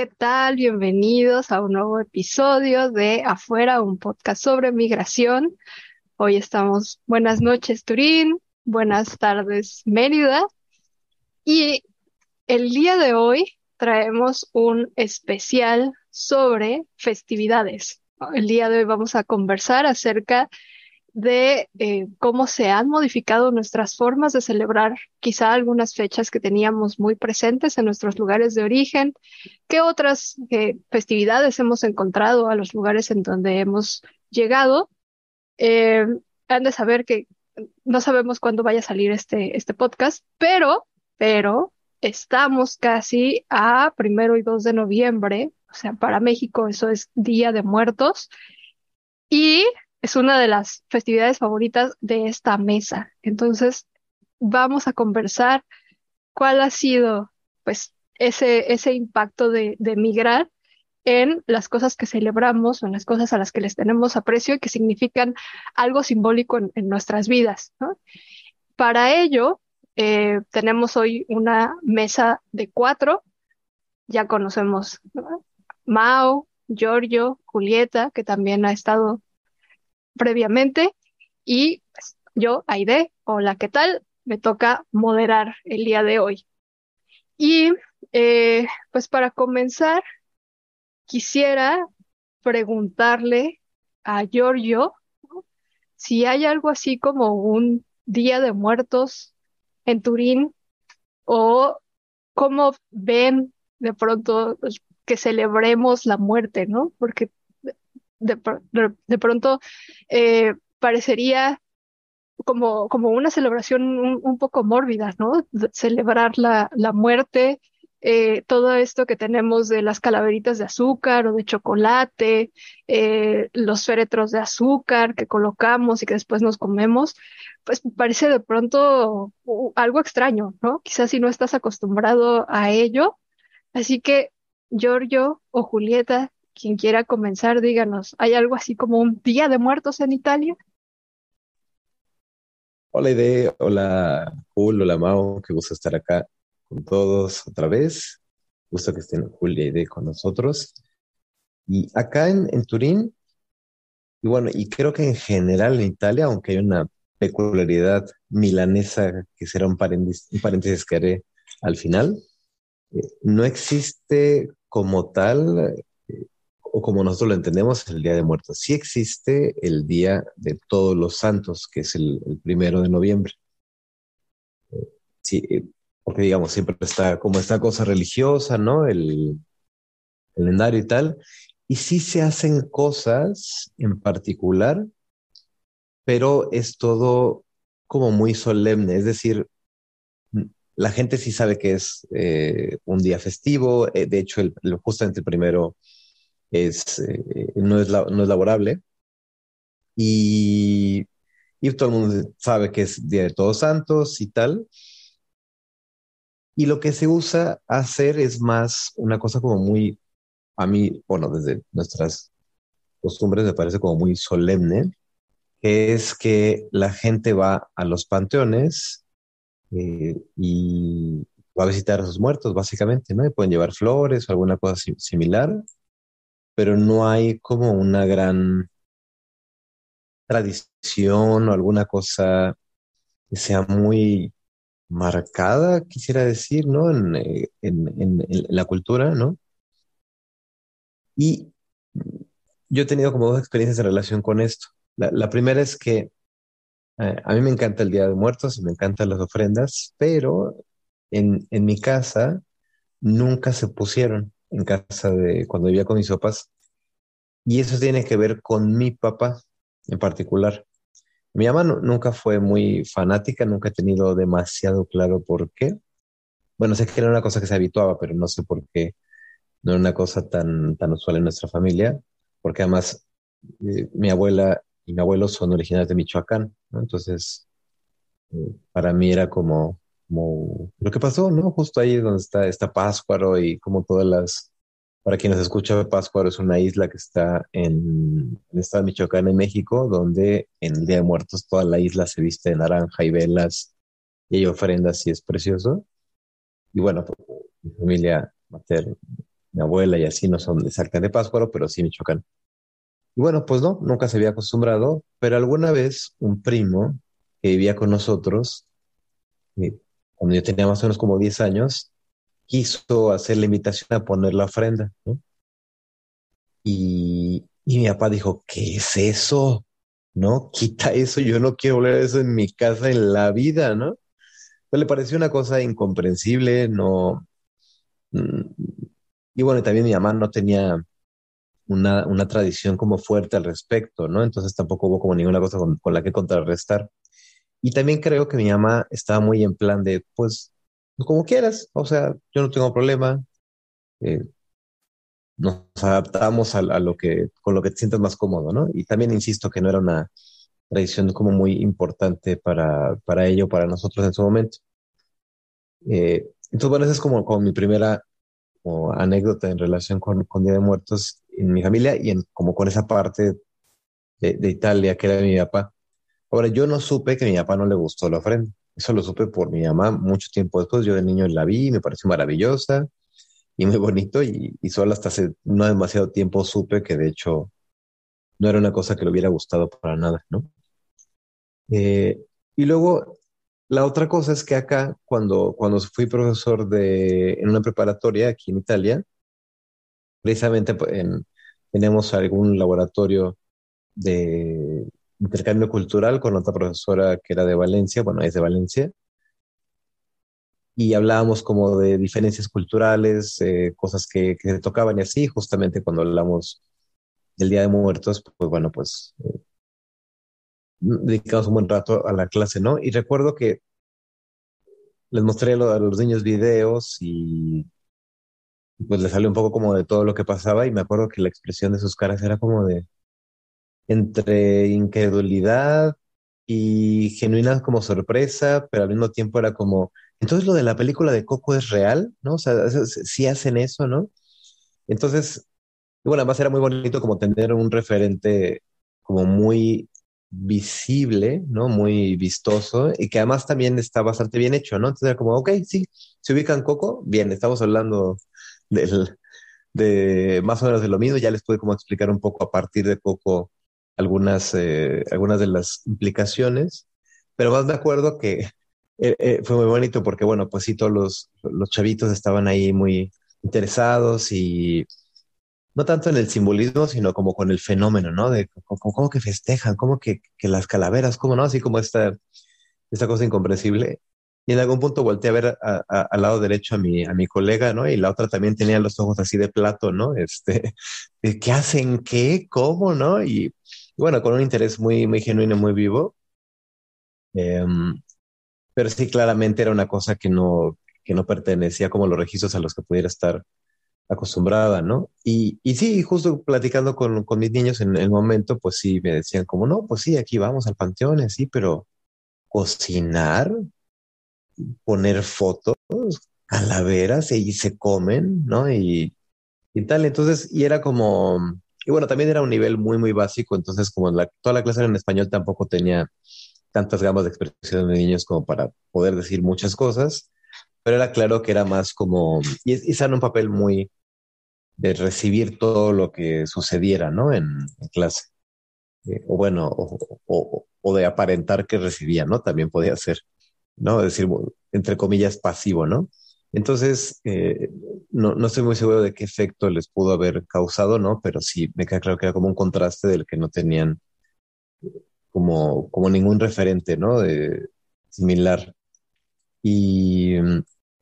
¿Qué tal? Bienvenidos a un nuevo episodio de Afuera, un podcast sobre migración. Hoy estamos, buenas noches Turín, buenas tardes Mérida. Y el día de hoy traemos un especial sobre festividades. El día de hoy vamos a conversar acerca de eh, cómo se han modificado nuestras formas de celebrar quizá algunas fechas que teníamos muy presentes en nuestros lugares de origen, qué otras eh, festividades hemos encontrado a los lugares en donde hemos llegado. Eh, han de saber que no sabemos cuándo vaya a salir este, este podcast, pero, pero estamos casi a primero y 2 de noviembre, o sea, para México eso es Día de Muertos. Y es una de las festividades favoritas de esta mesa. Entonces, vamos a conversar cuál ha sido, pues, ese, ese impacto de, de migrar en las cosas que celebramos en las cosas a las que les tenemos aprecio y que significan algo simbólico en, nuestras vidas. Para ello, eh, tenemos hoy una mesa de cuatro. Ya conocemos Mao, Giorgio, Julieta, que también ha estado previamente y pues, yo, Aide, hola, ¿qué tal? Me toca moderar el día de hoy. Y eh, pues para comenzar, quisiera preguntarle a Giorgio si hay algo así como un Día de Muertos en Turín o cómo ven de pronto que celebremos la muerte, ¿no? Porque de, pronto eh, parecería como, como una celebración un, poco mórbida, ¿no? celebrar la, la muerte, eh, todo esto que tenemos de las calaveritas de azúcar o de chocolate, eh, los féretros de azúcar que colocamos y que después nos comemos, pues parece de pronto algo extraño, ¿no? Quizás si no estás acostumbrado a ello. Así que, Giorgio o Julieta, quien quiera comenzar, díganos, ¿hay algo así como un Día de Muertos en Italia? Hola Ide, hola Jul, hola Mao, qué gusto estar acá con todos otra vez. Gusto que estén Julia y Ide con nosotros. Y acá en, Turín, y bueno, y creo que en general en Italia, aunque hay una peculiaridad milanesa que será un paréntesis, que haré al final, eh, no existe como tal o como nosotros lo entendemos, el Día de Muertos. Sí existe el Día de Todos los Santos, que es el, primero de noviembre. Sí, eh, porque digamos, siempre está como esta cosa religiosa, ¿no? El calendario y tal. Y sí se hacen cosas en particular, pero es todo como muy solemne. Es decir, la gente sí sabe que es eh, un día festivo. Eh, de hecho, el, justamente el primero es, eh, no, es no es laborable. Y, y todo el mundo sabe que es Día de Todos Santos y tal. Y lo que se usa hacer es más una cosa como muy, a mí, bueno, desde nuestras costumbres me parece como muy solemne, es que la gente va a los panteones eh, y va a visitar a sus muertos, básicamente, ¿no? Y pueden llevar flores o alguna cosa similar pero no hay como una gran tradición o alguna cosa que sea muy marcada, quisiera decir, ¿no? En, eh, la cultura, ¿no? Y yo he tenido como dos experiencias en relación con esto. La, primera es que eh, a mí me encanta el Día de Muertos y me encantan las ofrendas, pero en, en mi casa nunca se pusieron en casa de cuando vivía con mis papás. Y eso tiene que ver con mi papá en particular. Mi mamá nunca fue muy fanática, nunca he tenido demasiado claro por qué. Bueno, sé que era una cosa que se habituaba, pero no sé por qué no era una cosa tan, tan usual en nuestra familia, porque además eh, mi abuela y mi abuelo son originarios de Michoacán. Entonces, eh, para mí era como, como lo que pasó, ¿no? Justo ahí donde está, está Páscuaro y como todas las, para quienes escuchan, Páscuaro es una isla que está en, el estado de Michoacán, en México, donde en el Día de Muertos toda la isla se viste de naranja y velas y hay ofrendas y es precioso. Y bueno, pues, mi familia materna, mi abuela y así no son exactamente de Páscuaro, pero sí Michoacán. Y bueno, pues no, nunca se había acostumbrado, pero alguna vez un primo que vivía con nosotros, eh, cuando yo tenía más o menos como 10 años, quiso hacer la invitación a poner la ofrenda, ¿no? Y, y mi papá dijo, ¿qué es eso? ¿No? Quita eso, yo no quiero volver a eso en mi casa en la vida, ¿no? Pues le pareció una cosa incomprensible, no... Mm, y bueno, también mi mamá no tenía una, una, tradición como fuerte al respecto, ¿no? Entonces tampoco hubo como ninguna cosa con, con, la que contrarrestar. Y también creo que mi mamá estaba muy en plan de, pues, como quieras, o sea, yo no tengo problema, eh, nos adaptamos a, a, lo que, con lo que te sientas más cómodo, ¿no? Y también insisto que no era una tradición como muy importante para, para ello, para nosotros en su momento. Eh, entonces, bueno, esa es como, como mi primera como anécdota en relación con, con, Día de Muertos en mi familia y en, como con esa parte de, de, Italia que era mi papá. Ahora, yo no supe que a mi papá no le gustó la ofrenda. Eso lo supe por mi mamá mucho tiempo después. Yo de niño la vi me pareció maravillosa y muy bonito y, solo hasta hace no demasiado tiempo supe que de hecho no era una cosa que le hubiera gustado para nada, ¿no? Eh, y luego la otra cosa es que acá, cuando, cuando fui profesor de, en una preparatoria aquí en Italia, precisamente pues, en, tenemos algún laboratorio de intercambio cultural con otra profesora que era de Valencia, bueno, es de Valencia, y hablábamos como de diferencias culturales, eh, cosas que, que, se tocaban y así, justamente cuando hablamos del Día de Muertos, pues bueno, pues eh, dedicamos un buen rato a la clase, ¿no? Y recuerdo que les mostré a los niños videos y pues les salió un poco como de todo lo que pasaba y me acuerdo que la expresión de sus caras era como de entre incredulidad y genuina como sorpresa, pero al mismo tiempo era como, entonces lo de la película de Coco es real, ¿no? O sea, sí hacen eso, ¿no? Entonces, bueno, además era muy bonito como tener un referente como muy visible, ¿no? Muy vistoso y que además también está bastante bien hecho, ¿no? Entonces era como, ok, sí, se ubican Coco, bien, estamos hablando del, de más o menos de lo mismo, ya les pude como explicar un poco a partir de Coco algunas, eh, algunas de las implicaciones, pero más me acuerdo que eh, eh, fue muy bonito porque, bueno, pues sí, todos los, los chavitos estaban ahí muy interesados y no tanto en el simbolismo, sino como con el fenómeno, ¿no? De cómo, que festejan, cómo que, que, las calaveras, cómo no, así como esta, esta cosa incomprensible. Y en algún punto volteé a ver al lado derecho a mi, a mi colega, ¿no? Y la otra también tenía los ojos así de plato, ¿no? Este, ¿qué hacen? ¿Qué? ¿Cómo? ¿No? Y, bueno, con un interés muy, muy genuino, muy vivo. Eh, pero sí, claramente era una cosa que no, que no pertenecía como los registros a los que pudiera estar acostumbrada, ¿no? Y, y sí, justo platicando con, con, mis niños en el momento, pues sí, me decían como, no, pues sí, aquí vamos al panteón, sí, pero cocinar, poner fotos, calaveras, y se comen, ¿no? Y, y tal, entonces, y era como, y bueno, también era un nivel muy, muy básico, entonces como la, toda la clase era en español tampoco tenía tantas gamas de expresión de niños como para poder decir muchas cosas, pero era claro que era más como, y, y un papel muy, de recibir todo lo que sucediera, ¿no? En, clase. Eh, o bueno, o, o, o, de aparentar que recibía, ¿no? También podía ser, ¿no? Es decir, entre comillas, pasivo, ¿no? Entonces, eh, no, no estoy muy seguro de qué efecto les pudo haber causado, ¿no? Pero sí, me queda claro que era como un contraste del que no tenían como, como ningún referente, ¿no? De, similar. Y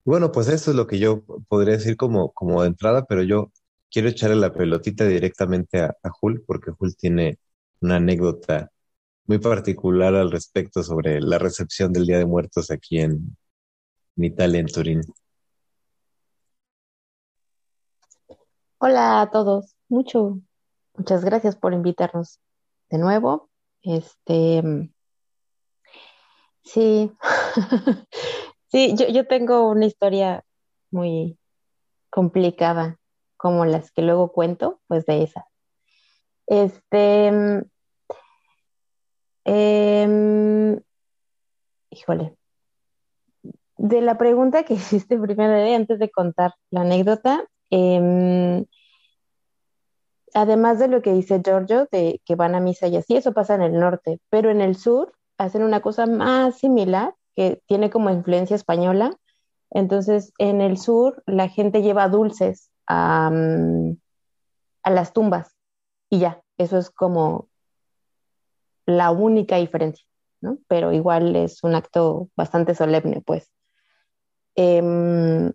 bueno, pues eso es lo que yo podría decir como, como de entrada, pero yo quiero echarle la pelotita directamente a, Jul, porque Jul tiene una anécdota muy particular al respecto sobre la recepción del Día de Muertos aquí en Italia, en Turín. Hola a todos, mucho, Muchas gracias por invitarnos de nuevo. Este, sí, sí, yo, yo tengo una historia muy complicada, como las que luego cuento, pues de esa. Este, em, híjole, de la pregunta que hiciste primero, antes de contar la anécdota, em, además de lo que dice Giorgio, de que van a misa y así, eso pasa en el norte, pero en el sur hacen una cosa más similar, que tiene como influencia española. Entonces, en el sur la gente lleva dulces a, mm, a las tumbas y ya, eso es como la única diferencia, ¿no? Pero igual es un acto bastante solemne, pues. Em,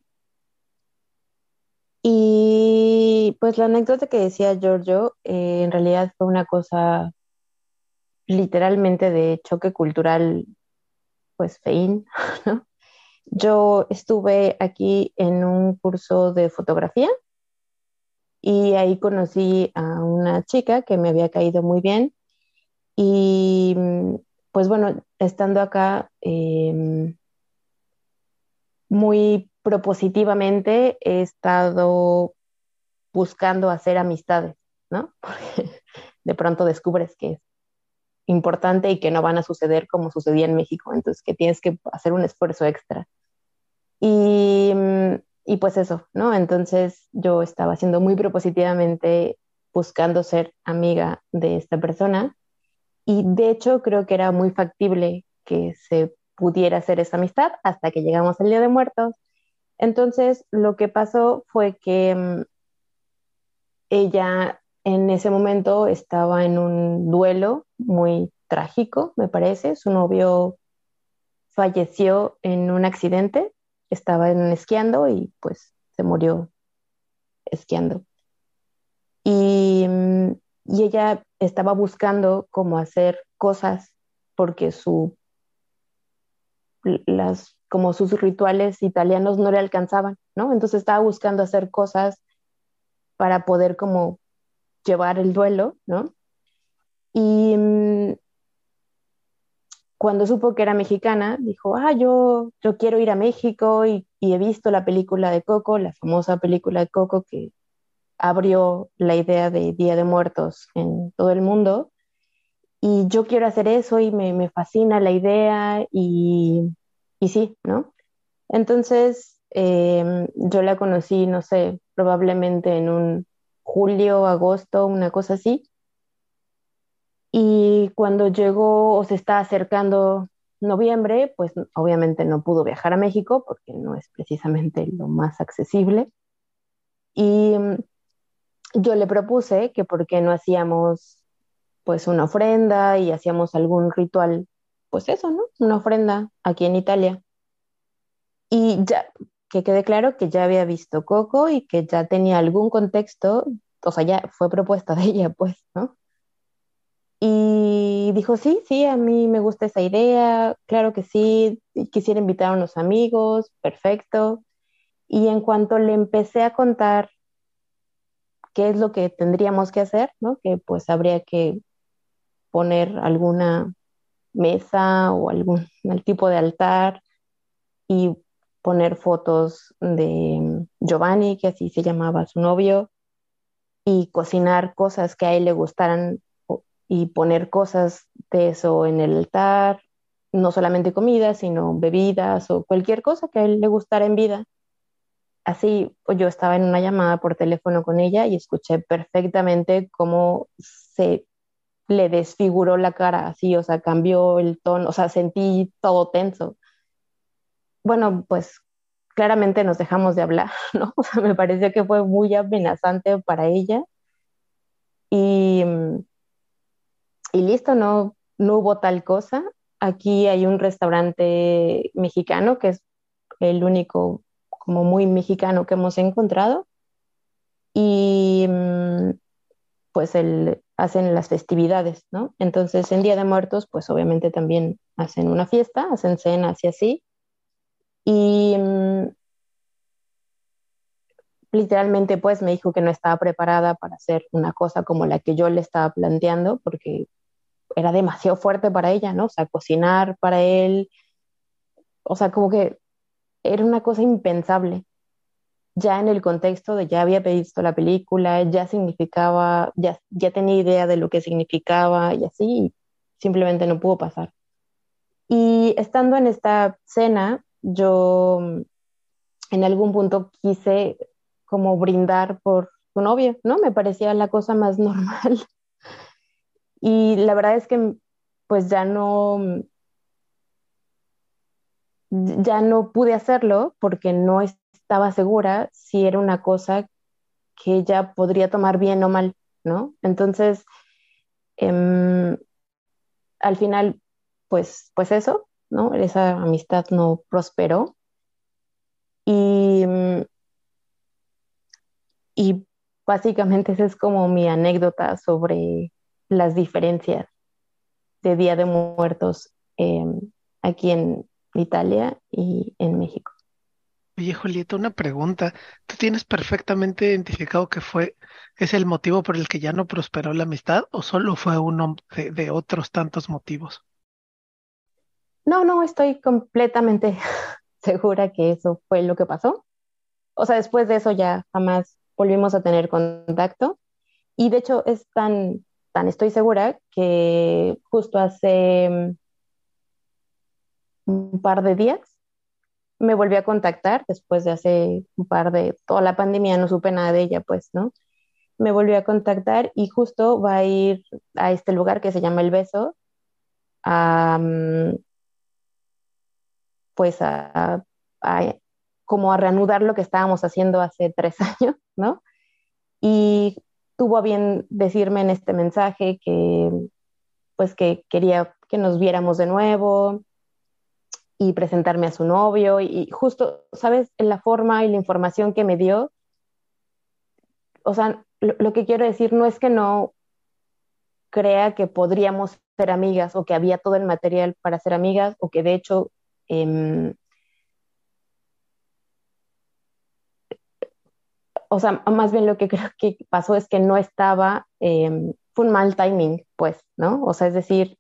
y pues la anécdota que decía Giorgio, eh, en realidad fue una cosa literalmente de choque cultural, pues feín, ¿no? Yo estuve aquí en un curso de fotografía y ahí conocí a una chica que me había caído muy bien y pues bueno, estando acá em, muy propositivamente he estado buscando hacer amistades, ¿no? Porque de pronto descubres que es importante y que no van a suceder como sucedía en México, entonces que tienes que hacer un esfuerzo extra. Y, y pues eso, ¿no? Entonces yo estaba haciendo muy propositivamente buscando ser amiga de esta persona y de hecho creo que era muy factible que se pudiera hacer esa amistad hasta que llegamos al Día de Muertos entonces, lo que pasó fue que mm, ella en ese momento estaba en un duelo muy trágico, me parece. Su novio falleció en un accidente, estaba esquiando y pues se murió esquiando. Mm, y ella estaba buscando cómo hacer cosas porque su las como sus rituales italianos no le alcanzaban, ¿no? Entonces estaba buscando hacer cosas para poder como llevar el duelo, ¿no? Y mm, cuando supo que era mexicana, dijo, ah, yo, yo quiero ir a México y, y he visto la película de Coco, la famosa película de Coco que abrió la idea de Día de Muertos en todo el mundo. Y yo quiero hacer eso y me, me fascina la idea y y sí, ¿no? Entonces, em, yo la conocí, no sé, probablemente en un julio, agosto, una cosa así. Y cuando llegó o se está acercando noviembre, pues obviamente no pudo viajar a México porque no es precisamente lo más accesible. Y em, yo le propuse que por qué no hacíamos pues una ofrenda y hacíamos algún ritual pues eso, ¿no? Una ofrenda aquí en Italia. Y ya, que quede claro que ya había visto Coco y que ya tenía algún contexto, o sea, ya fue propuesta de ella, pues, ¿no? Y dijo, sí, sí, a mí me gusta esa idea, claro que sí, quisiera invitar a unos amigos, perfecto. Y en cuanto le empecé a contar qué es lo que tendríamos que hacer, ¿no? Que pues habría que poner alguna mesa o algún tipo de altar y poner fotos de Giovanni, que así se llamaba su novio, y cocinar cosas que a él le gustaran y poner cosas de eso en el altar, no solamente comida, sino bebidas o cualquier cosa que a él le gustara en vida. Así yo estaba en una llamada por teléfono con ella y escuché perfectamente cómo se le desfiguró la cara, así, o sea, cambió el tono, o sea, sentí todo tenso. Bueno, pues claramente nos dejamos de hablar, ¿no? O sea, me pareció que fue muy amenazante para ella. Y, y listo, no, no hubo tal cosa. Aquí hay un restaurante mexicano que es el único como muy mexicano que hemos encontrado. Y mm, pues el, hacen las festividades, ¿no? Entonces, en Día de Muertos, pues obviamente también hacen una fiesta, hacen cenas y así. Y mm, literalmente pues me dijo que no estaba preparada para hacer una cosa como la que yo le estaba planteando, porque era demasiado fuerte para ella, ¿no? O sea, cocinar para él, o sea, como que era una cosa impensable. Ya en el contexto de ya había visto la película, ya significaba, ya, ya tenía idea de lo que significaba y así, simplemente no pudo pasar. Y estando en esta cena, yo en algún punto quise como brindar por su novio, ¿no? Me parecía la cosa más normal. Y la verdad es que pues ya no, ya no pude hacerlo porque no estaba segura si era una cosa que ella podría tomar bien o mal, ¿no? Entonces, em, al final, pues, pues eso, ¿no? Esa amistad no prosperó. Y, y básicamente esa es como mi anécdota sobre las diferencias de Día de Muertos em, aquí en Italia y en México. Oye, Julieta, una pregunta. ¿Tú tienes perfectamente identificado que fue, es el motivo por el que ya no prosperó la amistad o solo fue uno de, otros tantos motivos? No, no, estoy completamente segura que eso fue lo que pasó. O sea, después de eso ya jamás volvimos a tener contacto. Y de hecho es tan tan estoy segura que justo hace un par de días me volví a contactar después de hace un par de, toda la pandemia no supe nada de ella, pues, ¿no? Me volvió a contactar y justo va a ir a este lugar que se llama El Beso, a, mm, pues a, como a reanudar lo que estábamos haciendo hace tres años, ¿no? Y tuvo a bien decirme en este mensaje que pues que quería que nos viéramos de nuevo y presentarme a su novio y, justo, ¿sabes? La forma y la información que me dio, o sea, lo, que quiero decir no es que no crea que podríamos ser amigas o que había todo el material para ser amigas o que de hecho em, o sea, más bien lo que creo que pasó es que no estaba, em, fue un mal timing, pues, ¿no? O sea, es decir,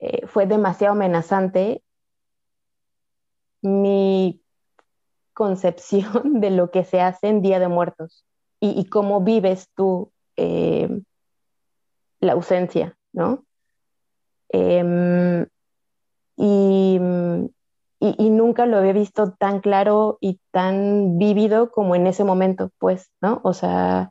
eh, fue demasiado amenazante mi concepción de lo que se hace en Día de Muertos y, cómo vives tú em, la ausencia, ¿no? Em, y y, nunca lo había visto tan claro y tan vívido como en ese momento, pues, ¿no? O sea,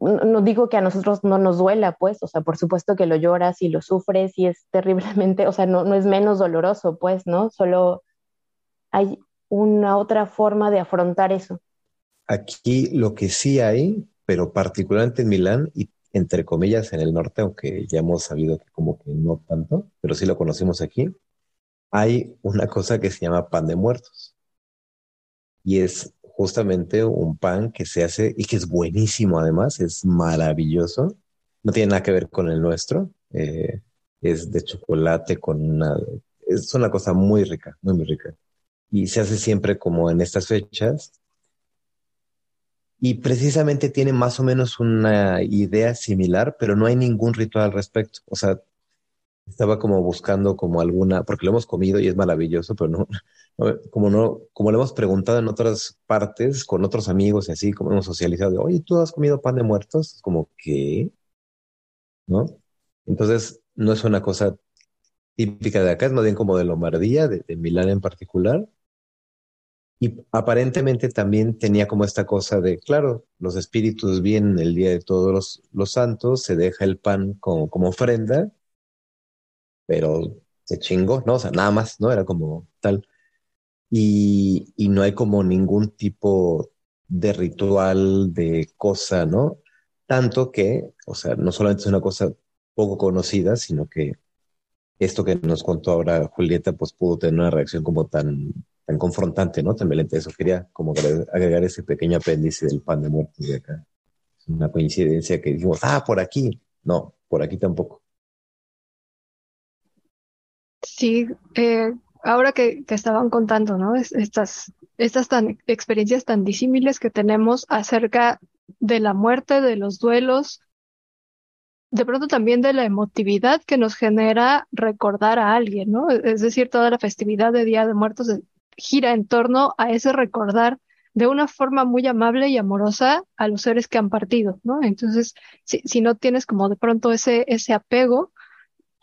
no, digo que a nosotros no nos duela, pues, o sea, por supuesto que lo lloras y lo sufres y es terriblemente, o sea, no, no es menos doloroso, pues, ¿no? Solo hay una otra forma de afrontar eso. Aquí lo que sí hay, pero particularmente en Milán y entre comillas en el norte, aunque ya hemos sabido que como que no tanto, pero sí lo conocimos aquí, hay una cosa que se llama pan de muertos. Y es justamente un pan que se hace y que es buenísimo además, es maravilloso. No tiene nada que ver con el nuestro. Eh, es de chocolate con una... Es una cosa muy rica, muy, muy rica. Y se hace siempre como en estas fechas. Y precisamente tiene más o menos una idea similar, pero no hay ningún ritual al respecto. O sea, estaba como buscando como alguna, porque lo hemos comido y es maravilloso, pero no, como no, como lo hemos preguntado en otras partes con otros amigos y así, como hemos socializado, oye, ¿tú has comido pan de muertos? Como que, ¿no? Entonces, no es una cosa típica de acá, es más bien como de Lombardía, de, de Milán en particular. Y aparentemente también tenía como esta cosa de, claro, los espíritus vienen el día de todos los, los santos, se deja el pan como, como ofrenda pero se chingó, ¿no? O sea, nada más, ¿no? Era como tal. Y, y no hay como ningún tipo de ritual, de cosa, ¿no? Tanto que, o sea, no solamente es una cosa poco conocida, sino que esto que nos contó ahora Julieta, pues pudo tener una reacción como tan, tan confrontante, ¿no? También eso quería como agregar ese pequeño apéndice del pan de muertos de acá. Es una coincidencia que dijimos, ah, por aquí. No, por aquí tampoco. Sí, eh, ahora que, estaban contando, ¿no? estas, estas tan, experiencias tan disímiles que tenemos acerca de la muerte, de los duelos, de pronto también de la emotividad que nos genera recordar a alguien, ¿no? Es decir, toda la festividad de Día de Muertos gira en torno a ese recordar de una forma muy amable y amorosa a los seres que han partido, ¿no? Entonces, si, si no tienes como de pronto ese, ese apego,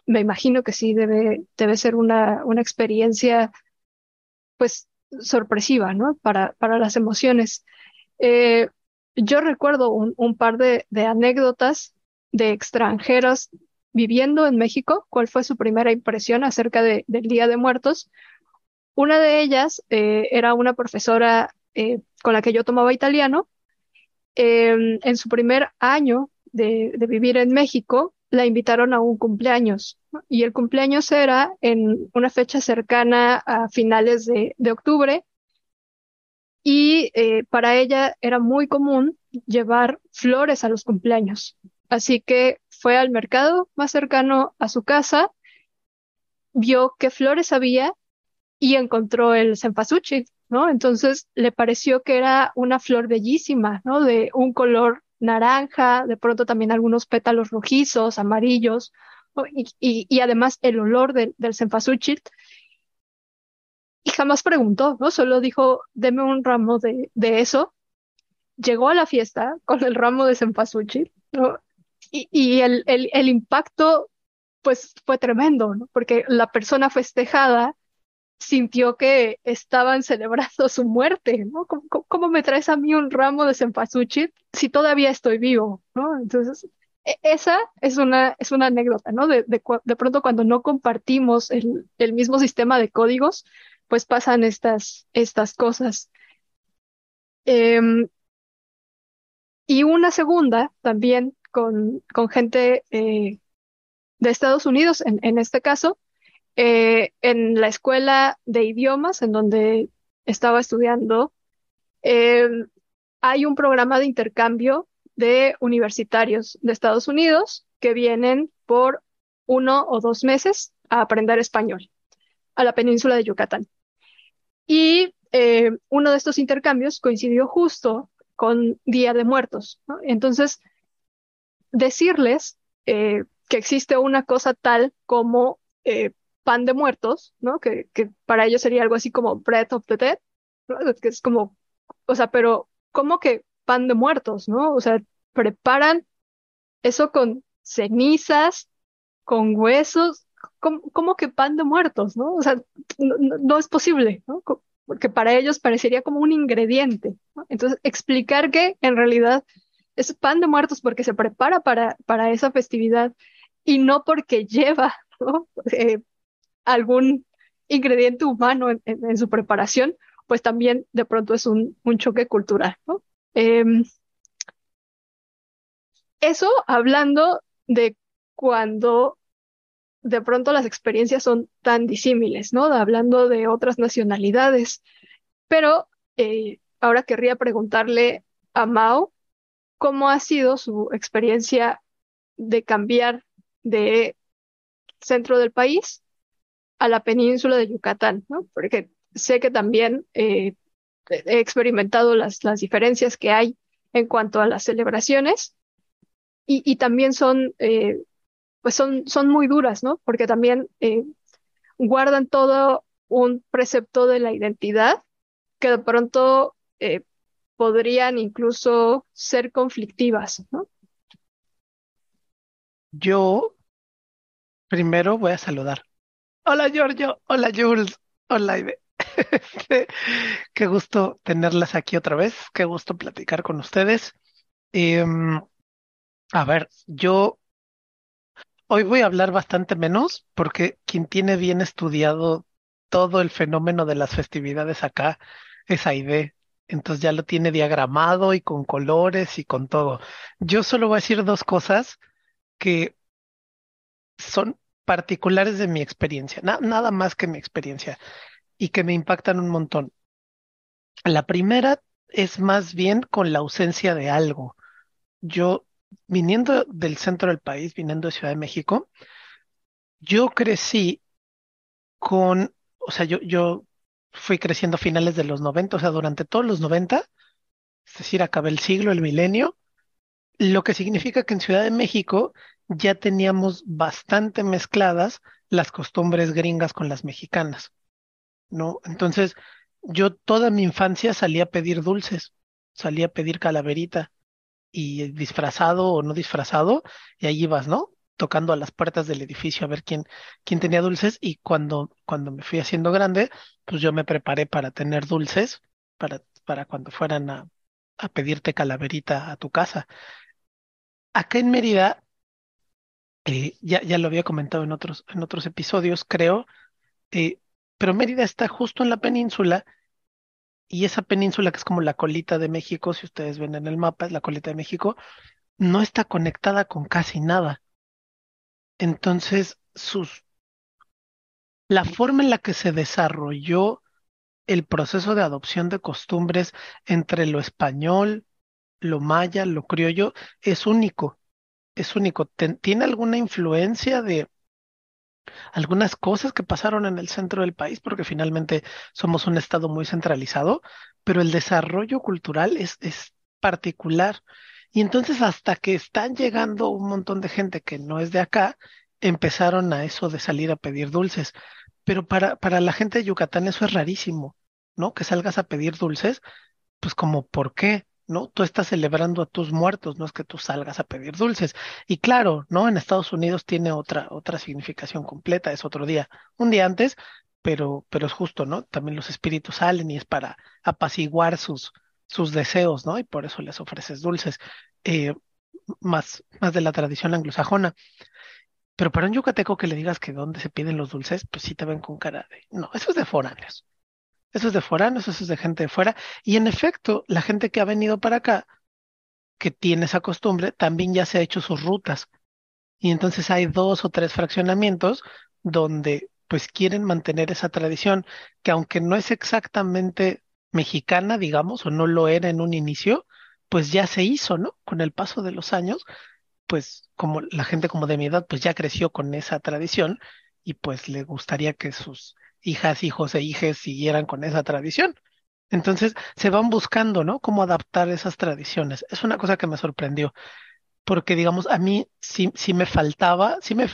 me imagino que sí debe, ser una, experiencia, pues, sorpresiva, ¿no? Para, las emociones. Eh, yo recuerdo un, par de, anécdotas de extranjeros viviendo en México, cuál fue su primera impresión acerca de, del Día de Muertos. Una de ellas eh, era una profesora eh, con la que yo tomaba italiano. Em, en su primer año de, vivir en México, la invitaron a un cumpleaños y el cumpleaños era en una fecha cercana a finales de, de octubre y eh, para ella era muy común llevar flores a los cumpleaños. Así que fue al mercado más cercano a su casa, vio qué flores había y encontró el cempasúchil, ¿no? Entonces le pareció que era una flor bellísima, ¿no? De un color naranja, de pronto también algunos pétalos rojizos, amarillos, y, además el olor del cempasúchil. Y jamás preguntó, ¿no? Solo dijo, deme un ramo de, de eso. Llegó a la fiesta con el ramo de cempasúchil, y el, el, el impacto, pues, fue tremendo, ¿no? Porque la persona festejada sintió que estaban celebrando su muerte, ¿no? ¿Cómo, me traes a mí un ramo de cempasúchil si todavía estoy vivo, ¿no? Entonces, e, esa es una, es una anécdota, ¿no? De, de, de pronto cuando no compartimos el, el, mismo sistema de códigos, pues pasan estas, estas cosas. Eh, y una segunda también con, con gente eh, de Estados Unidos, en, en este caso, eh, en la escuela de idiomas en donde estaba estudiando, eh, hay un programa de intercambio de universitarios de Estados Unidos que vienen por uno o dos meses a aprender español a la península de Yucatán. Y eh, uno de estos intercambios coincidió justo con Día de Muertos. Entonces, decirles que existe una cosa tal como pan de muertos, ¿no? Que, para ellos sería algo así como bread of the dead, ¿no? Que es como, o sea, pero ¿cómo que pan de muertos, ¿no? O sea, preparan eso con cenizas, con huesos, ¿cómo, que pan de muertos, ¿no? O sea, no, es posible, ¿no? Porque para ellos parecería como un ingrediente. Entonces, explicar que en realidad es pan de muertos porque se prepara para, para esa festividad y no porque lleva ¿no? Eh, algún ingrediente humano en, su preparación, pues también de pronto es un, choque cultural, ¿no? Em, eso hablando de cuando de pronto las experiencias son tan disímiles, ¿no? Hablando de otras nacionalidades. Pero eh, ahora querría preguntarle a Mao cómo ha sido su experiencia de cambiar de centro del país a la península de Yucatán, ¿no? Porque sé que también eh, he experimentado las, las diferencias que hay en cuanto a las celebraciones y, y también son, eh, pues son, son muy duras, ¿no? Porque también eh, guardan todo un precepto de la identidad que de pronto podrían incluso ser conflictivas. Yo primero voy a saludar Hola Giorgio, hola Jules, hola Ibe. Qué gusto tenerlas aquí otra vez, qué gusto platicar con ustedes. Em, a ver, yo hoy voy a hablar bastante menos porque quien tiene bien estudiado todo el fenómeno de las festividades acá es Aide. Entonces ya lo tiene diagramado y con colores y con todo. Yo solo voy a decir dos cosas que son particulares de mi experiencia, nada más que mi experiencia y que me impactan un montón. La primera es más bien con la ausencia de algo. Yo, viniendo del centro del país, viniendo de Ciudad de México, yo crecí con o sea, yo, yo fui creciendo a finales de los 90, o sea, durante todos los 90, es decir, acabé el siglo, el milenio, lo que significa que en Ciudad de México ya teníamos bastante mezcladas las costumbres gringas con las mexicanas, ¿no? Entonces, yo toda mi infancia salía a pedir dulces, salía a pedir calaverita y disfrazado o no disfrazado, y ahí ibas, ¿no? Tocando a las puertas del edificio a ver quién, quién tenía dulces y cuando, cuando me fui haciendo grande, pues yo me preparé para tener dulces para, para cuando fueran a, a pedirte calaverita a tu casa. Acá en Mérida, ya, ya lo había comentado en otros, en otros episodios, creo, eh, pero Mérida está justo en la península y esa península que es como la colita de México, si ustedes ven en el mapa, es la colita de México, no está conectada con casi nada. Entonces, sus, la forma en la que se desarrolló el proceso de adopción de costumbres entre lo español, lo maya, lo criollo, es único, es único. ¿Tiene alguna influencia de algunas cosas que pasaron en el centro del país? Porque finalmente somos un estado muy centralizado, pero el desarrollo cultural es, es particular. Y entonces hasta que están llegando un montón de gente que no es de acá, empezaron a eso de salir a pedir dulces. Pero para, para la gente de Yucatán eso es rarísimo, ¿no? Que salgas a pedir dulces, pues como, ¿por qué? ¿No? Tú estás celebrando a tus muertos, no es que tú salgas a pedir dulces. Y claro, ¿no? En Estados Unidos tiene otra, otra significación completa, es otro día, un día antes, pero, pero es justo, ¿no? También los espíritus salen y es para apaciguar sus, sus deseos, ¿no? Y por eso les ofreces dulces, eh, más, más de la tradición anglosajona. Pero para un yucateco que le digas que dónde se piden los dulces, pues sí te ven con cara de, no, eso es de foráneos. Eso es de foráneos, eso es de gente de fuera. Y en efecto, la gente que ha venido para acá, que tiene esa costumbre, también ya se ha hecho sus rutas. Y entonces hay dos o tres fraccionamientos donde pues quieren mantener esa tradición, que aunque no es exactamente mexicana, digamos, o no lo era en un inicio, pues ya se hizo, ¿no? Con el paso de los años, pues como la gente como de mi edad, pues ya creció con esa tradición y pues le gustaría que sus hijas, hijos e hijas siguieran con esa tradición. Entonces se van buscando, ¿no? Cómo adaptar esas tradiciones. Es una cosa que me sorprendió, porque digamos, a mí sí, sí me faltaba, sí me...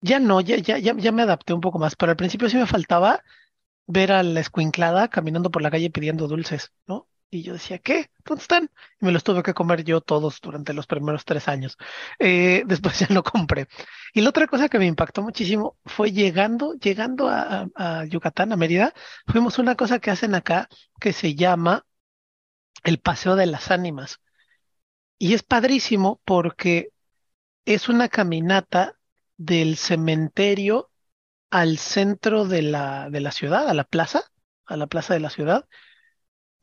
Ya no, ya, ya, ya, ya me adapté un poco más, pero al principio sí me faltaba ver a la escuinclada caminando por la calle pidiendo dulces, ¿no? Y yo decía, ¿qué? ¿Dónde están? Y me los tuve que comer yo todos durante los primeros tres años. Eh, después ya no compré. Y la otra cosa que me impactó muchísimo fue llegando, llegando a, a Yucatán, a Mérida, fuimos una cosa que hacen acá que se llama el Paseo de las Ánimas. Y es padrísimo porque es una caminata del cementerio al centro de la, de la ciudad, a la plaza, a la plaza de la ciudad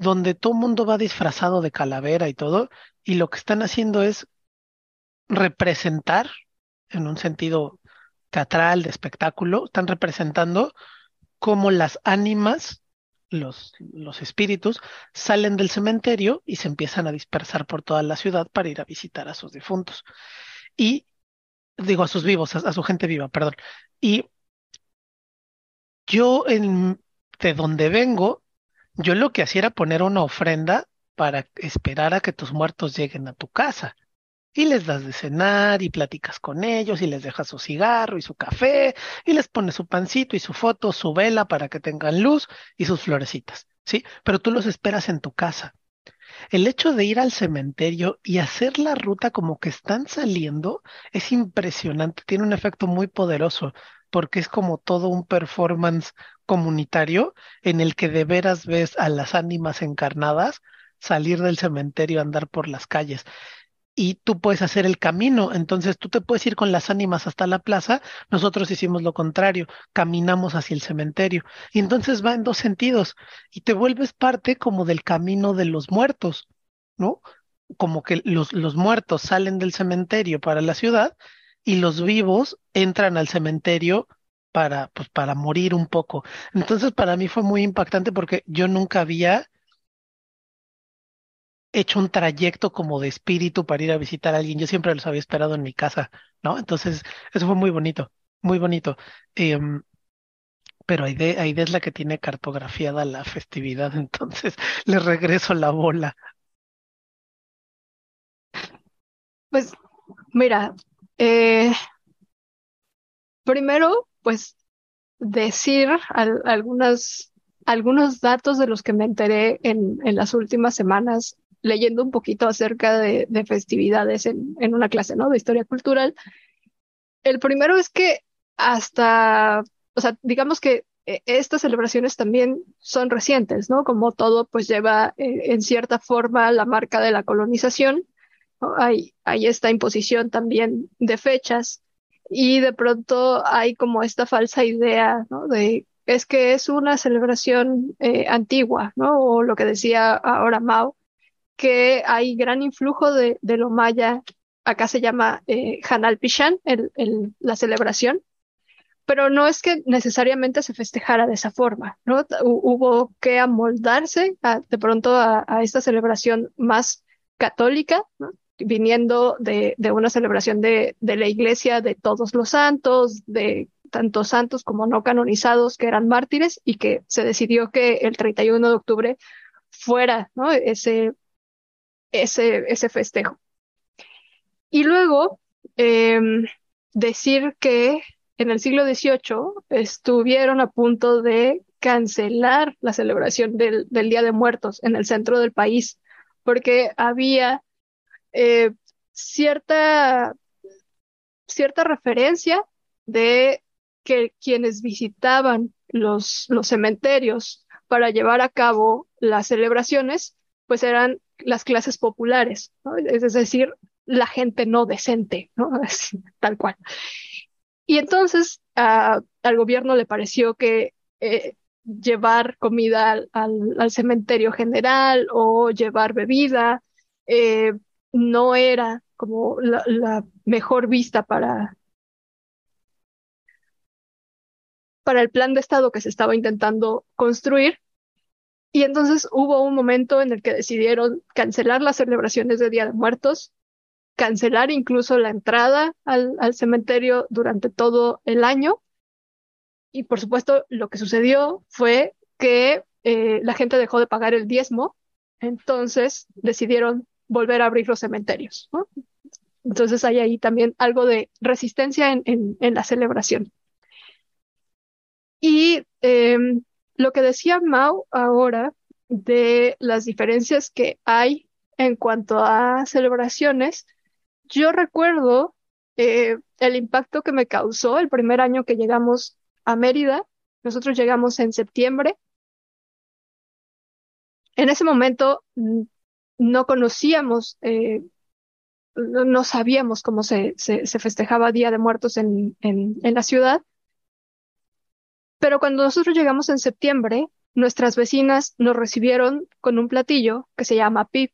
donde todo mundo va disfrazado de calavera y todo, y lo que están haciendo es representar, en un sentido teatral, de espectáculo, están representando cómo las ánimas, los, los espíritus, salen del cementerio y se empiezan a dispersar por toda la ciudad para ir a visitar a sus difuntos. Y digo a sus vivos, a, a su gente viva, perdón. Y yo en, de donde vengo, yo lo que hacía era poner una ofrenda para esperar a que tus muertos lleguen a tu casa. Y les das de cenar y platicas con ellos y les dejas su cigarro y su café y les pones su pancito y su foto, su vela para que tengan luz y sus florecitas, ¿sí? Pero tú los esperas en tu casa. El hecho de ir al cementerio y hacer la ruta como que están saliendo es impresionante, tiene un efecto muy poderoso porque es como todo un performance comunitario en el que de veras ves a las ánimas encarnadas salir del cementerio, andar por las calles. Y tú puedes hacer el camino, entonces tú te puedes ir con las ánimas hasta la plaza, nosotros hicimos lo contrario, caminamos hacia el cementerio. Y entonces va en dos sentidos, y te vuelves parte como del camino de los muertos, ¿no? Como que los, los muertos salen del cementerio para la ciudad y los vivos entran al cementerio para, pues, para morir un poco. Entonces, para mí fue muy impactante porque yo nunca había hecho un trayecto como de espíritu para ir a visitar a alguien. Yo siempre los había esperado en mi casa, ¿no? Entonces, eso fue muy bonito, muy bonito. Em, pero Aide, Aide es la que tiene cartografiada la festividad, entonces le regreso la bola. Pues mira, eh, primero, pues decir algunas, algunos datos de los que me enteré en, en las últimas semanas leyendo un poquito acerca de, de festividades en, en, una clase, ¿no? De historia cultural. El primero es que hasta, o sea, digamos que eh, estas celebraciones también son recientes, ¿no? Como todo, pues lleva eh, en cierta forma la marca de la colonización. Hay, esta imposición también de fechas y de pronto hay como esta falsa idea. De es que es una celebración eh, antigua, ¿no? O lo que decía ahora Mao, que hay gran influjo de, de lo maya, acá se llama eh, Hanal Pishan, el, la celebración, pero no es que necesariamente se festejara de esa forma, ¿no? Hubo que amoldarse de pronto a, esta celebración más católica. Viniendo de, de una celebración de, de, la iglesia de todos los santos, de tantos santos como no canonizados que eran mártires y que se decidió que el 31 de octubre fuera ¿no? ese, ese, ese festejo. Y luego eh, decir que en el siglo XVIII estuvieron a punto de cancelar la celebración del, del Día de Muertos en el centro del país, porque había eh, cierta, cierta referencia de que quienes visitaban los, los cementerios para llevar a cabo las celebraciones, pues eran las clases populares, es decir, la gente no decente, ¿no? tal cual. Y entonces uh, al gobierno le pareció que eh, llevar comida al, al, al, cementerio general o llevar bebida eh, no era como la, mejor vista para, para el plan de Estado que se estaba intentando construir. Y entonces hubo un momento en el que decidieron cancelar las celebraciones de Día de Muertos, cancelar incluso la entrada al, al cementerio durante todo el año. Y por supuesto, lo que sucedió fue que eh, la gente dejó de pagar el diezmo, entonces decidieron volver a abrir los cementerios. Entonces hay ahí también algo de resistencia en, en, la celebración. Y eh, lo que decía Mao ahora de las diferencias que hay en cuanto a celebraciones, yo recuerdo eh, el impacto que me causó el primer año que llegamos a Mérida. Nosotros llegamos en septiembre. En ese momento no conocíamos, eh, no, sabíamos cómo se, se, festejaba Día de Muertos en, en, la ciudad. Pero cuando nosotros llegamos en septiembre, nuestras vecinas nos recibieron con un platillo que se llama pip.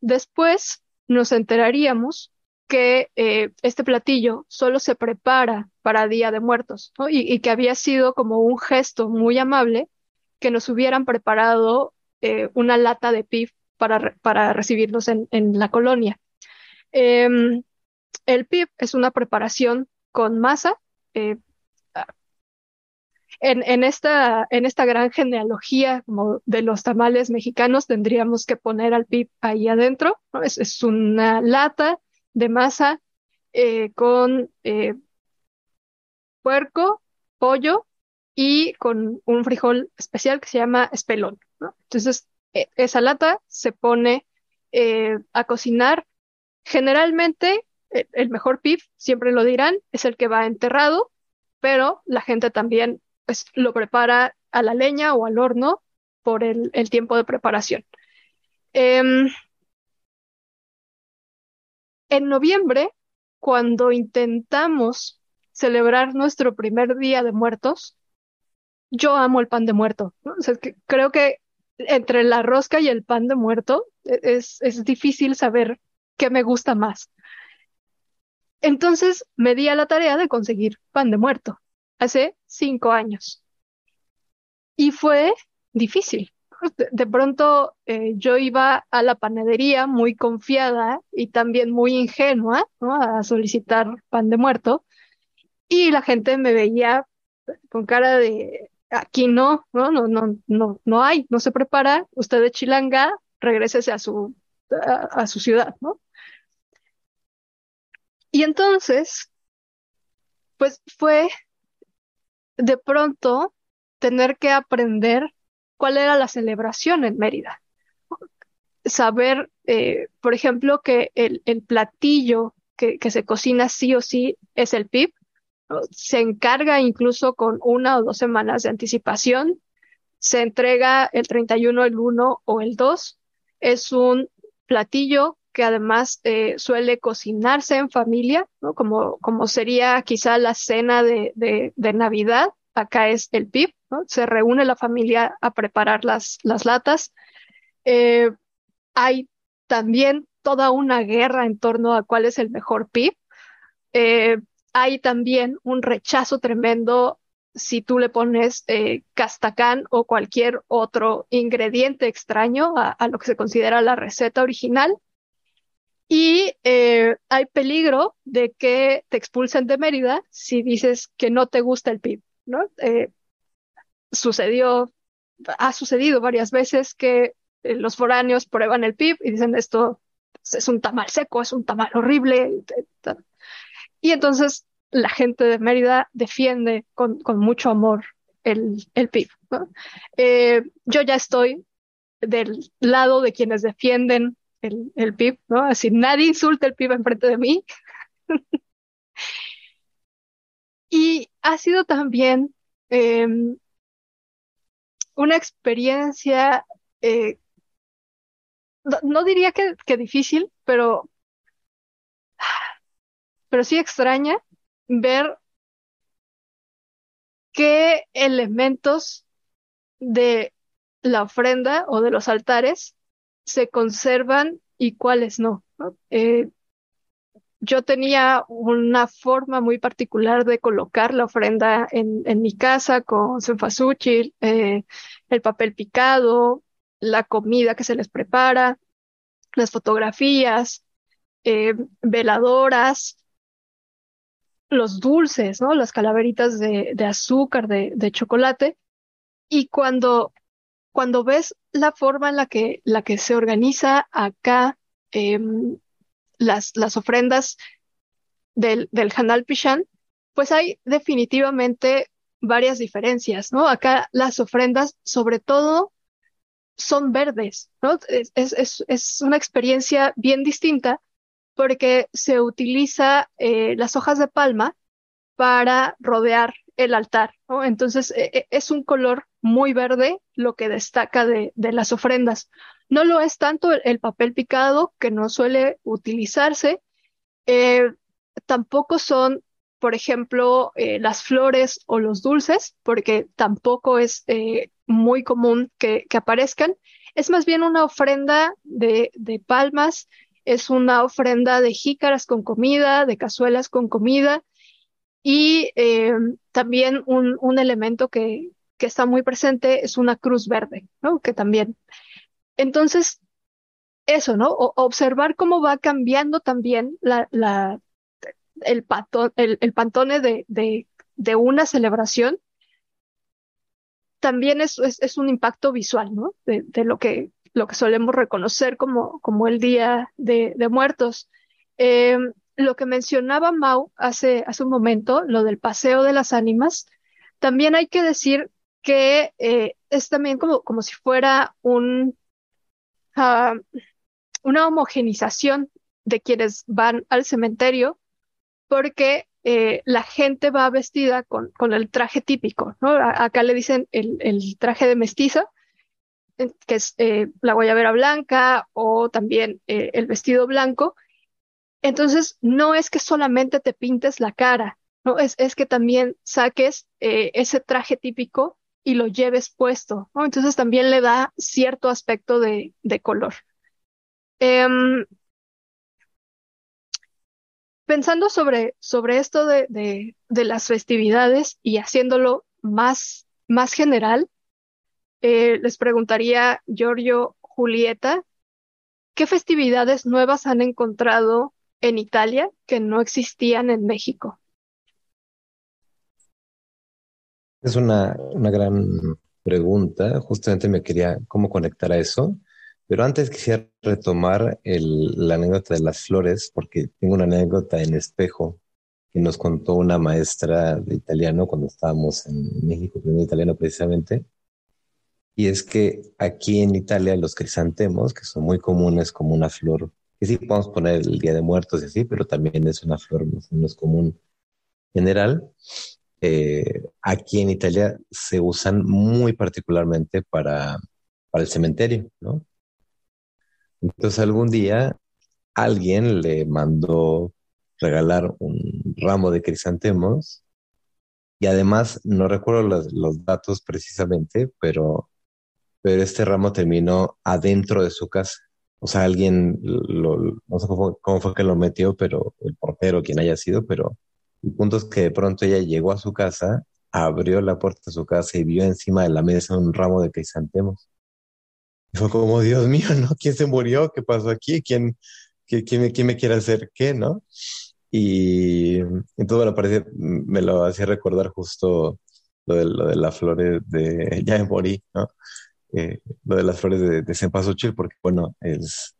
Después nos enteraríamos que eh, este platillo solo se prepara para Día de Muertos y, que había sido como un gesto muy amable que nos hubieran preparado eh, una lata de pip para, para recibirnos en, en la colonia. Eh, el pip es una preparación con masa, eh, en, en, esta, en esta gran genealogía como de los tamales mexicanos tendríamos que poner al pip ahí adentro. Es, es, una lata de masa eh, con eh, puerco, pollo y con un frijol especial que se llama espelón. Entonces, esa lata se pone eh, a cocinar. Generalmente, el mejor pip, siempre lo dirán, es el que va enterrado, pero la gente también pues lo prepara a la leña o al horno por el, tiempo de preparación. Eh, en noviembre, cuando intentamos celebrar nuestro primer día de muertos, yo amo el pan de muerto. ¿no? Que creo que entre la rosca y el pan de muerto e, es, es difícil saber qué me gusta más. Entonces me di a la tarea de conseguir pan de muerto hace cinco años. Y fue difícil. De, pronto eh, yo iba a la panadería muy confiada y también muy ingenua a solicitar pan de muerto y la gente me veía con cara de aquí no, no, no, no, no, no hay, no se prepara, usted de Chilanga, regrésese a su, a, su ciudad, ¿no? Y entonces, pues fue de pronto tener que aprender cuál era la celebración en Mérida. Saber, eh, por ejemplo, que el, el platillo que, que, se cocina sí o sí es el PIB, se encarga incluso con una o dos semanas de anticipación, se entrega el 31, el 1 o el 2. Es un platillo que además eh, suele cocinarse en familia, ¿no? como, como sería quizá la cena de, de, Navidad. Acá es el PIB, ¿no? se reúne la familia a preparar las, las latas. Eh, hay también toda una guerra en torno a cuál es el mejor PIB. Eh, hay también un rechazo tremendo si tú le pones eh, castacán o cualquier otro ingrediente extraño a, lo que se considera la receta original. Y eh, hay peligro de que te expulsen de Mérida si dices que no te gusta el PIB, ¿no? Eh, sucedió, ha sucedido varias veces que los foráneos prueban el PIB y dicen esto es un tamal seco, es un tamal horrible. Y entonces la gente de Mérida defiende con, mucho amor el, el PIB. Eh, yo ya estoy del lado de quienes defienden el, el PIB, ¿no? Así nadie insulta el PIB enfrente de mí. y ha sido también em, una experiencia, eh, no, diría que, que difícil, pero pero sí extraña ver qué elementos de la ofrenda o de los altares se conservan y cuáles no. Eh, yo tenía una forma muy particular de colocar la ofrenda en, mi casa con cempasúchil, eh, el papel picado, la comida que se les prepara, las fotografías, eh, veladoras, los dulces, ¿no? Las calaveritas de, azúcar, de, chocolate. Y cuando, cuando ves la forma en la que, la que se organiza acá em, las, las ofrendas del, del Hanal Pishan, pues hay definitivamente varias diferencias, ¿no? Acá las ofrendas, sobre todo, son verdes, ¿no? Es, es, es una experiencia bien distinta porque se utiliza eh, las hojas de palma para rodear el altar. Entonces e, e, es un color muy verde lo que destaca de, las ofrendas. No lo es tanto el, papel picado que no suele utilizarse, eh, tampoco son, por ejemplo, eh, las flores o los dulces, porque tampoco es muy común que, aparezcan. Es más bien una ofrenda de palmas es una ofrenda de jícaras con comida, de cazuelas con comida y eh, también un, un elemento que, que, está muy presente es una cruz verde, ¿no? Que también. Entonces, eso, ¿no? observar cómo va cambiando también la, la, el, pato, el, el, pantone de, de, de una celebración también es, es, un impacto visual, ¿no? De, lo que lo que solemos reconocer como, como el Día de, Muertos. Eh, lo que mencionaba Mau hace, hace un momento, lo del paseo de las ánimas, también hay que decir que eh, es también como, como si fuera un, ah, una homogenización de quienes van al cementerio, porque eh, la gente va vestida con, con el traje típico, ¿no? acá le dicen el, el traje de mestiza, que es eh, la guayabera blanca o también eh, el vestido blanco. Entonces, no es que solamente te pintes la cara, ¿no? Es, es que también saques eh, ese traje típico y lo lleves puesto. Entonces también le da cierto aspecto de, de color. Em, pensando sobre, sobre esto de, de, de, las festividades y haciéndolo más, más general, eh, les preguntaría, Giorgio, Julieta, ¿qué festividades nuevas han encontrado en Italia que no existían en México? es una, una gran pregunta. Justamente me quería cómo conectar a eso. Pero antes quisiera retomar la anécdota de las flores, porque tengo una anécdota en espejo que nos contó una maestra de italiano cuando estábamos en México, aprendiendo italiano precisamente. Y es que aquí en Italia los crisantemos, que son muy comunes como una flor, que sí podemos poner el Día de Muertos y así, pero también es una flor no es común general. Eh, aquí en Italia se usan muy particularmente para, para el cementerio, ¿no? Entonces algún día alguien le mandó regalar un ramo de crisantemos y además no recuerdo los, datos precisamente, pero, pero este ramo terminó adentro de su casa. O sea, alguien, lo, no sé cómo, cómo, fue que lo metió, pero el portero, quien haya sido, pero el punto es que de pronto ella llegó a su casa, abrió la puerta de su casa y vio encima de la mesa un ramo de crisantemos fue como, Dios mío, ¿no? ¿Quién se murió? ¿Qué pasó aquí? ¿Quién, quién, me, quién me quiere hacer qué, no? Y entonces, bueno, parece, me lo hacía recordar justo lo de, lo de las flores de, ya me morí, ¿no? Eh, lo de las flores de, de porque, bueno, es,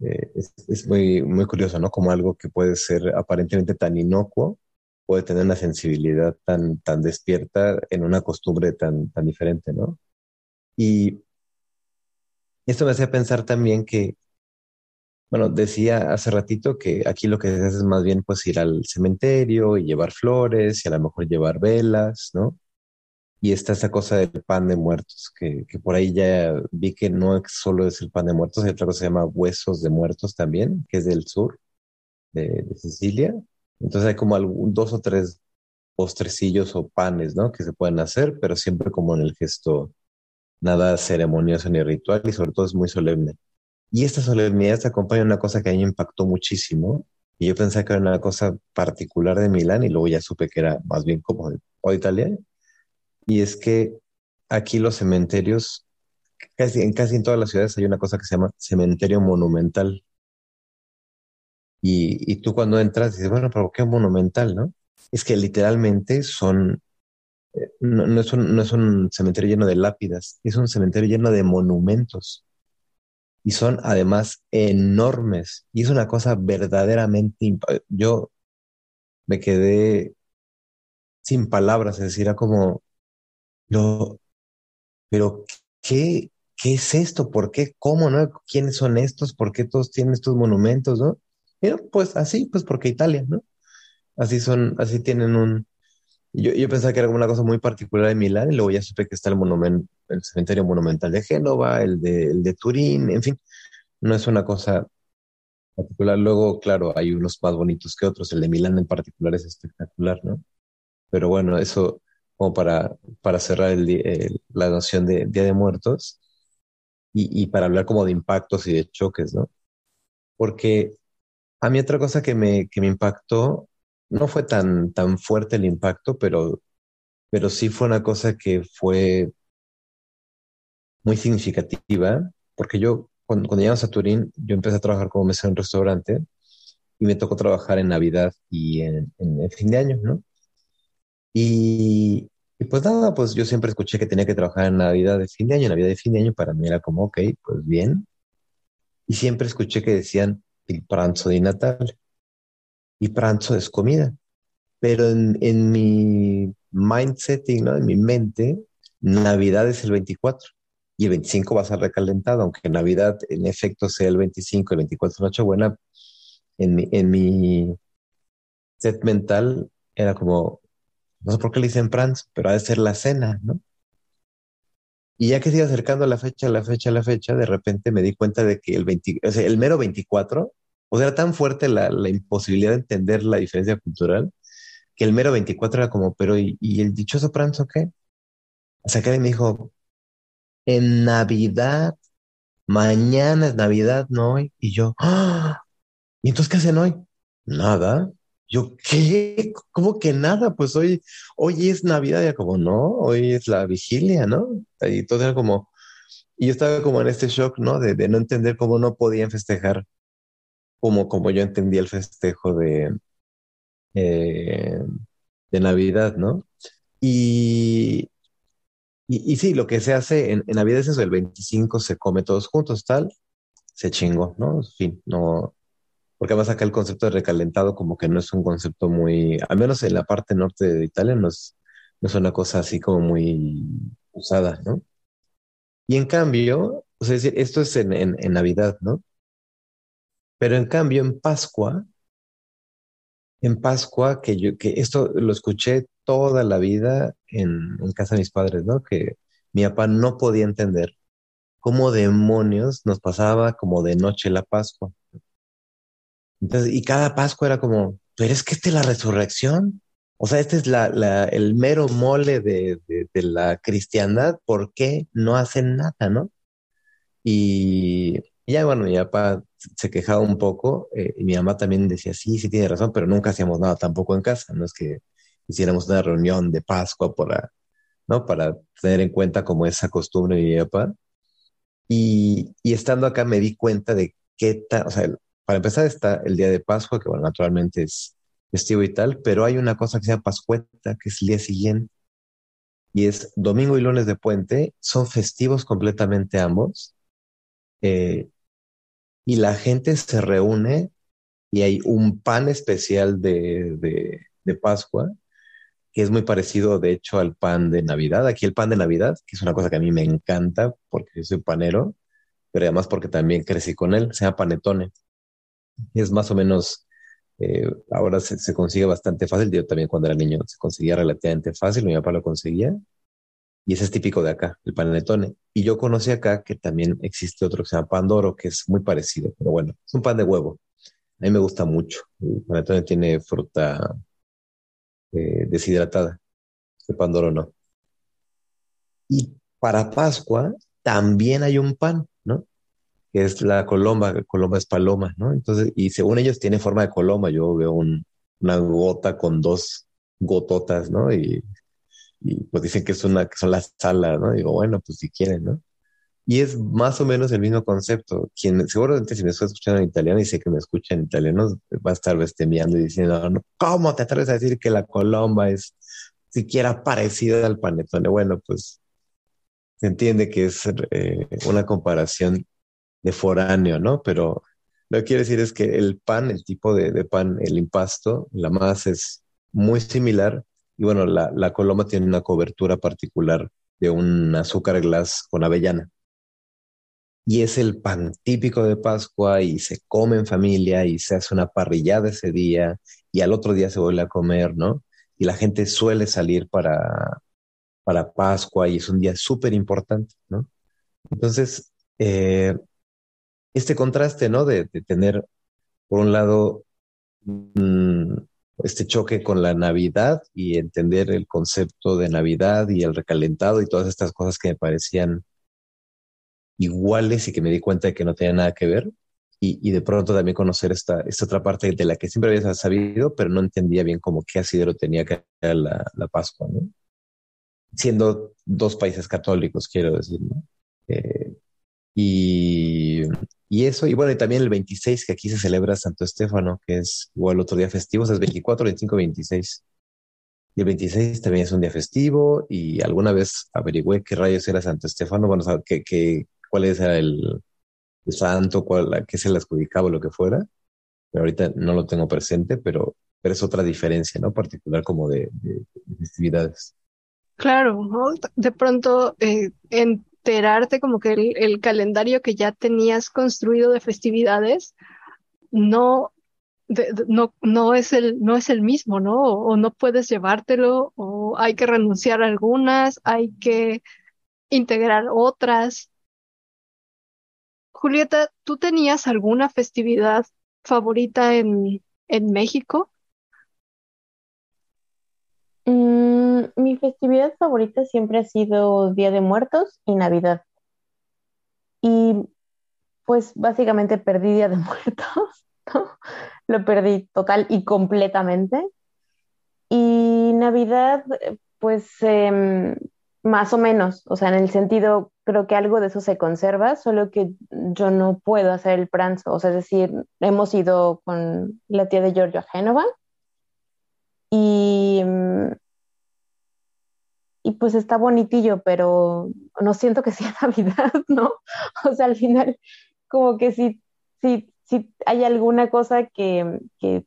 eh, es, es, muy, muy curioso, ¿no? Como algo que puede ser aparentemente tan inocuo, puede tener una sensibilidad tan, tan despierta en una costumbre tan, tan diferente, ¿no? Y esto me hacía pensar también que, bueno, decía hace ratito que aquí lo que se hace es más bien pues ir al cementerio y llevar flores y a lo mejor llevar velas, ¿no? Y está esa cosa del pan de muertos, que, que por ahí ya vi que no solo es el pan de muertos, hay otra cosa que se llama huesos de muertos también, que es del sur de, Sicilia. Entonces hay como algún, dos o tres postrecillos o panes, ¿no? Que se pueden hacer, pero siempre como en el gesto nada ceremonioso ni ritual y sobre todo es muy solemne. Y esta solemnidad se acompaña de una cosa que a mí me impactó muchísimo y yo pensé que era una cosa particular de Milán y luego ya supe que era más bien como de, Italia. Y es que aquí los cementerios, casi en casi en todas las ciudades hay una cosa que se llama cementerio monumental. Y, y tú cuando entras dices, bueno, pero ¿qué monumental, no? Es que literalmente son no, es un, no es un cementerio lleno de lápidas, es un cementerio lleno de monumentos. Y son además enormes. Y es una cosa verdaderamente... Yo me quedé sin palabras, es decir, era como, lo, pero ¿qué, ¿qué es esto? ¿Por qué? ¿Cómo? ¿No? ¿Quiénes son estos? ¿Por qué todos tienen estos monumentos? ¿No? Pues así, pues porque Italia, ¿no? Así son, así tienen un, yo, yo pensaba que era una cosa muy particular de Milán y luego ya supe que está el monumento, el cementerio monumental de Génova, el de, el de Turín, en fin, no es una cosa particular. Luego, claro, hay unos más bonitos que otros, el de Milán en particular es espectacular, ¿no? Pero bueno, eso como para, para cerrar el, la noción de Día de Muertos y, y para hablar como de impactos y de choques, ¿no? Porque a mí otra cosa que me, que me impactó no fue tan, tan fuerte el impacto, pero, pero sí fue una cosa que fue muy significativa, porque yo, cuando, llegamos a Turín, yo empecé a trabajar como mesero en un restaurante y me tocó trabajar en Navidad y en, en, fin de año, ¿no? Y, y, pues nada, pues yo siempre escuché que tenía que trabajar en Navidad de fin de año, Navidad de fin de año para mí era como, ok, pues bien. Y siempre escuché que decían el pranzo de Natal y pranzo es comida. Pero en, en mi mindset, ¿no? en mi mente, Navidad es el 24 y el 25 va a ser recalentado, aunque Navidad en efecto sea el 25, el 24 Nochebuena, en mi, en mi set mental era como, no sé por qué le dicen pranzo, pero ha de ser la cena, ¿no? Y ya que se iba acercando la fecha, la fecha, la fecha, de repente me di cuenta de que el, 20, o sea, el mero 24 o sea, era tan fuerte la, imposibilidad de entender la diferencia cultural que el mero 24 era como, pero ¿y, el dichoso pranzo qué? O sea, que me dijo, en Navidad, mañana es Navidad, no. Y yo, ¡Ah! ¿y entonces qué hacen hoy? Nada. Yo, ¿qué? ¿Cómo que nada? Pues hoy, hoy es Navidad, ya como, no, hoy es la vigilia, ¿no? Y todo era como, y yo estaba como en este shock, ¿no? De, no entender cómo no podían festejar como, como yo entendía el festejo de, eh, de Navidad, ¿no? Y, y, sí, lo que se hace en, en Navidad es eso, el 25 se come todos juntos, tal, se chingó, ¿no? En fin, no, porque además acá el concepto de recalentado como que no es un concepto muy, al menos en la parte norte de Italia no es, no es una cosa así como muy usada, ¿no? Y en cambio, o sea, decir, esto es en, en, Navidad, ¿no? Pero en cambio en Pascua, en Pascua, que yo, que esto lo escuché toda la vida en, en casa de mis padres, ¿no? Que mi papá no podía entender cómo demonios nos pasaba como de noche la Pascua. Entonces, y cada Pascua era como, pero es que esta es la resurrección. O sea, este es la, la, el mero mole de, de, la cristiandad. ¿Por qué no hacen nada, no? Y, ya, bueno, mi papá se quejaba un poco eh, y mi mamá también decía, sí, sí tiene razón, pero nunca hacíamos nada tampoco en casa. No es que hiciéramos una reunión de Pascua para, ¿no? Para tener en cuenta como esa costumbre de mi papá. Y, y estando acá me di cuenta de qué tal, o sea, para empezar está el día de Pascua, que bueno, naturalmente es festivo y tal, pero hay una cosa que se llama Pascueta, que es el día siguiente, y es domingo y lunes de puente, son festivos completamente ambos, eh, y la gente se reúne y hay un pan especial de, de, Pascua, que es muy parecido, de hecho, al pan de Navidad. Aquí el pan de Navidad, que es una cosa que a mí me encanta porque yo soy panero, pero además porque también crecí con él, se llama panetone es más o menos, eh, ahora se, consigue bastante fácil. Yo también cuando era niño se conseguía relativamente fácil, mi papá lo conseguía. Y ese es típico de acá, el panetone. Y yo conocí acá que también existe otro que se llama pandoro, que es muy parecido, pero bueno, es un pan de huevo. A mí me gusta mucho. El panetone tiene fruta eh, deshidratada. El pandoro no. Y para Pascua también hay un pan. Es la colomba, colomba es paloma, ¿no? Entonces, y según ellos tiene forma de coloma, yo veo una gota con dos gototas, ¿no? Y, pues dicen que es una, que son las salas, ¿no? digo, bueno, pues si quieren, ¿no? Y es más o menos el mismo concepto. Quien seguramente si me está escuchando en italiano y sé que me escucha en italiano, va a estar bestemeando y diciendo, ¿cómo te atreves a decir que la colomba es siquiera parecida al panetone? Bueno, pues se entiende que es eh, una comparación de foráneo, ¿no? Pero lo que quiere decir es que el pan, el tipo de, pan, el impasto, la masa es muy similar y bueno, la, la coloma tiene una cobertura particular de un azúcar glass con avellana. Y es el pan típico de Pascua y se come en familia y se hace una parrillada ese día y al otro día se vuelve a comer, ¿no? Y la gente suele salir para, para Pascua y es un día súper importante, ¿no? Entonces, eh, este contraste, ¿no? De, tener, por un lado, mm, este choque con la Navidad y entender el concepto de Navidad y el recalentado y todas estas cosas que me parecían iguales y que me di cuenta de que no tenían nada que ver. Y, de pronto también conocer esta, esta otra parte de la que siempre había sabido, pero no entendía bien cómo qué asidero tenía que ser la, la Pascua, ¿no? Siendo dos países católicos, quiero decir, ¿no? Eh, y, y eso, y bueno, y también el 26, que aquí se celebra Santo Estefano, que es igual otro día festivo, es 24, 25, 26. Y el 26 también es un día festivo, y alguna vez averigüé qué rayos era Santo Estefano, bueno, o qué, cuál era el, santo, cuál, qué se le adjudicaba o lo que fuera. Pero ahorita no lo tengo presente, pero, pero es otra diferencia, ¿no? Particular como de, festividades. Claro, ¿no? De pronto eh, en como que el, calendario que ya tenías construido de festividades no, no, no, es el, no es el mismo, ¿no? O, no puedes llevártelo, o hay que renunciar a algunas, hay que integrar otras. Julieta, ¿tú tenías alguna festividad favorita en, en México? Mm, mi festividad favorita siempre ha sido Día de Muertos y Navidad. Y pues básicamente perdí Día de Muertos, Lo perdí total y completamente. Y Navidad, pues em, más o menos, o sea, en el sentido, creo que algo de eso se conserva, solo que yo no puedo hacer el pranzo, o sea, es decir, hemos ido con la tía de Giorgio a Génova y, mm, pues está bonitillo, pero no siento que sea Navidad, ¿no? O sea, al final, como que sí hay alguna cosa que, que,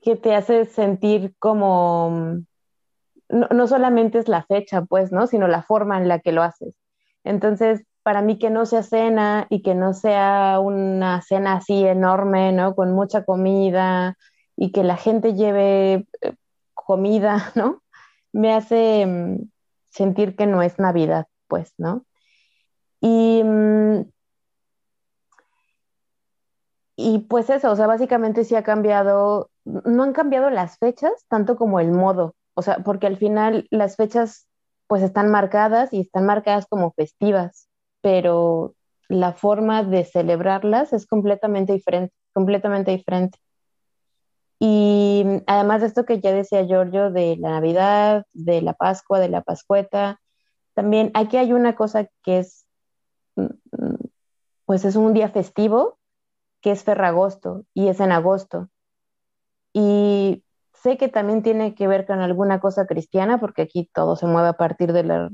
que te hace sentir como, no, no solamente es la fecha, pues, ¿no? Sino la forma en la que lo haces. Entonces, para mí que no sea cena y que no sea una cena así enorme, ¿no? Con mucha comida y que la gente lleve eh, comida, ¿no? Me hace mm, sentir que no es Navidad, pues, ¿no? Y, mm, y pues eso, o sea, básicamente sí ha cambiado, no han cambiado las fechas tanto como el modo, o sea, porque al final las fechas pues están marcadas y están marcadas como festivas, pero la forma de celebrarlas es completamente diferente, completamente diferente. Y además de esto que ya decía Giorgio de la Navidad, de la Pascua, de la Pascueta, también aquí hay una cosa que es, mm, pues es un día festivo, que es Ferragosto y es en agosto. Y sé que también tiene que ver con alguna cosa cristiana, porque aquí todo se mueve a partir de la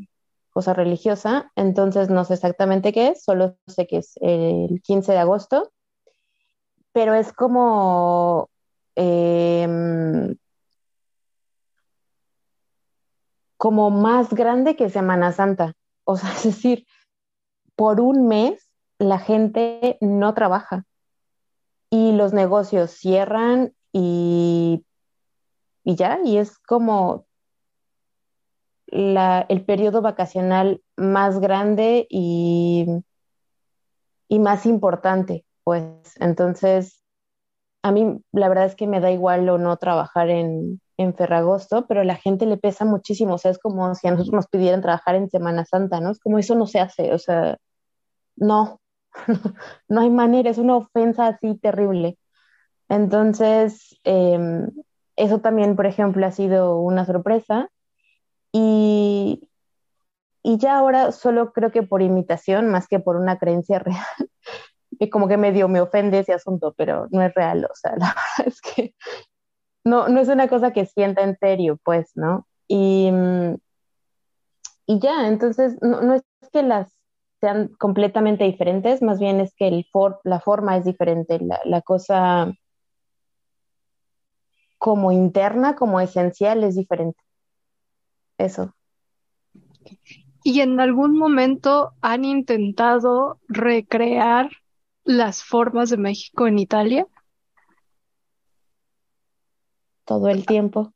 cosa religiosa, entonces no sé exactamente qué es, solo sé que es el 15 de agosto, pero es como em, como más grande que Semana Santa. O sea, es decir, por un mes la gente no trabaja y los negocios cierran y, y ya, y es como el periodo vacacional más grande y, y más importante, pues entonces a mí la verdad es que me da igual o no trabajar en, en Ferragosto, pero a la gente le pesa muchísimo, o sea, es como si a nosotros nos pidieran trabajar en Semana Santa, ¿no? Es como eso no se hace, o sea, no, no hay manera, es una ofensa así terrible. Entonces, em, eso también, por ejemplo, ha sido una sorpresa y, y ya ahora solo creo que por imitación, más que por una creencia real, y como que medio me ofende ese asunto, pero no es real, o sea, la verdad es que no, no es una cosa que sienta en serio, pues, ¿no? Y, y ya, entonces, no, no, es que las sean completamente diferentes, más bien es que el for, la forma es diferente, la, la cosa como interna, como esencial, es diferente eso. ¿Y en algún momento han intentado recrear las formas de México en Italia? Todo el tiempo.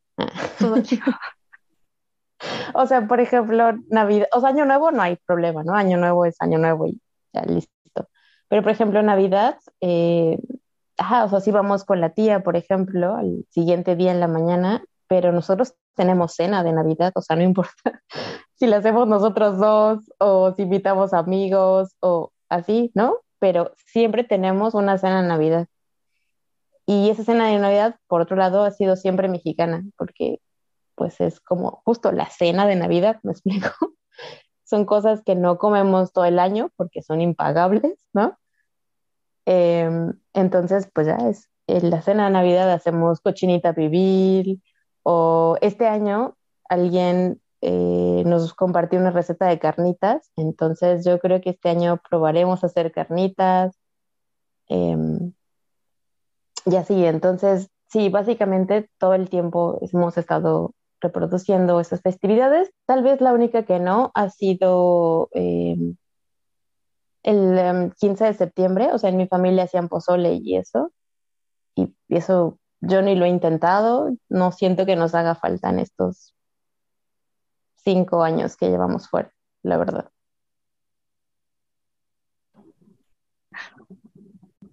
o sea, por ejemplo, Navidad, o sea, Año Nuevo no hay problema, ¿no? Año Nuevo es Año Nuevo y ya listo. Pero, por ejemplo, Navidad, eh, ajá, o sea, si vamos con la tía, por ejemplo, al siguiente día en la mañana, pero nosotros tenemos cena de Navidad, o sea, no importa si la hacemos nosotros dos o si invitamos amigos o así, ¿no? Pero siempre tenemos una cena de Navidad. Y esa cena de Navidad, por otro lado, ha sido siempre mexicana, porque pues es como justo la cena de Navidad, me explico. son cosas que no comemos todo el año porque son impagables, ¿no? Em, entonces, pues ya es, la cena de Navidad hacemos cochinita pibil, o este año alguien eh, nos compartió una receta de carnitas, entonces yo creo que este año probaremos hacer carnitas. Em, y así, entonces sí, básicamente todo el tiempo hemos estado reproduciendo esas festividades. Tal vez la única que no ha sido em, el 15 em, de septiembre, o sea, en mi familia hacían pozole y eso, y eso yo ni lo he intentado, no siento que nos haga falta en estos cinco años que llevamos fuera, la verdad.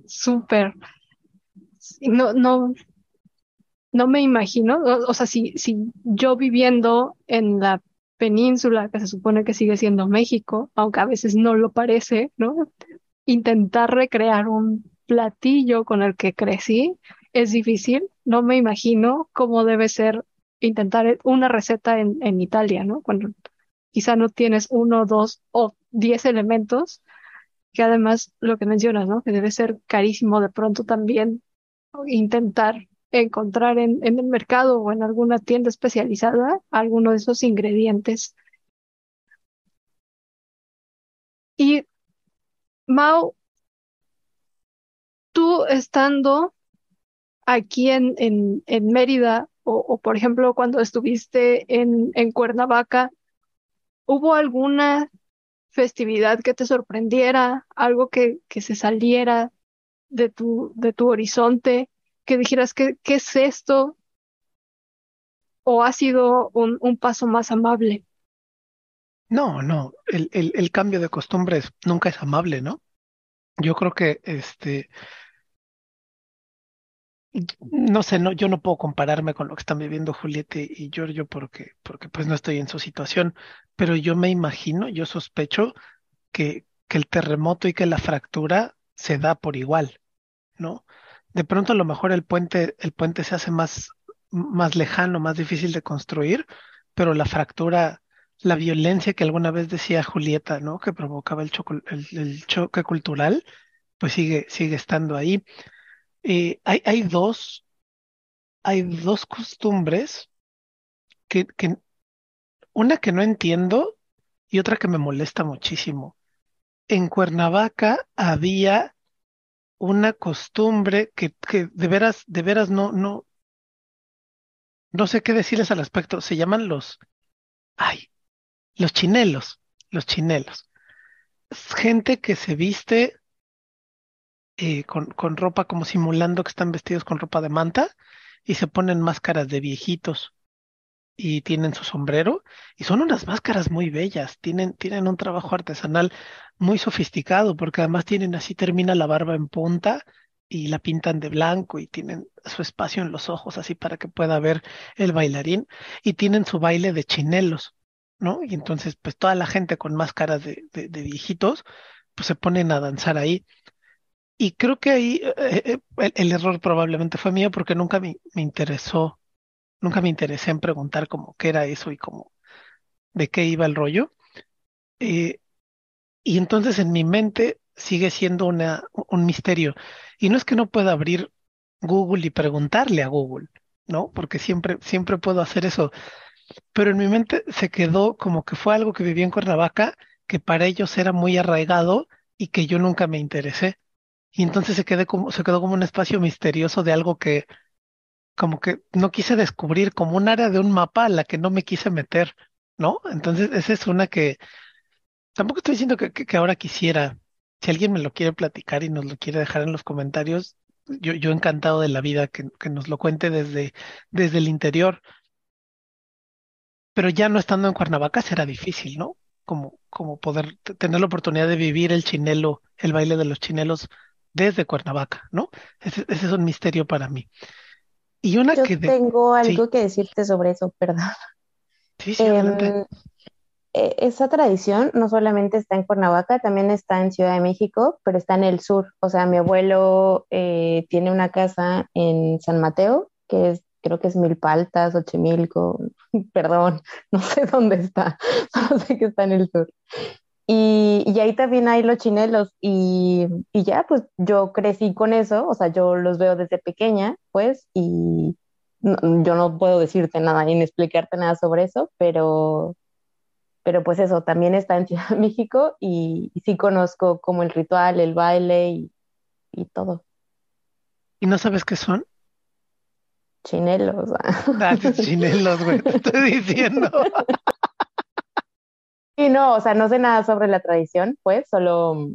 Súper. No, no, no me imagino, o, sea, si, si yo viviendo en la península, que se supone que sigue siendo México, aunque a veces no lo parece, ¿no? Intentar recrear un platillo con el que crecí, es difícil. No me imagino cómo debe ser intentar una receta en, en Italia, ¿no? Cuando quizá no tienes uno, dos o diez elementos, que además lo que mencionas, ¿no? Que debe ser carísimo de pronto también intentar encontrar en, en el mercado o en alguna tienda especializada alguno de esos ingredientes. Y Mau, tú estando aquí en, en, en Mérida o, por ejemplo cuando estuviste en, en Cuernavaca, ¿hubo alguna festividad que te sorprendiera, algo que, que se saliera de tu, de tu horizonte, que dijeras que, ¿qué es esto? ¿O ha sido un, un paso más amable? No, no, el, el, el cambio de costumbres nunca es amable, ¿no? Yo creo que este, no sé, no, yo no puedo compararme con lo que están viviendo Juliette y Giorgio porque, porque pues no estoy en su situación, pero yo me imagino, yo sospecho que, que el terremoto y que la fractura se da por igual, ¿no? De pronto a lo mejor el puente, el puente se hace más, más lejano, más difícil de construir, pero la fractura, la violencia que alguna vez decía Julieta, ¿no? Que provocaba el, choco- el, el choque cultural, pues sigue, sigue estando ahí. Eh, hay, hay dos, hay dos costumbres que, que, una que no entiendo y otra que me molesta muchísimo. En Cuernavaca había una costumbre que, que de veras, de veras no, no, no sé qué decirles al respecto. Se llaman los, ay, los chinelos, los chinelos. Gente que se viste eh, con, con ropa como simulando que están vestidos con ropa de manta y se ponen máscaras de viejitos y tienen su sombrero y son unas máscaras muy bellas, tienen, tienen un trabajo artesanal muy sofisticado porque además tienen así termina la barba en punta y la pintan de blanco y tienen su espacio en los ojos así para que pueda ver el bailarín y tienen su baile de chinelos, ¿no? Y entonces pues toda la gente con máscaras de, de, de viejitos pues se ponen a danzar ahí. Y creo que ahí eh, eh, el, el error probablemente fue mío porque nunca me, me interesó nunca me interesé en preguntar cómo qué era eso y cómo de qué iba el rollo. Eh, y entonces en mi mente sigue siendo una, un misterio. Y no es que no pueda abrir Google y preguntarle a Google, ¿no? Porque siempre, siempre puedo hacer eso. Pero en mi mente se quedó como que fue algo que viví en Cuernavaca, que para ellos era muy arraigado y que yo nunca me interesé. Y entonces se quedó como, se quedó como un espacio misterioso de algo que, como que no quise descubrir como un área de un mapa a la que no me quise meter, ¿no? Entonces, esa es una que tampoco estoy diciendo que, que, ahora quisiera. Si alguien me lo quiere platicar y nos lo quiere dejar en los comentarios, yo, yo encantado de la vida que, que nos lo cuente desde, desde el interior. Pero ya no estando en Cuernavaca será difícil, ¿no? Como, como poder tener la oportunidad de vivir el chinelo, el baile de los chinelos desde Cuernavaca, ¿no? Ese, ese es un misterio para mí. Y una Yo que de, tengo sí, algo que decirte sobre eso, perdón. sí, sí, adelante. Em, e- esa tradición no solamente está en Cuernavaca, también está en Ciudad de México, pero está en el sur. O sea, mi abuelo eh, tiene una casa en San Mateo, que es, creo que es Milpaltas, Xochimilco, perdón, no sé dónde está, solo sé que está en el sur. Y, y ahí también hay los chinelos y, y ya, pues yo crecí con eso, o sea, yo los veo desde pequeña, pues, y no- yo no puedo decirte nada ni explicarte nada sobre eso, pero, pero pues eso, también está en Ciudad de México y, y sí conozco como el ritual, el baile y, y todo, ¿Y no sabes qué son? chinelos. Ah, sí, chinelos, güey, te estoy diciendo. Y no, o sea, no sé nada sobre la tradición, pues, solo,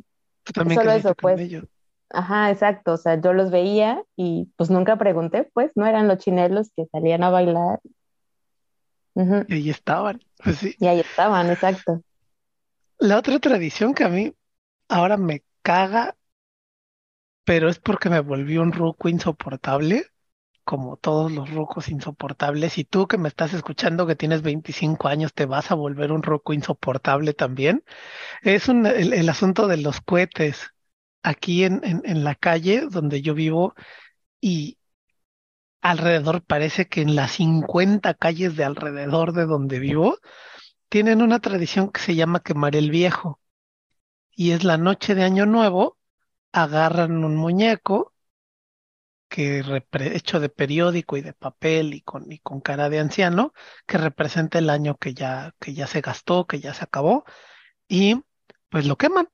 Tú también solo eso, pues. ellos. Ajá, exacto, o sea, yo los veía y pues nunca pregunté, pues, no eran los chinelos que salían a bailar. Ujú, Y ahí estaban. Pues sí. Y ahí estaban, exacto. La otra tradición que a mí ahora me caga, pero es porque me volví un ruco insoportable, como todos los rucos insoportables. Y tú que me estás escuchando que tienes 25 años, te vas a volver un ruco insoportable también. Es el, asunto de los cohetes aquí en la calle donde yo vivo y alrededor parece que en las 50 calles de alrededor de donde vivo tienen una tradición que se llama quemar el viejo y es la noche de Año Nuevo, agarran un muñeco que hecho de periódico y de papel y con, y con cara de anciano, que representa el año que ya, que ya se gastó, que ya se acabó, y pues lo queman,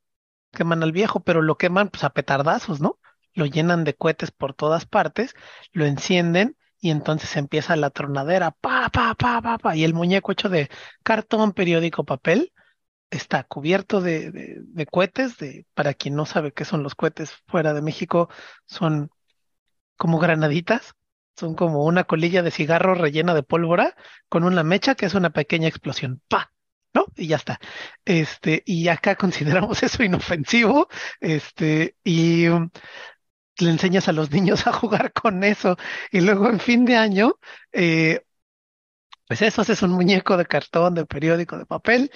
queman al viejo, pero lo queman pues a petardazos, ¿no? Lo llenan de cohetes por todas partes, lo encienden y entonces empieza la tronadera, pa, pa, pa, pa, pa, y el muñeco hecho de cartón, periódico, papel, está cubierto de, de, de cohetes, de, para quien no sabe qué son los cohetes fuera de México, son como granaditas, son como una colilla de cigarro rellena de pólvora con una mecha que es una pequeña explosión. ¡Pa! ¿No? Y ya está. Este, y acá consideramos eso inofensivo, este, y le enseñas a los niños a jugar con eso. Y luego en fin de año, eh, pues eso es un muñeco de cartón, de periódico, de papel,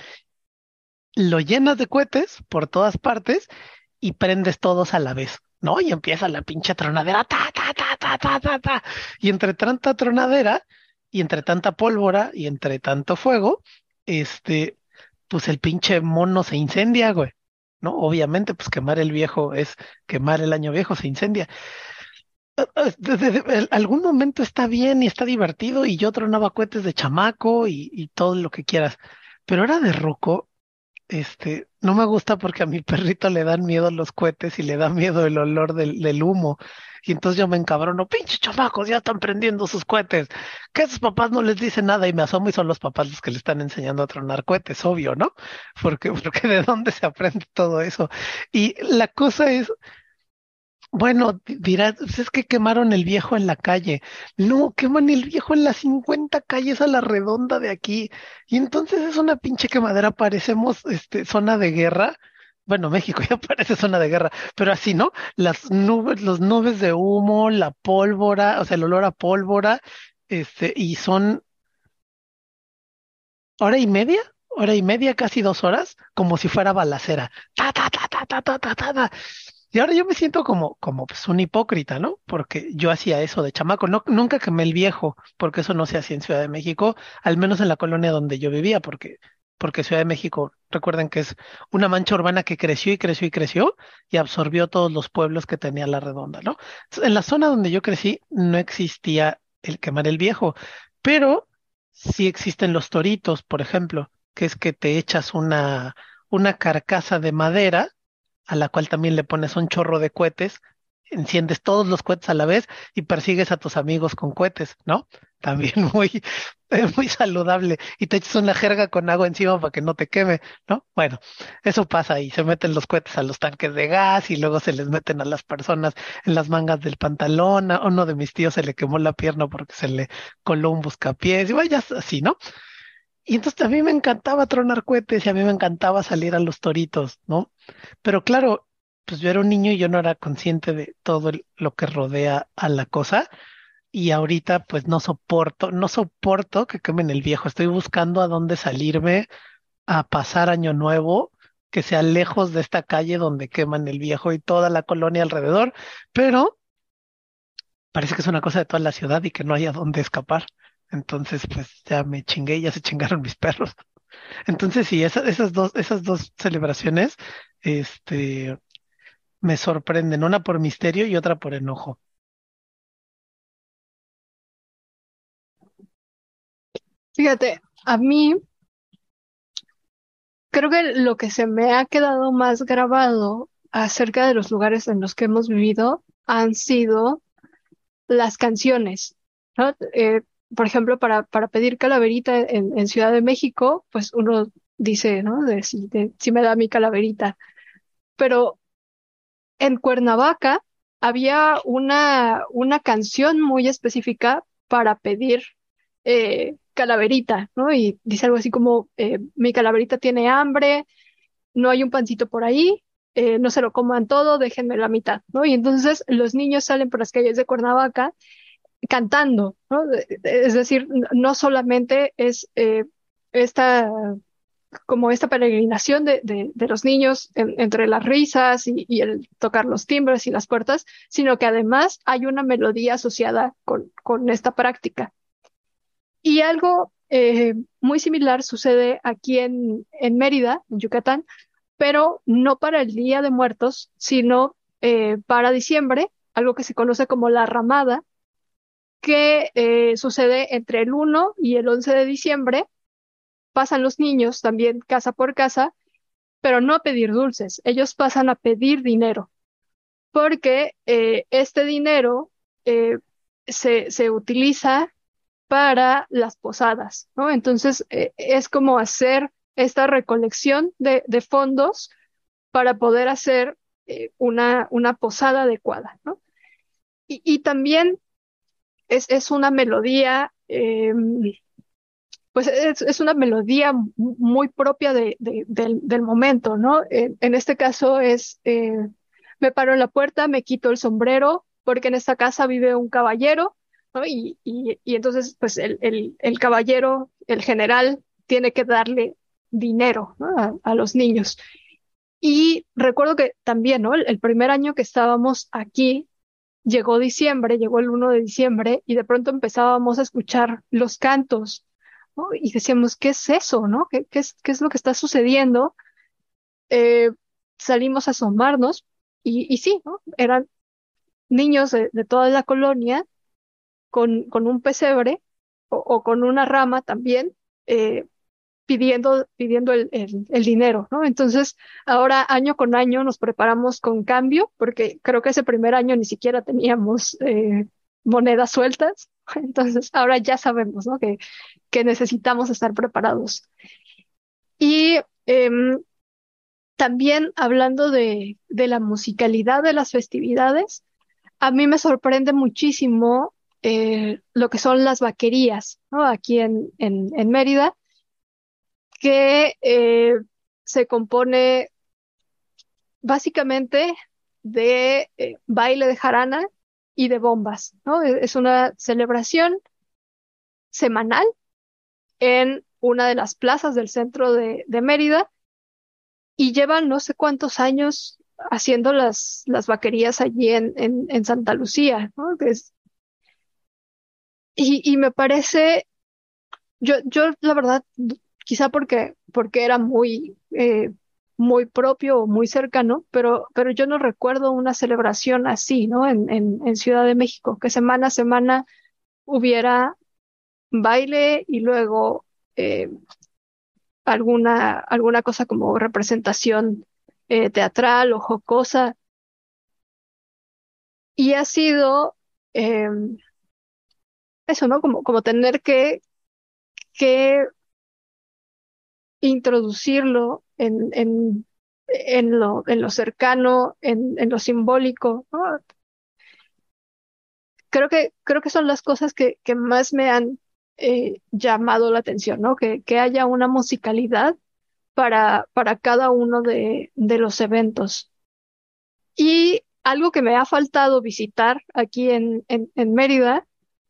lo llenas de cohetes por todas partes y prendes todos a la vez. ¿No? Y empieza la pinche tronadera, ta, ta, ta, ta, ta, ta, ta. Y entre tanta tronadera y entre tanta pólvora y entre tanto fuego, este, pues el pinche mono se incendia, güey. ¿No? Obviamente, pues quemar el viejo es quemar el año viejo, se incendia. Desde eh, eh, algún momento está bien y está divertido y yo tronaba cohetes de chamaco y, y todo lo que quieras. Pero era de roco este, no me gusta porque a mi perrito le dan miedo los cohetes y le da miedo el olor del, del humo. Y entonces yo me encabrono, pinche chamacos, ya están prendiendo sus cohetes. Que sus papás no les dicen nada y me asomo y son los papás los que le están enseñando a tronar cohetes, obvio, ¿no? Porque, porque de dónde se aprende todo eso. Y la cosa es, bueno, dirás, pues es que quemaron el viejo en la calle. No, queman el viejo en las 50 calles a la redonda de aquí. Y entonces es una pinche quemadera, parecemos este, zona de guerra. Bueno, México ya parece zona de guerra, pero así, ¿no? Las nubes, los nubes de humo, la pólvora, o sea, el olor a pólvora, este, y son hora y media, hora y media, casi dos horas, como si fuera balacera. Ta, ta, ta, ta, ta, ta, ta, ta. Y ahora yo me siento como, como pues un hipócrita, ¿no? Porque yo hacía eso de chamaco. No, nunca quemé el viejo, porque eso no se hacía en Ciudad de México, al menos en la colonia donde yo vivía, porque, porque Ciudad de México, recuerden que es una mancha urbana que creció y creció y creció y absorbió todos los pueblos que tenía la redonda, ¿no? En la zona donde yo crecí no existía el quemar el viejo, pero sí existen los toritos, por ejemplo, que es que te echas una, una carcasa de madera a la cual también le pones un chorro de cohetes, enciendes todos los cohetes a la vez y persigues a tus amigos con cohetes, ¿no? También muy, muy saludable. Y te echas una jerga con agua encima para que no te queme, ¿no? Bueno, eso pasa y se meten los cohetes a los tanques de gas y luego se les meten a las personas en las mangas del pantalón. A uno de mis tíos se le quemó la pierna porque se le coló un buscapiés y vaya así, ¿no? Y entonces a mí me encantaba tronar cohetes y a mí me encantaba salir a los toritos, ¿no? Pero claro, pues yo era un niño y yo no era consciente de todo lo que rodea a la cosa. Y ahorita pues no soporto, no soporto que quemen el viejo. Estoy buscando a dónde salirme a pasar año nuevo, que sea lejos de esta calle donde queman el viejo y toda la colonia alrededor. Pero parece que es una cosa de toda la ciudad y que no hay a dónde escapar. Entonces, pues ya me chingué ya se chingaron mis perros. Entonces, sí, esas dos, esas dos celebraciones, este, me sorprenden, una por misterio y otra por enojo. Fíjate, a mí creo que lo que se me ha quedado más grabado acerca de los lugares en los que hemos vivido han sido las canciones, ¿no? Eh, por ejemplo, para, para pedir calaverita en, en, Ciudad de México, pues uno dice, ¿no? De, si, de, si me da mi calaverita. Pero en Cuernavaca había una, una canción muy específica para pedir eh, calaverita, ¿no? Y dice algo así como, eh, mi calaverita tiene hambre, no hay un pancito por ahí, eh, no se lo coman todo, déjenme la mitad, ¿no? Y entonces los niños salen por las calles de Cuernavaca cantando. Es decir, no solamente es eh, esta como esta peregrinación de, los niños entre las risas y, el tocar los timbres y las puertas, sino que además hay una melodía asociada con, con esta práctica. Y algo eh, muy similar sucede aquí en, en Mérida, en Yucatán, pero no para el Día de Muertos, sino eh, para diciembre, algo que se conoce como la ramada, que eh, sucede entre el 1 y el 11 de diciembre. Pasan los niños también casa por casa, pero no a pedir dulces, ellos pasan a pedir dinero, porque eh, este dinero eh, se, se, utiliza para las posadas, ¿no? Entonces es como hacer esta recolección de, de fondos para poder hacer una, una posada adecuada, ¿no? Y, y también es, una melodía, eh, pues es, una melodía muy propia de, del, momento, ¿no? En, este caso es, eh, me paro en la puerta, me quito el sombrero, porque en esta casa vive un caballero, ¿no? Y, entonces, pues el, el, caballero, el general, tiene que darle dinero a, los niños. Y recuerdo que también, ¿no? el, primer año que estábamos aquí, llegó diciembre, llegó el 1 de diciembre y de pronto empezábamos a escuchar los cantos y decíamos, ¿qué es eso? ¿no? ¿Qué, es, qué es, lo que está sucediendo? Eh, salimos a asomarnos y, y sí, ¿no? eran niños de, toda la colonia con, con un pesebre o, o, con una rama también, eh, pidiendo, pidiendo el, el, dinero, ¿no? Entonces, ahora año con año nos preparamos con cambio, porque creo que ese primer año ni siquiera teníamos eh, monedas sueltas, entonces ahora ya sabemos, ¿no? Que, que necesitamos estar preparados. Y em, también hablando de, de la musicalidad de las festividades, a mí me sorprende muchísimo eh, lo que son las vaquerías, ¿no? Aquí en, en, en Mérida que eh, se compone básicamente de eh, baile de jarana y de bombas, ¿no? E-, es una celebración semanal en una de las plazas del centro de, Mérida y llevan no sé cuántos años haciendo las, las vaquerías allí en, en, Santa Lucía, ¿no? y, y me parece, yo, yo la verdad quizá porque, porque era muy, eh, muy propio o muy cercano, pero, pero yo no recuerdo una celebración así, ¿no? En, en, Ciudad de México, que semana a semana hubiera baile y luego eh, alguna, alguna cosa como representación eh, teatral o jocosa. Y ha sido eso, ¿no? Como, como tener que, que introducirlo en, en, en, lo, en lo cercano, en, lo simbólico. Creo que, creo que son las cosas que, más me han eh, llamado la atención, ¿no? Que, que haya una musicalidad para, para cada uno de, de los eventos. Y algo que me ha faltado visitar aquí en, en Mérida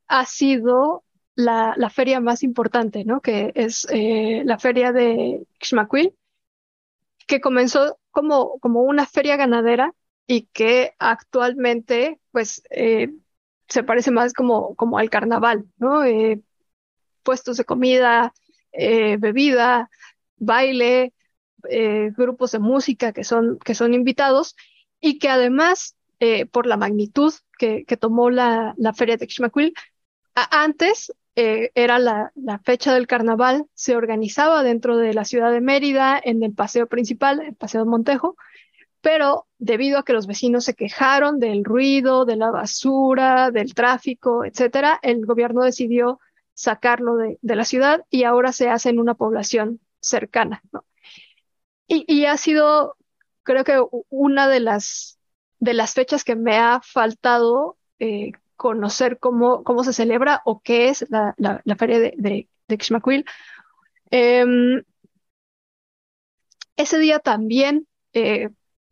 ha sido la, la feria más importante, ¿no? Que es eh, la feria de Xmaquil, que comenzó como, como una feria ganadera y que actualmente, pues, eh, se parece más como, como al carnaval, ¿no? Eh, puestos de comida, bebida, baile, grupos de música que son, que son invitados y que además, por la magnitud que, que tomó la, la feria de Xmaquil, antes eh, era la, fecha del carnaval, se organizaba dentro de la ciudad de Mérida, en el paseo principal, el paseo de Montejo, pero debido a que los vecinos se quejaron del ruido, de la basura, del tráfico, etcétera, el gobierno decidió sacarlo de, la ciudad y ahora se hace en una población cercana, Y, ha sido, creo que una de las, de las fechas que me ha faltado eh, conocer cómo, cómo se celebra o qué es la, la, feria de, de, de em, ese día también eh,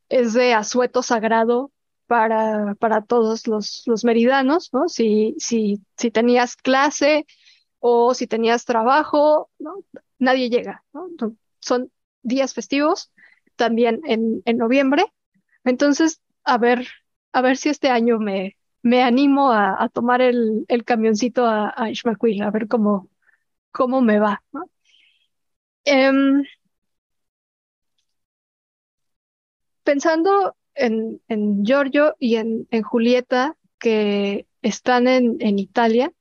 es de asueto sagrado para, para todos los, los meridanos, ¿no? Si, si, si tenías clase o si tenías trabajo, ¿no? Nadie llega, ¿no? Son días festivos también en, en noviembre. Entonces, a ver, a ver si este año me, me animo a, tomar el, camioncito a, a a ver cómo, cómo me va. Em, pensando en, Giorgio y en, Julieta, que están en, Italia,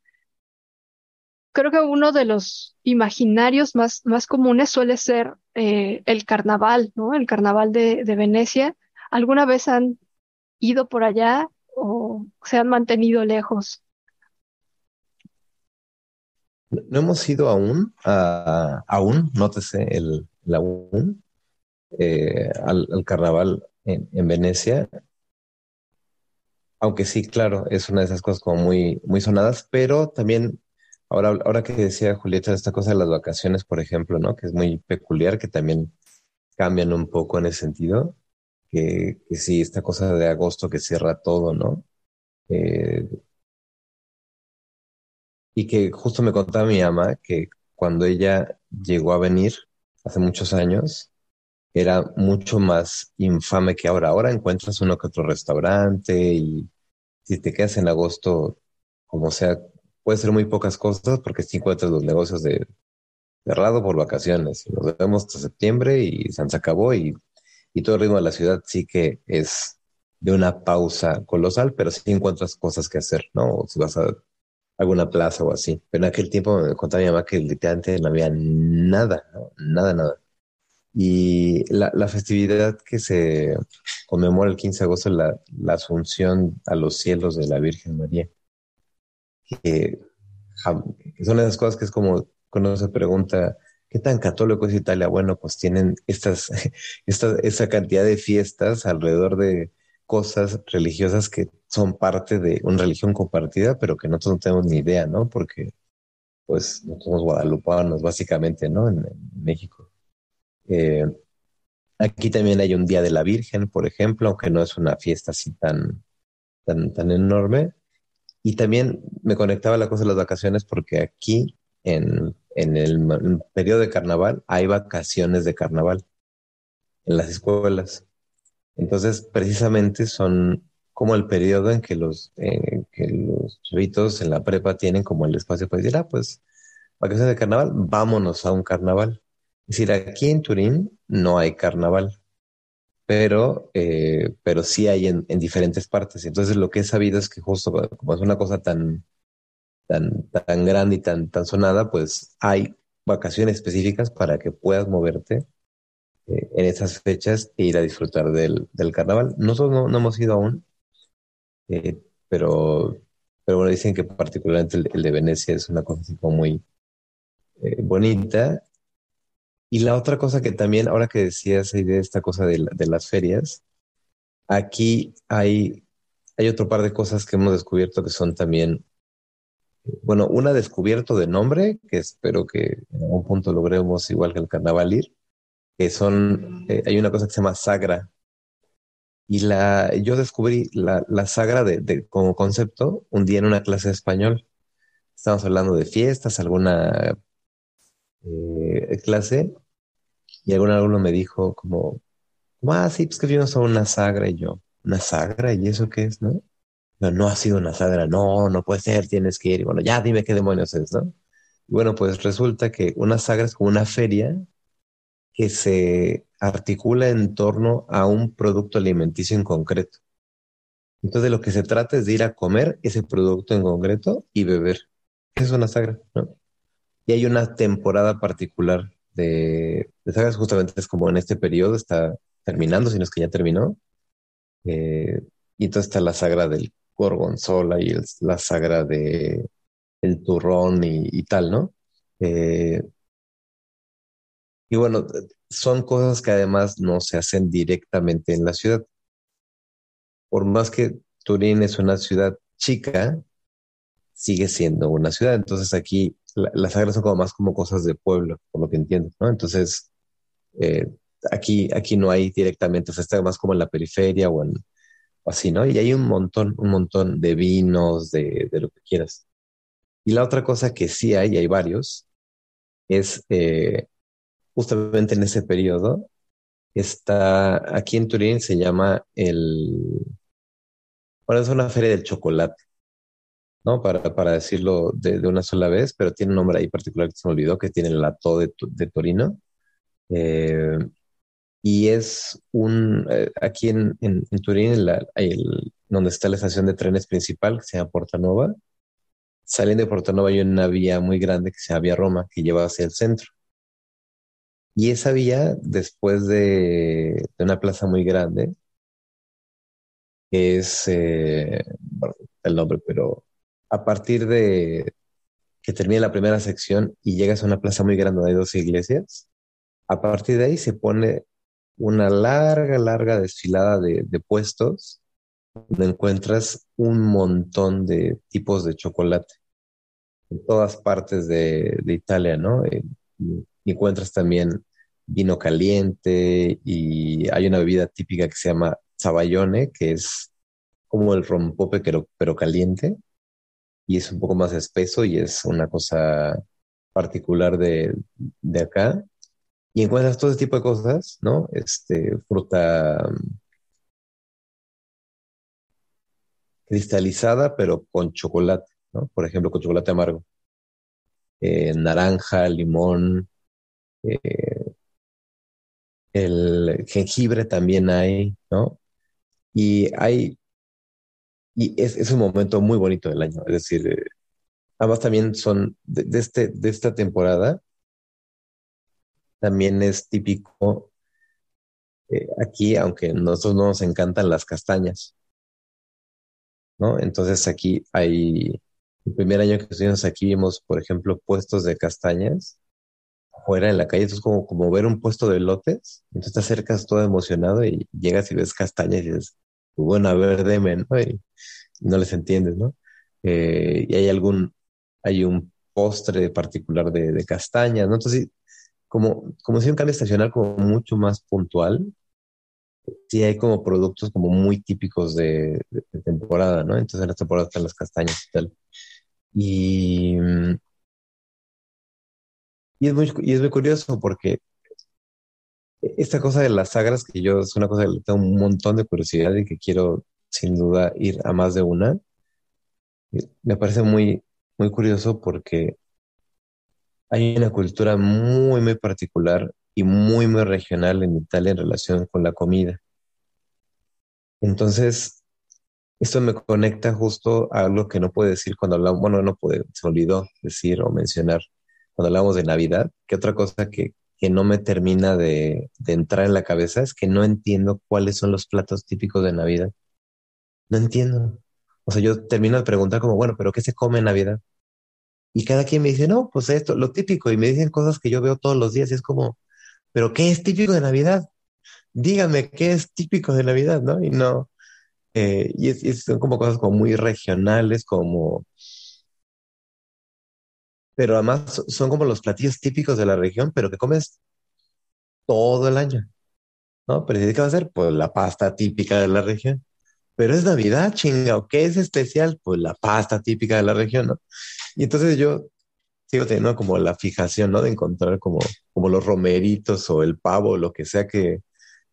creo que uno de los imaginarios más, más comunes suele ser eh, el carnaval, ¿no? El carnaval de Venecia. ¿Alguna vez han ido por allá o se han mantenido lejos? No hemos ido aún, a, aún, nótese el, el aún, eh, al, al carnaval en, en Venecia. Aunque sí, claro, es una de esas cosas como muy, muy sonadas, pero también, ahora, ahora que decía Julieta, esta cosa de las vacaciones, por ejemplo, ¿no? Que es muy peculiar, que también cambian un poco en ese sentido, que, que sí, esta cosa de agosto que cierra todo, ¿no? Eh, y que justo me contaba mi ama que cuando ella llegó a venir hace muchos años, era mucho más infame que ahora. Ahora encuentras uno que otro restaurante y si te quedas en agosto, como sea, puede ser muy pocas cosas porque si encuentras los negocios de cerrado por vacaciones. Nos vemos hasta septiembre y se acabó y, y todo el ritmo de la ciudad sí que es de una pausa colosal, pero sí encuentras cosas que hacer, ¿no? O si vas a alguna plaza o así. Pero en aquel tiempo me contaba mi mamá que literalmente no había nada, ¿no? Nada, nada. Y la, la, festividad que se conmemora el 15 de agosto, la, la asunción a los cielos de la Virgen María, que, son esas cosas que es como cuando se pregunta, ¿qué tan católico es Italia? Bueno, pues tienen estas, esta, esa cantidad de fiestas alrededor de cosas religiosas que son parte de una religión compartida, pero que nosotros no tenemos ni idea, ¿no? Porque, pues, no somos guadalupanos, básicamente, ¿no? En, México. Eh, aquí también hay un Día de la Virgen, por ejemplo, aunque no es una fiesta así tan, tan, tan enorme. Y también me conectaba la cosa de las vacaciones porque aquí, en, en el, periodo de carnaval, hay vacaciones de carnaval en las escuelas. Entonces, precisamente son como el periodo en que los, eh, que los chavitos en la prepa tienen como el espacio para decir, ah, pues, vacaciones de carnaval, vámonos a un carnaval. Es decir, aquí en Turín no hay carnaval, pero, eh, pero sí hay en, en, diferentes partes. Entonces, lo que he sabido es que justo como es una cosa tan, tan, tan grande y tan, tan sonada, pues hay vacaciones específicas para que puedas moverte eh, en esas fechas e ir a disfrutar del, del carnaval. Nosotros no, hemos ido aún, eh, pero, pero bueno, dicen que particularmente el, el, de Venecia es una cosa muy eh, bonita. Y la otra cosa que también, ahora que decías de esta cosa de, de las ferias, aquí hay, hay otro par de cosas que hemos descubierto que son también bueno, una descubierto de nombre, que espero que en algún punto logremos, igual que el carnaval, ir, que son, eh, hay una cosa que se llama sagra. Y la, yo descubrí la, la sagra de, de, como concepto un día en una clase de español. Estábamos hablando de fiestas, alguna eh, clase, y algún alumno me dijo como, ah, sí, pues que fuimos a una sagra, y yo, ¿una sagra? ¿Y eso qué es, no? No, no ha sido una sagra, no, no puede ser, tienes que ir. Y bueno, ya dime qué demonios es, ¿no? Y bueno, pues resulta que una sagra es como una feria que se articula en torno a un producto alimenticio en concreto. Entonces, lo que se trata es de ir a comer ese producto en concreto y beber. Es una sagra, ¿no? Y hay una temporada particular de, de sagras, justamente es como en este periodo, está terminando, si no es que ya terminó. Eh, y entonces está la sagra del gorgonzola y la sagra de el turrón y, y tal, ¿no? Eh, y bueno, son cosas que además no se hacen directamente en la ciudad. Por más que Turín es una ciudad chica, sigue siendo una ciudad. Entonces aquí la, las sagras son como más como cosas de pueblo, por lo que entiendo, ¿no? Entonces, eh, aquí, aquí no hay directamente, o sea, está más como en la periferia o en así, ¿no? Y hay un montón, un montón de vinos, de, de lo que quieras. Y la otra cosa que sí hay, y hay varios, es eh, justamente en ese periodo, está aquí en Turín, se llama el, bueno, es una feria del chocolate, ¿no? Para, para decirlo de, de, una sola vez, pero tiene un nombre ahí particular que se me olvidó, que tiene el lato de, de Torino. Eh, y es un, eh, aquí en, en, Turín, el, donde está la estación de trenes principal, que se llama Portanova, saliendo de Portanova hay una vía muy grande que se llama Vía Roma, que lleva hacia el centro. Y esa vía, después de, una plaza muy grande, es, eh, el nombre, pero a partir de que termina la primera sección y llegas a una plaza muy grande donde hay dos iglesias, a partir de ahí se pone una larga, larga desfilada de, puestos donde encuentras un montón de tipos de chocolate en todas partes de, Italia, ¿no? Eh, encuentras también vino caliente y hay una bebida típica que se llama zabaione, que es como el rompope pero, pero caliente y es un poco más espeso y es una cosa particular de, de acá y encuentras todo ese tipo de cosas, ¿no? Este, fruta mm, cristalizada, pero con chocolate, ¿no? Por ejemplo, con chocolate amargo. Eh, naranja, limón, eh, el jengibre también hay, ¿no? Y hay, y es, un momento muy bonito del año, es decir, eh, ambas también son de, este, de esta temporada, también es típico eh, aquí, aunque nosotros no nos encantan las castañas, ¿no? Entonces aquí hay, el primer año que estuvimos aquí vimos, por ejemplo, puestos de castañas afuera en la calle, entonces como, como ver un puesto de lotes, entonces te acercas todo emocionado y llegas y ves castañas y dices, pues bueno, a ver, deme, ¿no? Y, no les entiendes, ¿no? Eh, y hay algún, hay un postre particular de, de castañas, ¿no? Entonces como, como si un cambio estacional como mucho más puntual, sí hay como productos como muy típicos de, temporada, ¿no? Entonces en la temporada están las castañas y tal. Y, y, es muy, y es muy curioso porque esta cosa de las sagras, que yo es una cosa que tengo un montón de curiosidad y que quiero sin duda ir a más de una, me parece muy, muy curioso porque hay una cultura muy, muy particular y muy, muy regional en Italia en relación con la comida. Entonces, esto me conecta justo a algo que no puedo decir cuando hablamos, bueno, no puede, se olvidó decir o mencionar cuando hablamos de Navidad, que otra cosa que, que no me termina de, de, entrar en la cabeza es que no entiendo cuáles son los platos típicos de Navidad. No entiendo. O sea, yo termino de preguntar como, bueno, pero ¿qué se come en Navidad? Y cada quien me dice, no, pues esto, lo típico, y me dicen cosas que yo veo todos los días, y es como, pero ¿qué es típico de Navidad? Dígame qué es típico de Navidad, ¿no? Y no, eh, y, son como cosas como muy regionales, como, pero además son como los platillos típicos de la región, pero que comes todo el año, ¿no? Pero ¿qué va a ser? Pues la pasta típica de la región. Pero es Navidad, chinga, ¿o qué es especial? Pues la pasta típica de la región, ¿no? Y entonces yo sigo teniendo como la fijación, ¿no? De encontrar como, como los romeritos o el pavo, lo que sea que,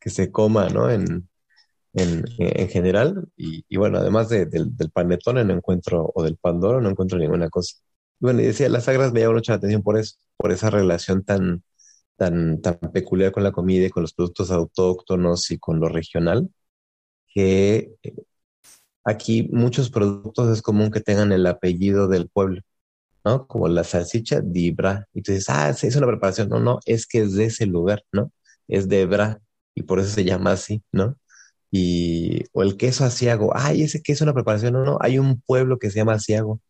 se coma, ¿no? En, general. Y, bueno, además del, del panetone no encuentro, o del pandoro, no encuentro ninguna cosa. Bueno, y decía, las sagras me llaman mucho la atención por eso, por esa relación tan, tan, tan peculiar con la comida y con los productos autóctonos y con lo regional, que aquí muchos productos es común que tengan el apellido del pueblo. ¿No? Como la salchicha de Bra. Y tú dices, ah, sí, es una preparación. No, no, es que es de ese lugar, ¿no? Es de Bra y por eso se llama así, ¿no? Y, o el queso asiago, ay, ese queso es una preparación, no, no, hay un pueblo que se llama asiago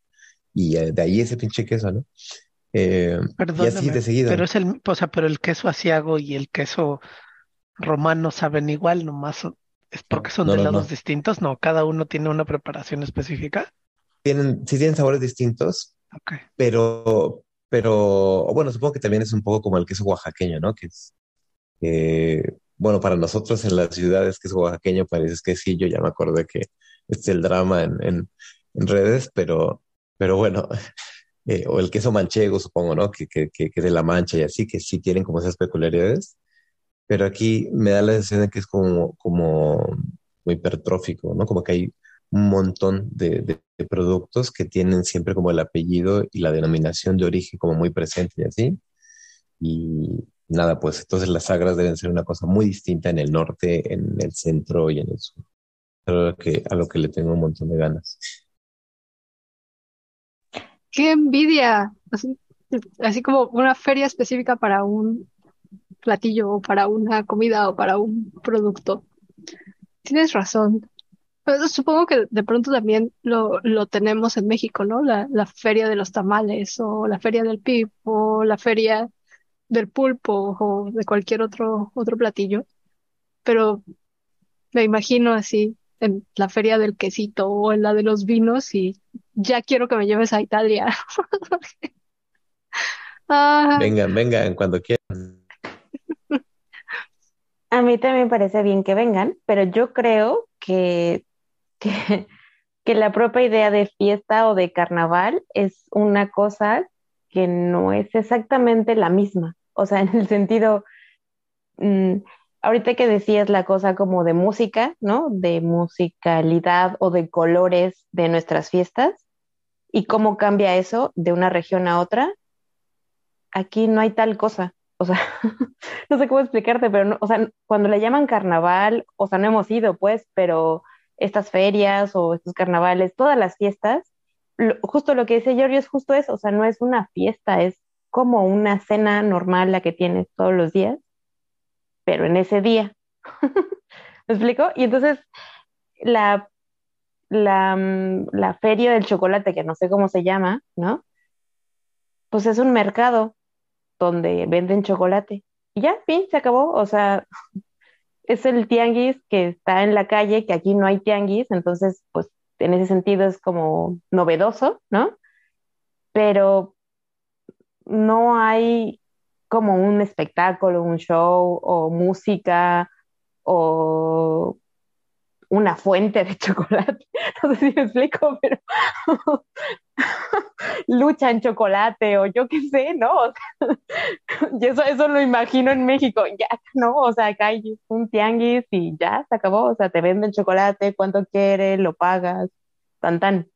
y eh, de ahí ese pinche queso, ¿no? Eh, y así de seguido. Pero es el, o sea, pero el queso asiago y el queso romano saben igual, nomás es porque son de lados distintos, no, cada uno tiene una preparación específica. Tienen, sí tienen sabores distintos, pero, pero, bueno, supongo que también es un poco como el queso oaxaqueño, ¿no? Que es, bueno, para nosotros en las ciudades que es oaxaqueño parece que sí, yo ya me acordé que es el drama en, en, redes, pero, pero bueno, eh, o el queso manchego, supongo, ¿no? Que, que, que, de la mancha y así, que sí tienen como esas peculiaridades, pero aquí me da la sensación que es como, como hipertrófico, ¿no? Como que hay un montón de, productos que tienen siempre como el apellido y la denominación de origen como muy presente y así. Y, nada, pues entonces las sagras deben ser una cosa muy distinta en el norte, en el centro y en el sur. Lo que, a lo que le tengo un montón de ganas. ¡Qué envidia! Así, así como una feria específica para un platillo o para una comida o para un producto. Tienes razón. Pero supongo que de pronto también lo, lo tenemos en México, ¿no? La, la feria de los tamales o la feria del pip o la feria del pulpo o de cualquier otro, otro platillo. Pero me imagino así en la feria del quesito o en la de los vinos y ya quiero que me lleves a Italia. Ah, Vengan, vengan, cuando quieran. A mí también me parece bien que vengan, pero yo creo que, que, la propia idea de fiesta o de carnaval es una cosa que no es exactamente la misma. O sea, en el sentido, mm, ahorita que decías la cosa como de música, ¿no? De musicalidad o de colores de nuestras fiestas y cómo cambia eso de una región a otra, aquí no hay tal cosa. O sea, no sé cómo explicarte, pero, o sea, cuando le llaman carnaval, o sea, no hemos ido, pues, pero estas ferias o estos carnavales, todas las fiestas, lo- justo lo que dice Giorgio es justo eso, o sea, no es una fiesta, es como una cena normal la que tienes todos los días, pero en ese día. ¿Me explico? Y entonces la, la, mm, la feria del chocolate, que no sé cómo se llama, ¿no? Pues es un mercado donde venden chocolate. Y ya, fin, se acabó. O sea, es el tianguis que está en la calle, que aquí no hay tianguis, entonces, pues en ese sentido es como novedoso, ¿no? Pero no hay como un espectáculo, un show o música o una fuente de chocolate. No sé si me explico, pero lucha en chocolate o yo qué sé, ¿no? Y eso, eso lo imagino en México. Ya, no, o sea, acá hay un tianguis y ya se acabó. O sea, te venden chocolate, cuánto quieres, lo pagas, tan tan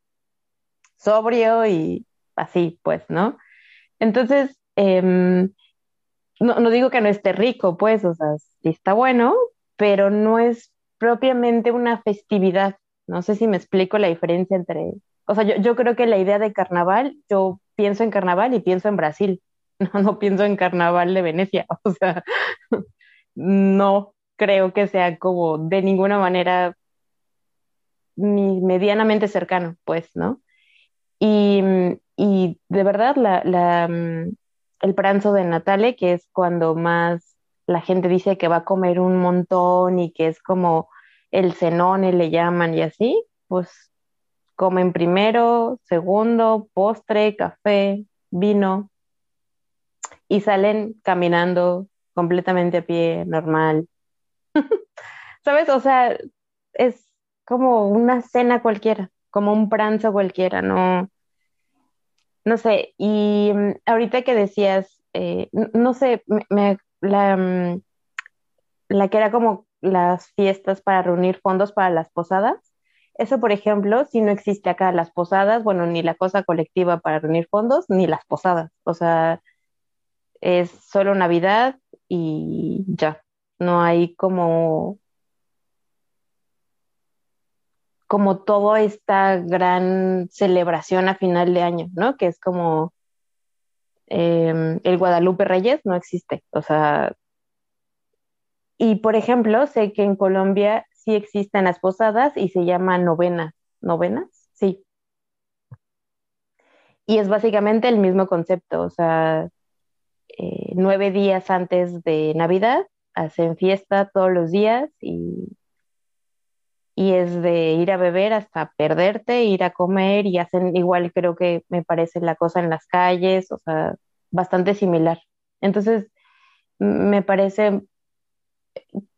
sobrio y así, pues, ¿no? Entonces, em, no, no digo que no esté rico, pues, o sea, sí está bueno, pero no es propiamente una festividad. No sé si me explico la diferencia entre, o sea, yo, creo que la idea de carnaval, yo pienso en carnaval y pienso en Brasil, no, no pienso en carnaval de Venecia, o sea, no creo que sea como de ninguna manera ni medianamente cercano, pues, ¿no? Y, y de verdad, la, la, mm, el pranzo de Natale, que es cuando más la gente dice que va a comer un montón y que es como el cenone le llaman y así, pues comen primero, segundo, postre, café, vino y salen caminando completamente a pie, normal. ¿Sabes? O sea, es como una cena cualquiera, como un pranzo cualquiera, no, no sé. Y mm, ahorita que decías, eh, no sé, me- la, mm, la que era como las fiestas para reunir fondos para las posadas. Eso, por ejemplo, si no existe acá las posadas, bueno, ni la cosa colectiva para reunir fondos, ni las posadas. O sea, es solo Navidad y ya. No hay como, como toda esta gran celebración a final de año, ¿no? Que es como em, el Guadalupe Reyes, no existe. O sea, y por ejemplo, sé que en Colombia sí existen las posadas y se llama novena. ¿Novenas? Sí. Y es básicamente el mismo concepto, o sea, eh, nueve días antes de Navidad hacen fiesta todos los días y, y es de ir a beber hasta perderte, ir a comer y hacen igual, creo que me parece la cosa en las calles, o sea, bastante similar. Entonces, me parece,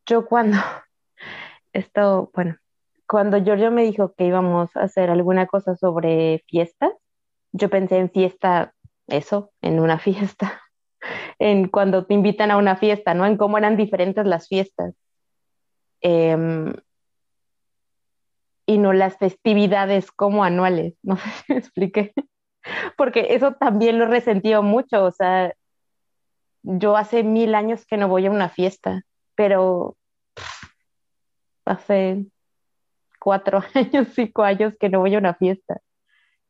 yo cuando esto, bueno, cuando Giorgio me dijo que íbamos a hacer alguna cosa sobre fiestas, yo pensé en fiesta, eso, en una fiesta, en cuando te invitan a una fiesta, ¿no? En cómo eran diferentes las fiestas. Em, y no las festividades como anuales, no sé si me expliqué, porque eso también lo he resentido mucho, o sea, yo hace mil años que no voy a una fiesta, pero hace cuatro años, cinco años que no voy a una fiesta.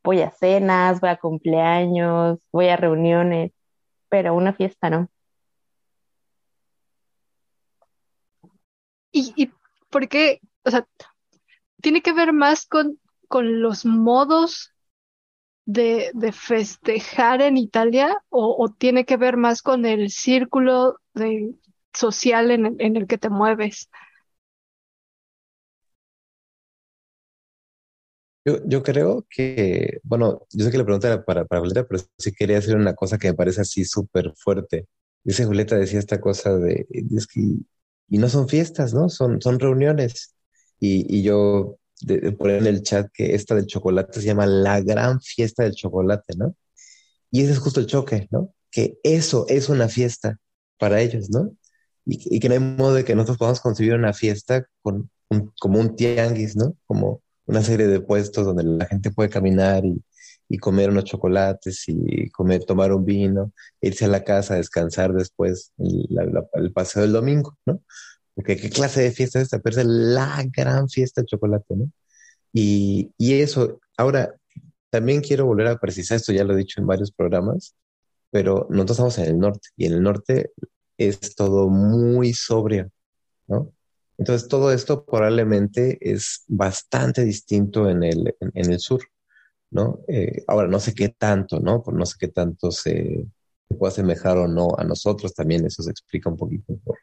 Voy a cenas, voy a cumpleaños, voy a reuniones, pero una fiesta no. ¿Y, y por qué? O sea, ¿tiene que ver más con, con los modos de, de festejar en Italia o, tiene que ver más con el círculo de, social en, en el que te mueves? Yo, yo creo que, bueno, yo sé que la pregunta era para, para Julieta, pero sí quería hacer una cosa que me parece así súper fuerte. Dice Julieta, decía esta cosa de, y no son fiestas, ¿no? Son, son reuniones. Y, y yo de, de poner en el chat que esta del chocolate se llama la gran fiesta del chocolate, ¿no? Y ese es justo el choque, ¿no? Que eso es una fiesta para ellos, ¿no? Y, y que no hay modo de que nosotros podamos concebir una fiesta con un, como un tianguis, ¿no? Como una serie de puestos donde la gente puede caminar y, y comer unos chocolates y comer, tomar un vino, irse a la casa a descansar después el, la, el paseo del domingo, ¿no? Porque qué clase de fiesta es esta, pero es la gran fiesta del chocolate, ¿no? Y, y eso, ahora, también quiero volver a precisar esto, ya lo he dicho en varios programas, pero nosotros estamos en el norte y en el norte es todo muy sobrio, ¿no? Entonces, todo esto probablemente es bastante distinto en el, en, en el sur, ¿no? Eh, ahora, no sé qué tanto, ¿no? Pues no sé qué tanto se, se, puede asemejar o no a nosotros, también eso se explica un poquito por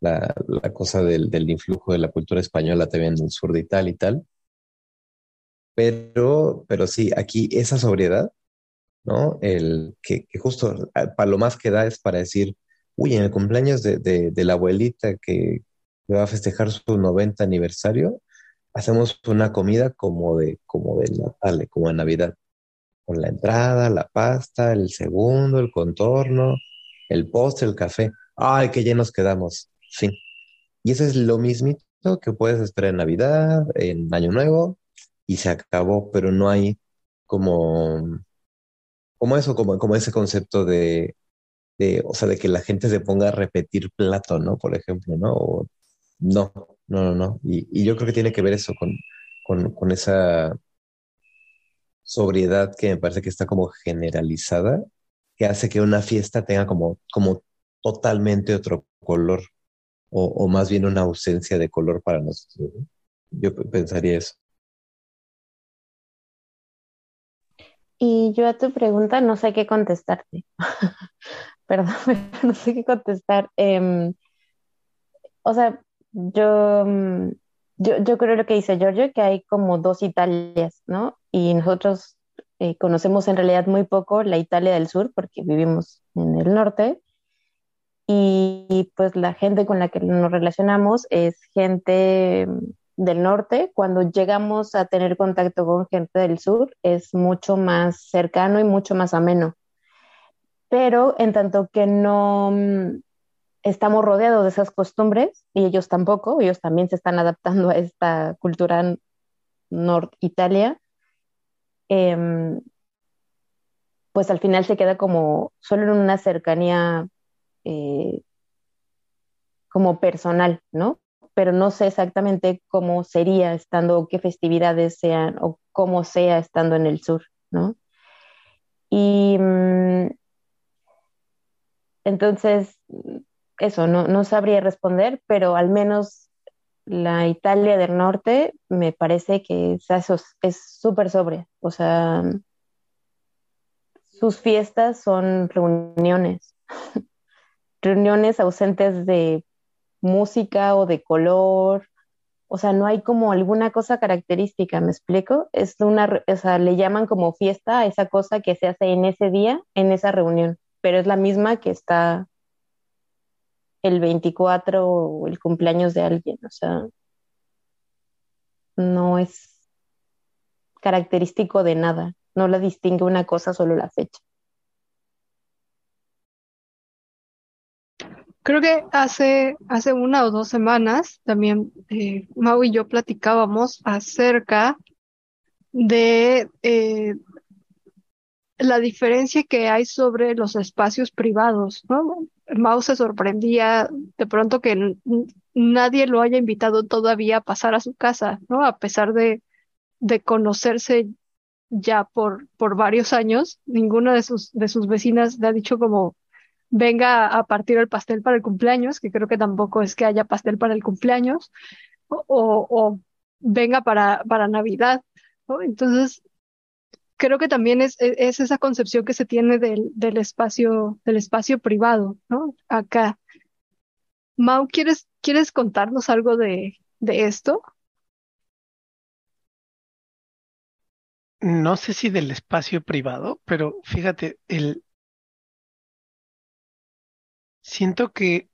la, la cosa del, del, influjo de la cultura española también en el sur de Italia y tal. Pero, pero sí, aquí esa sobriedad, ¿no? El que, que justo para lo más que da es para decir, uy, en el cumpleaños de, de, de la abuelita que, que va a festejar su 90 aniversario, hacemos una comida como de, como de Natal, como de Navidad, con la entrada, la pasta, el segundo, el contorno, el postre, el café. ¡Ay, qué llenos quedamos! Fin. Y eso es lo mismito que puedes esperar en Navidad, en Año Nuevo, y se acabó, pero no hay como, como eso, como, como ese concepto de, o sea, de que la gente se ponga a repetir plato, ¿no? Por ejemplo, ¿no? No, no, no, no. Y, yo creo que tiene que ver eso con, con, esa sobriedad que me parece que está como generalizada, que hace que una fiesta tenga como, como totalmente otro color, o, más bien una ausencia de color para nosotros. ¿no? Yo pensaría eso. Y yo a tu pregunta no sé qué contestarte. Perdón, no sé qué contestar. Eh, o sea, yo, mm, yo, yo creo lo que dice Giorgio, que hay como dos Italias, ¿no? Y nosotros eh, conocemos en realidad muy poco la Italia del sur porque vivimos en el norte. Y, pues la gente con la que nos relacionamos es gente del norte. Cuando llegamos a tener contacto con gente del sur es mucho más cercano y mucho más ameno. Pero en tanto que no mm, estamos rodeados de esas costumbres y ellos tampoco, ellos también se están adaptando a esta cultura Nord Italia, eh, pues al final se queda como solo en una cercanía eh, como personal, ¿no? Pero no sé exactamente cómo sería estando, qué festividades sean o cómo sea estando en el sur, ¿no? Y mmm, entonces, eso, no, no sabría responder, pero al menos la Italia del norte me parece que es súper sobria. O sea, sus fiestas son reuniones, reuniones ausentes de música o de color. O sea, no hay como alguna cosa característica, ¿me explico? Es una, o sea, le llaman como fiesta a esa cosa que se hace en ese día, en esa reunión, pero es la misma que está el 24 o el cumpleaños de alguien, o sea, no es característico de nada, no la distingue una cosa, solo la fecha. Creo que hace, hace una o dos semanas también eh, Mau y yo platicábamos acerca de eh, la diferencia que hay sobre los espacios privados, ¿no? Mao se sorprendía de pronto que nadie lo haya invitado todavía a pasar a su casa, ¿no? A pesar de, conocerse ya por, varios años, ninguna de sus, de vecinas le ha dicho como venga a partir el pastel para el cumpleaños, que creo que tampoco es que haya pastel para el cumpleaños, o, o venga para, para Navidad, ¿no? Entonces, creo que también es, e, es, esa concepción que se tiene del, del, espacio, del espacio privado, ¿no? Acá. Mau, ¿quieres, ¿quieres contarnos algo de, de esto? No sé si del espacio privado, pero fíjate, el siento que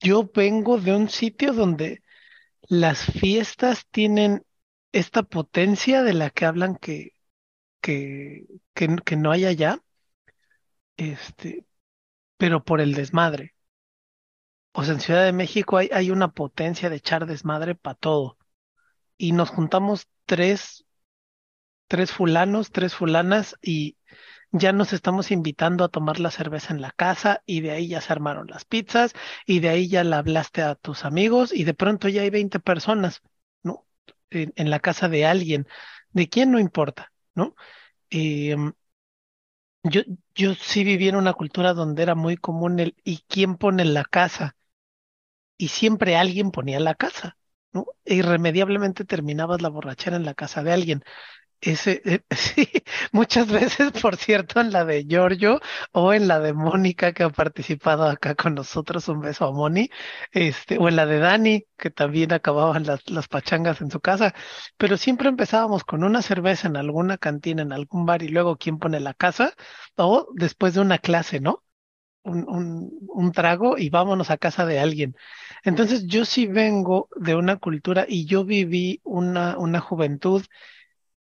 yo vengo de un sitio donde las fiestas tienen esta potencia de la que hablan que, que, que, no hay allá, este, pero por el desmadre. O sea, en Ciudad de México hay, hay una potencia de echar desmadre para todo. Y nos juntamos tres, tres fulanos, tres fulanas, y ya nos estamos invitando a tomar la cerveza en la casa, y de ahí ya se armaron las pizzas, y de ahí ya la hablaste a tus amigos, y de pronto ya hay 20 personas en, la casa de alguien, de quién no importa, ¿no? Em, yo, yo sí viví en una cultura donde era muy común el ¿y quién pone la casa? Y siempre alguien ponía la casa, ¿no? E irremediablemente terminabas la borrachera en la casa de alguien. Ese, eh, sí, muchas veces, por cierto, en la de Giorgio o en la de Mónica que ha participado acá con nosotros, un beso a Moni, este, o en la de Dani, que también acababan las, las pachangas en su casa, pero siempre empezábamos con una cerveza en alguna cantina, en algún bar y luego quién pone la casa, o después de una clase, ¿no? Un, un, un trago y vámonos a casa de alguien. Entonces yo sí vengo de una cultura y yo viví una, una juventud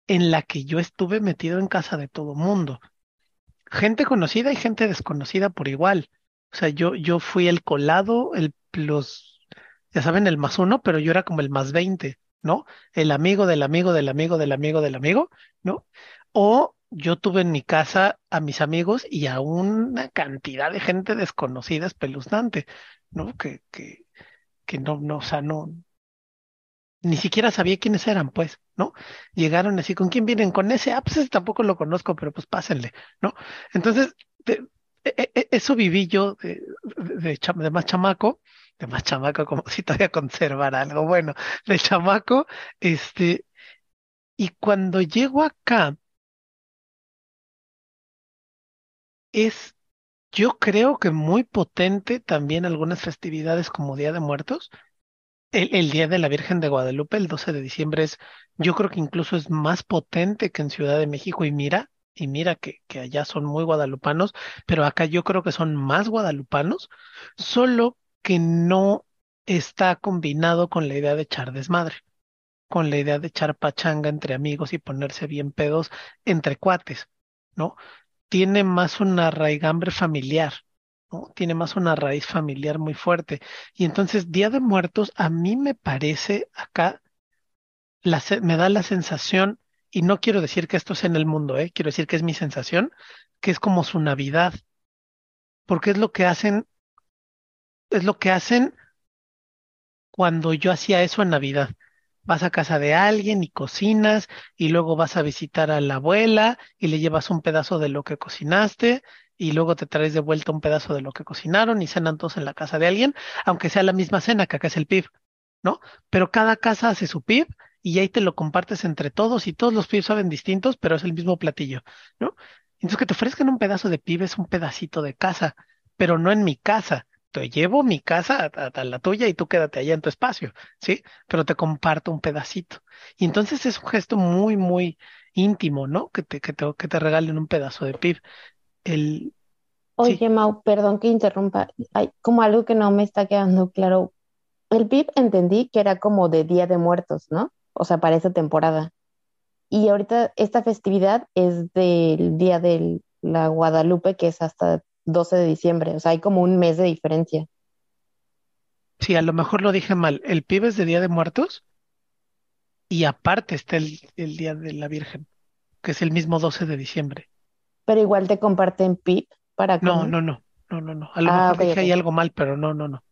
en la que yo estuve metido en casa de todo mundo. Gente conocida y gente desconocida por igual. O sea, yo, yo fui el colado, el los, ya saben, el más uno, pero yo era como el más veinte, ¿no? El amigo del amigo del amigo del amigo del amigo, ¿no? O yo tuve en mi casa a mis amigos y a una cantidad de gente desconocida espeluznante, ¿no? Que, que, que no, no, o sea, no, ni siquiera sabía quiénes eran, pues, ¿no? Llegaron así, ¿con quién vienen? Con ese, ah, pues ese tampoco lo conozco, pero pues pásenle, ¿no? Entonces, e, e, e, eso viví yo de, más chamaco, de más chamaco, como si todavía conservar algo, bueno, de chamaco, este, y cuando llego acá, es, yo creo que muy potente también algunas festividades como Día de Muertos, el, Día de la Virgen de Guadalupe, el 12 de diciembre, es, yo creo que incluso es más potente que en Ciudad de México. Y mira, y mira que, allá son muy guadalupanos, pero acá yo creo que son más guadalupanos, solo que no está combinado con la idea de echar desmadre, con la idea de echar pachanga entre amigos y ponerse bien pedos entre cuates, ¿no? Tiene más una raigambre familiar Tiene más una raíz familiar muy fuerte. Y entonces, Día de Muertos, a mí me parece acá, me da la sensación, y no quiero decir que esto es en el mundo, ¿eh? quiero decir que es mi sensación, que es como su Navidad, porque es lo que hacen, es lo que hacen cuando yo hacía eso en Navidad. Vas a casa de alguien y cocinas y luego vas a visitar a la abuela y le llevas un pedazo de lo que cocinaste y luego te traes de vuelta un pedazo de lo que cocinaron y cenan todos en la casa de alguien, aunque sea la misma cena que acá es el PIB, ¿no? Pero cada casa hace su PIB y ahí te lo compartes entre todos y todos los PIB saben distintos, pero es el mismo platillo, ¿no? Entonces que te ofrezcan un pedazo de PIB es un pedacito de casa, pero no en mi casa. Te llevo mi casa a, la tuya y tú quédate allá en tu espacio, ¿sí? Pero te comparto un pedacito. Y entonces es un gesto muy, muy íntimo, ¿no? Que te, que te, que te regalen un pedazo de PIB. Oye, Mau, perdón que interrumpa. Hay como algo que no me está quedando claro. El PIB entendí que era como de Día de Muertos, ¿no? O sea, para esa temporada. Y ahorita esta festividad es del Día de la Guadalupe, que es hasta 12 de diciembre. O sea, hay como un mes de diferencia. Sí, a lo mejor lo dije mal. El PIB es de Día de Muertos y aparte está el, el Día de la Virgen, que es el mismo 12 de diciembre pero igual te comparten PIP para No, no, no, no, no, no. A lo Ah, mejor dije ok. ahí algo mal, pero no, no, no.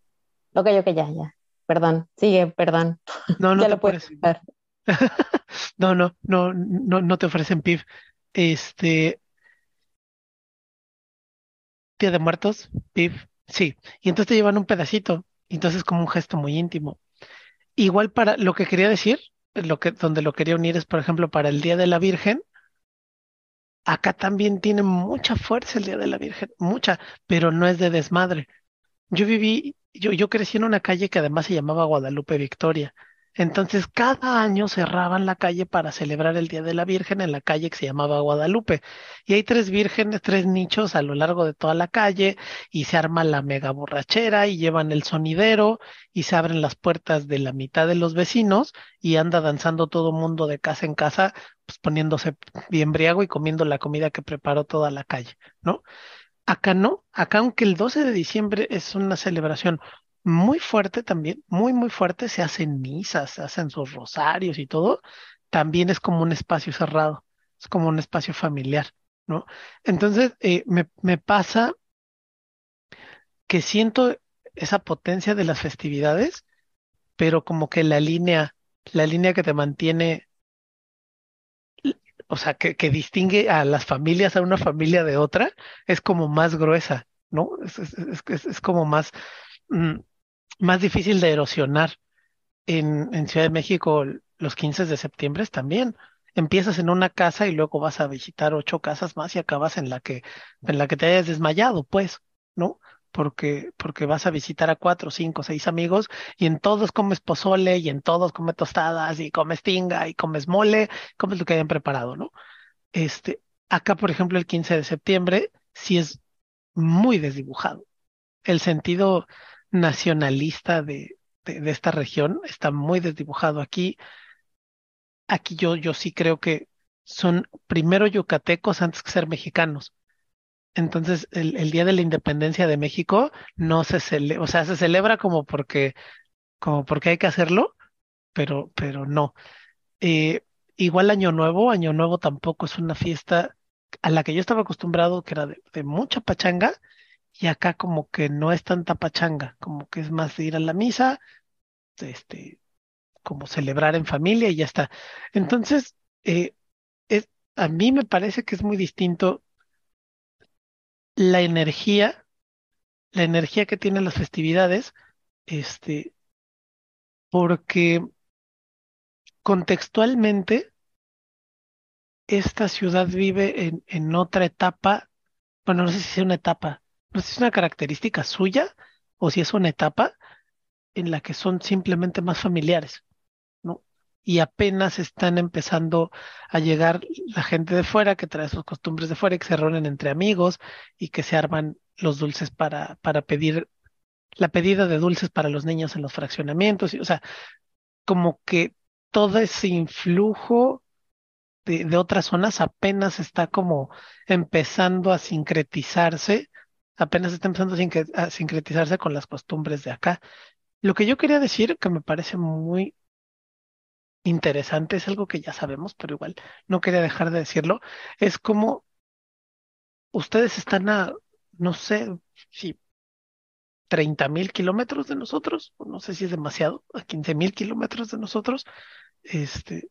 Ok, ok, ya, ya. Perdón, sigue, perdón. No, no Ya te lo puedes. No, no, no, no, no te ofrecen PIB. Este, Día de Muertos, PIB, sí. Y entonces te llevan un pedacito. Entonces es como un gesto muy íntimo. Igual para lo que quería decir, lo que, donde lo quería unir es, por ejemplo, para el Día de la Virgen, acá también tiene mucha fuerza el Día de la Virgen, mucha, pero no es de desmadre. Yo viví, yo, yo crecí en una calle que además se llamaba Guadalupe Victoria. Entonces, cada año cerraban la calle para celebrar el Día de la Virgen en la calle que se llamaba Guadalupe. Y hay tres vírgenes, tres nichos a lo largo de toda la calle, y se arma la mega borrachera, y llevan el sonidero, y se abren las puertas de la mitad de los vecinos, y anda danzando todo mundo de casa en casa, pues poniéndose bien briago y comiendo la comida que preparó toda la calle, ¿no? Acá no, acá aunque el 12 de diciembre es una celebración muy fuerte también, muy, muy fuerte, se hacen misas, se hacen sus rosarios y todo, también es como un espacio cerrado, es como un espacio familiar, ¿no? Entonces, eh, me, me pasa que siento esa potencia de las festividades, pero como que la línea, la línea que te mantiene, o sea, que, que distingue a las familias, a una familia de otra, es como más gruesa, ¿no? Es, es, como más, mm, más difícil de erosionar. En, Ciudad de México, los 15 de septiembre también. Empiezas en una casa y luego vas a visitar ocho casas más y acabas en la que, en la que te hayas desmayado, pues, ¿no? Porque, porque vas a visitar a cuatro, cinco, seis amigos y en todos comes pozole y en todos comes tostadas y comes tinga y comes mole, comes lo que hayan preparado, ¿no? Este, acá, por ejemplo, el 15 de septiembre sí es muy desdibujado. El sentido nacionalista de, de, esta región está muy desdibujado. Aquí, aquí yo, yo sí creo que son primero yucatecos antes que ser mexicanos. Entonces, el, el Día de la Independencia de México no se celebra, o sea, se celebra como porque, como porque hay que hacerlo, pero, pero no. Eh, igual Año Nuevo, Año Nuevo tampoco es una fiesta a la que yo estaba acostumbrado, que era de mucha pachanga, y acá como que no es tanta pachanga, como que es más de ir a la misa, este, como celebrar en familia y ya está. Entonces, eh, es, a mí me parece que es muy distinto la energía, la energía que tienen las festividades, este, porque contextualmente esta ciudad vive en, en otra etapa, bueno, no sé si es una etapa, no sé si es una característica suya o si es una etapa en la que son simplemente más familiares, ¿no? Y apenas están empezando a llegar la gente de fuera que trae sus costumbres de fuera y que se reúnen entre amigos y que se arman los dulces para, para pedir la pedida de dulces para los niños en los fraccionamientos, y, o sea, como que todo ese influjo de, de otras zonas apenas está como empezando a sincretizarse, apenas está empezando a, sincre- a sincretizarse con las costumbres de acá. Lo que yo quería decir, que me parece muy interesante, es algo que ya sabemos, pero igual no quería dejar de decirlo, es como ustedes están a, no sé, si treinta mil kilómetros de nosotros, no sé si es demasiado, a quince mil kilómetros de nosotros, este,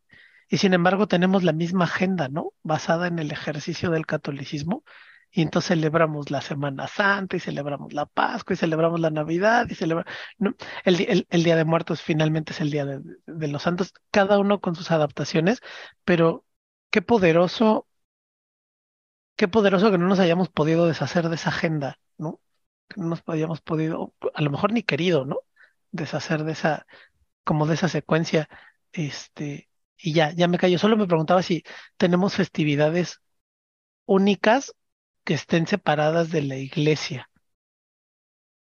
y sin embargo tenemos la misma agenda, ¿no? Basada en el ejercicio del catolicismo. Y entonces celebramos la Semana Santa y celebramos la Pascua y celebramos la Navidad y celebramos. El, el, el Día de Muertos finalmente es el Día de, los Santos, cada uno con sus adaptaciones, pero qué poderoso, qué poderoso que no nos hayamos podido deshacer de esa agenda, ¿no? Que no nos hayamos podido, a lo mejor ni querido, ¿no? Deshacer de esa, como de esa secuencia, este, y ya, ya me callo. Solo me preguntaba si tenemos festividades únicas que estén separadas de la iglesia.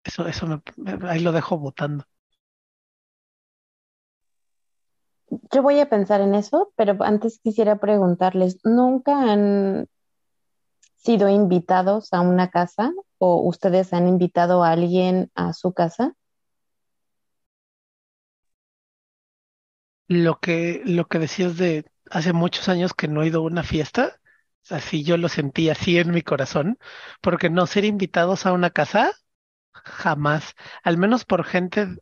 Eso, eso me- me- ahí lo dejo votando. Yo voy a pensar en eso, pero antes quisiera preguntarles, ¿nunca han sido invitados a una casa o ustedes han invitado a alguien a su casa? Lo que, lo que decías de hace muchos años que no he ido a una fiesta, Así yo lo sentí así en mi corazón, porque no ser invitados a una casa, jamás, al menos por gente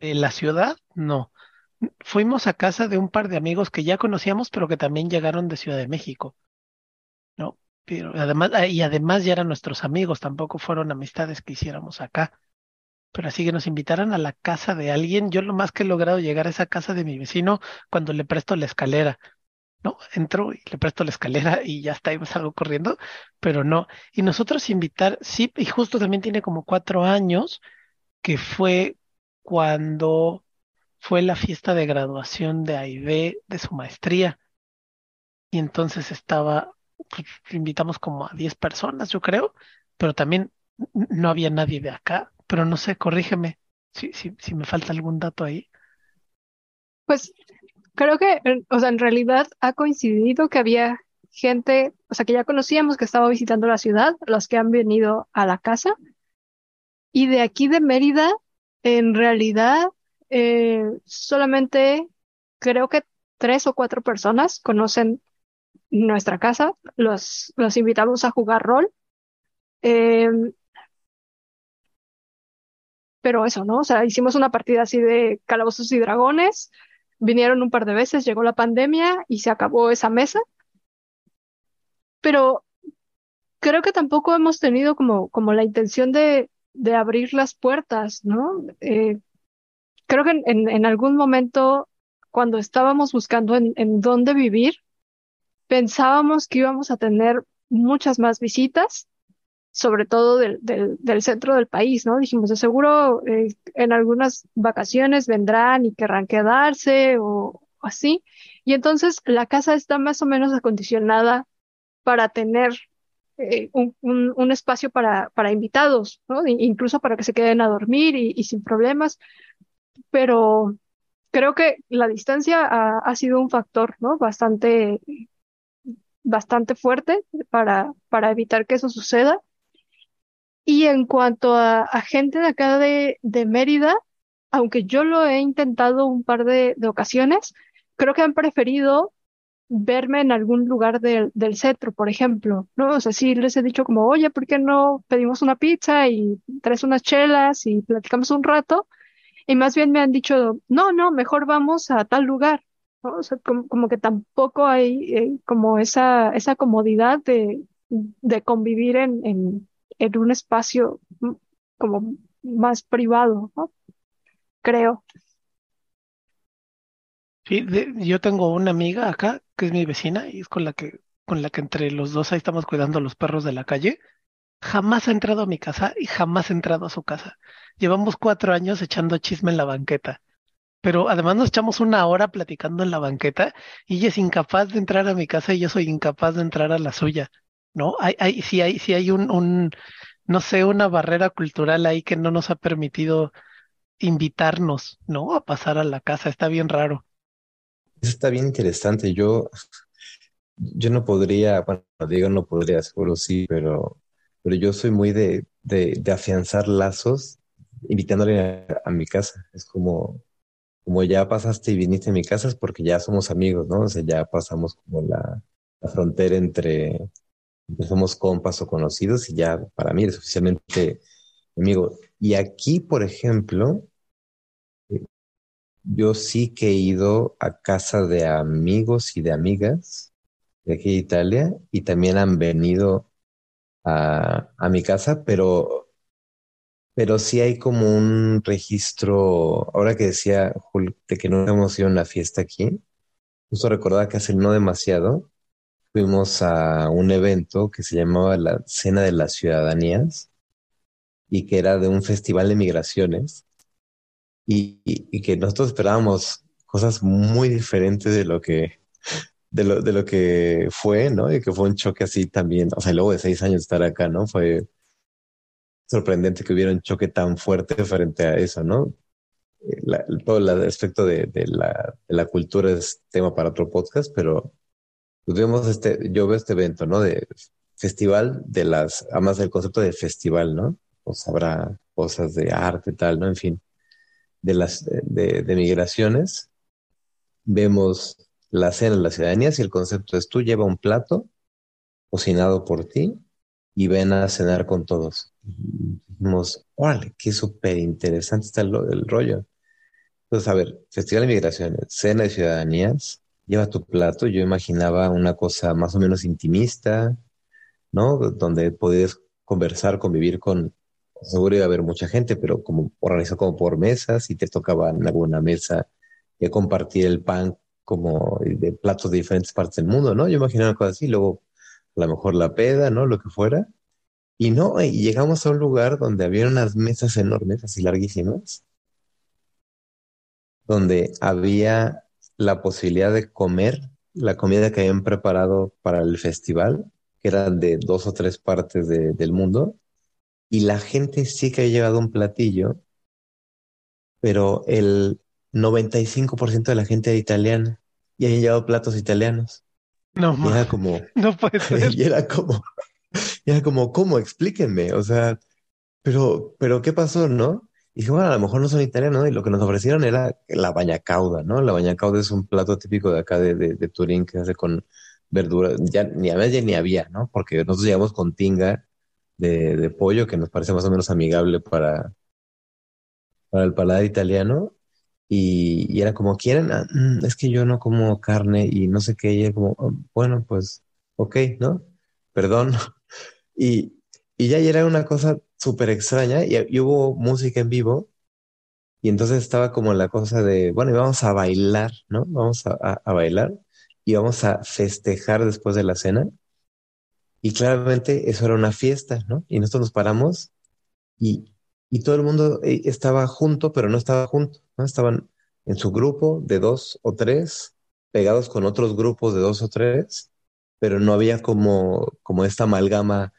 de la ciudad, no. Fuimos a casa de un par de amigos que ya conocíamos, pero que también llegaron de Ciudad de México, ¿no? Pero además, ah, y además ya eran nuestros amigos, tampoco fueron amistades que hiciéramos acá. Pero así que nos invitaran a la casa de alguien, yo lo más que he logrado llegar a esa casa de mi vecino cuando le presto la escalera. ¿No? Entro y le presto la escalera y ya está, y me salgo corriendo, pero no. Y nosotros invitar, sí, y justo también tiene como cuatro años, que fue cuando fue la fiesta de graduación de AIB de su maestría. Y entonces estaba, pues, invitamos como a 10 personas, yo creo, pero también no había nadie de acá, pero no sé, corrígeme si, si, si me falta algún dato ahí. Pues creo que, o sea, en realidad ha coincidido que había gente, o sea, que ya conocíamos que estaba visitando la ciudad, los que han venido a la casa. Y de aquí de Mérida, en realidad, eh, solamente creo que tres o cuatro personas conocen nuestra casa. Los, los invitamos a jugar rol. Em, pero eso, ¿no? O sea, hicimos una partida así de calabozos y dragones Vinieron un par de veces, llegó la pandemia y se acabó esa mesa. Pero creo que tampoco hemos tenido como, como la intención de, de abrir las puertas, ¿no? Eh, creo que en, en, algún momento, cuando estábamos buscando en, en dónde vivir, pensábamos que íbamos a tener muchas más visitas sobre todo del, del, del, centro del país, ¿no? Dijimos, de seguro eh, en algunas vacaciones vendrán y querrán quedarse o así. Y entonces la casa está más o menos acondicionada para tener eh, un, un, espacio para, para invitados, ¿no? Incluso para que se queden a dormir y, y sin problemas. Pero creo que la distancia ha, ha sido un factor, ¿no? Bastante bastante fuerte para, para evitar que eso suceda. Y en cuanto a, gente de acá de, de, Mérida, aunque yo lo he intentado un par de, de, ocasiones, creo que han preferido verme en algún lugar del, del centro, por ejemplo, ¿no? O sea, sí les he dicho como, oye, ¿por qué no pedimos una pizza y traes unas chelas y platicamos un rato? Y más bien me han dicho, no, no, mejor vamos a tal lugar, ¿no? O sea, como, como que tampoco hay eh, como esa, esa comodidad de, de convivir en, en en un espacio como más privado, ¿no? Creo. Sí, yo tengo una amiga acá que es mi vecina y es con la que con la que entre los dos ahí estamos cuidando a los perros de la calle. Jamás ha entrado a mi casa y jamás ha entrado a su casa. Llevamos cuatro años echando chisme en la banqueta, pero además nos echamos una hora platicando en la banqueta y ella es incapaz de entrar a mi casa y yo soy incapaz de entrar a la suya. ¿No? Hay, hay, sí hay, sí hay un, un, no sé, una barrera cultural ahí que no nos ha permitido invitarnos, ¿no? A pasar a la casa. Está bien raro. Eso está bien interesante. Yo, yo no podría, bueno, digo no podría, seguro sí, pero, pero yo soy muy de, de, de afianzar lazos invitándole a, mi casa. Es como, como ya pasaste y viniste a mi casa, es porque ya somos amigos, ¿no? O sea, ya pasamos como la, la frontera entre, somos compas o conocidos y ya para mí es oficialmente amigo. Y aquí, por ejemplo, eh, yo sí que he ido a casa de amigos y de amigas de aquí de Italia y también han venido a, a mi casa, pero, pero sí hay como un registro, ahora que decía Jul, de que no hemos ido a una fiesta aquí, justo recordaba que hace no demasiado, fuimos a un evento que se llamaba la Cena de las Ciudadanías y que era de un festival de migraciones y, y, que nosotros esperábamos cosas muy diferentes de lo que de lo, de lo que fue, ¿no? Y que fue un choque así también, o sea, luego de seis años estar acá, ¿no? Fue sorprendente que hubiera un choque tan fuerte frente a eso, ¿no? La, todo el aspecto de, de, la, de la cultura es tema para otro podcast, pero pues este, yo veo este evento, ¿no? De festival de las, además del concepto de festival, ¿no? Pues habrá cosas de arte, tal, ¿no? En fin, de las, de, migraciones. Vemos la cena de las ciudadanías y el concepto es tú lleva un plato cocinado por ti y ven a cenar con todos. Y dijimos, órale, qué súper interesante está el, el, rollo. Entonces, a ver, Festival de Migraciones, Cena de Ciudadanías, lleva tu plato. Yo imaginaba una cosa más o menos intimista, ¿no? Donde podías conversar, convivir con, seguro iba a haber mucha gente, pero como organizado como por mesas y te tocaba en alguna mesa y compartir el pan como de platos de diferentes partes del mundo, ¿no? Yo imaginaba una cosa así, luego a lo mejor la peda, ¿no? Lo que fuera. Y no, y llegamos a un lugar donde había unas mesas enormes, así larguísimas, donde había la posibilidad de comer la comida que habían preparado para el festival, que eran de dos o tres partes del mundo, y la gente sí que había llevado un platillo, pero el 95% de la gente era italiana y habían llevado platos italianos. No, y era como, no puede ser. Y era como, y era como, ¿cómo? Explíquenme. O sea, pero, pero ¿qué pasó, no? Dije, bueno, a lo mejor no son italianos, ¿no? Y lo que nos ofrecieron era la bañacauda, ¿no? La bañacauda es un plato típico de acá de, de, Turín que se hace con verduras, ya ni había ni había, ¿no? Porque nosotros llegamos con tinga de, de, pollo que nos parece más o menos amigable para, para el paladar italiano. Y, era como, ¿quieren? Ah, mm, es que yo no como carne y no sé qué. Y era como, oh, bueno, pues, ok, ¿no? Perdón. Y, y ya era una cosa súper extraña y, hubo música en vivo y entonces estaba como la cosa de, bueno, y vamos a bailar, ¿no? Vamos a, a, bailar y vamos a festejar después de la cena. Y claramente eso era una fiesta, ¿no? Y nosotros nos paramos y, y todo el mundo eh, estaba junto, pero no estaba junto, ¿no? Estaban en su grupo de dos o tres, pegados con otros grupos de dos o tres, pero no había como, como esta amalgama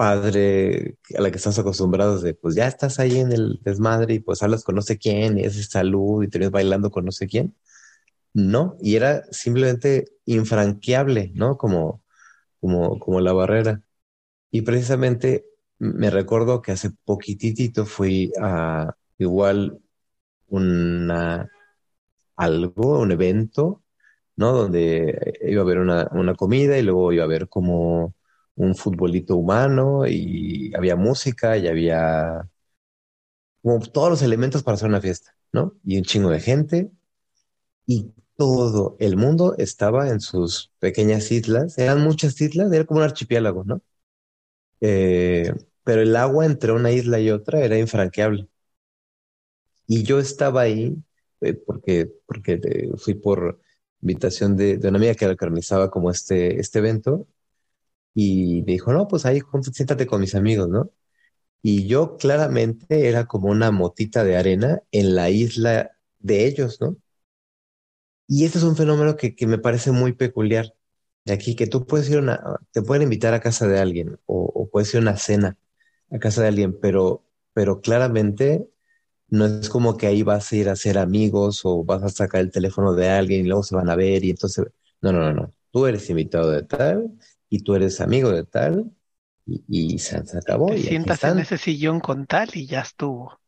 padre a la que estás acostumbrados de, pues ya estás ahí en el desmadre y pues hablas con no sé quién y es salud y te ves bailando con no sé quién. No, y era simplemente infranqueable, ¿no? Como, como, como la barrera. Y precisamente me recuerdo que hace poquitito fui a igual una, algo, un evento, ¿no? Donde iba a haber una, una comida y luego iba a haber como un futbolito humano y había música y había como todos los elementos para hacer una fiesta, ¿no? Y un chingo de gente y todo el mundo estaba en sus pequeñas islas, eran muchas islas, era como un archipiélago, ¿no? Eh, pero el agua entre una isla y otra era infranqueable. Y yo estaba ahí eh, porque, porque eh, fui por invitación de, de, una amiga que organizaba como este, este evento y me dijo, no, pues ahí siéntate con mis amigos, ¿no? Y yo claramente era como una motita de arena en la isla de ellos, ¿no? Y este es un fenómeno que, que me parece muy peculiar. De aquí, que tú puedes ir a una, te pueden invitar a casa de alguien o, o puedes ir a una cena a casa de alguien, pero, pero claramente no es como que ahí vas a ir a ser amigos o vas a sacar el teléfono de alguien y luego se van a ver y entonces, no, no, no, no. Tú eres invitado de tal y tú eres amigo de tal y, se, acabó. Te y sientas en ese sillón con tal y ya estuvo.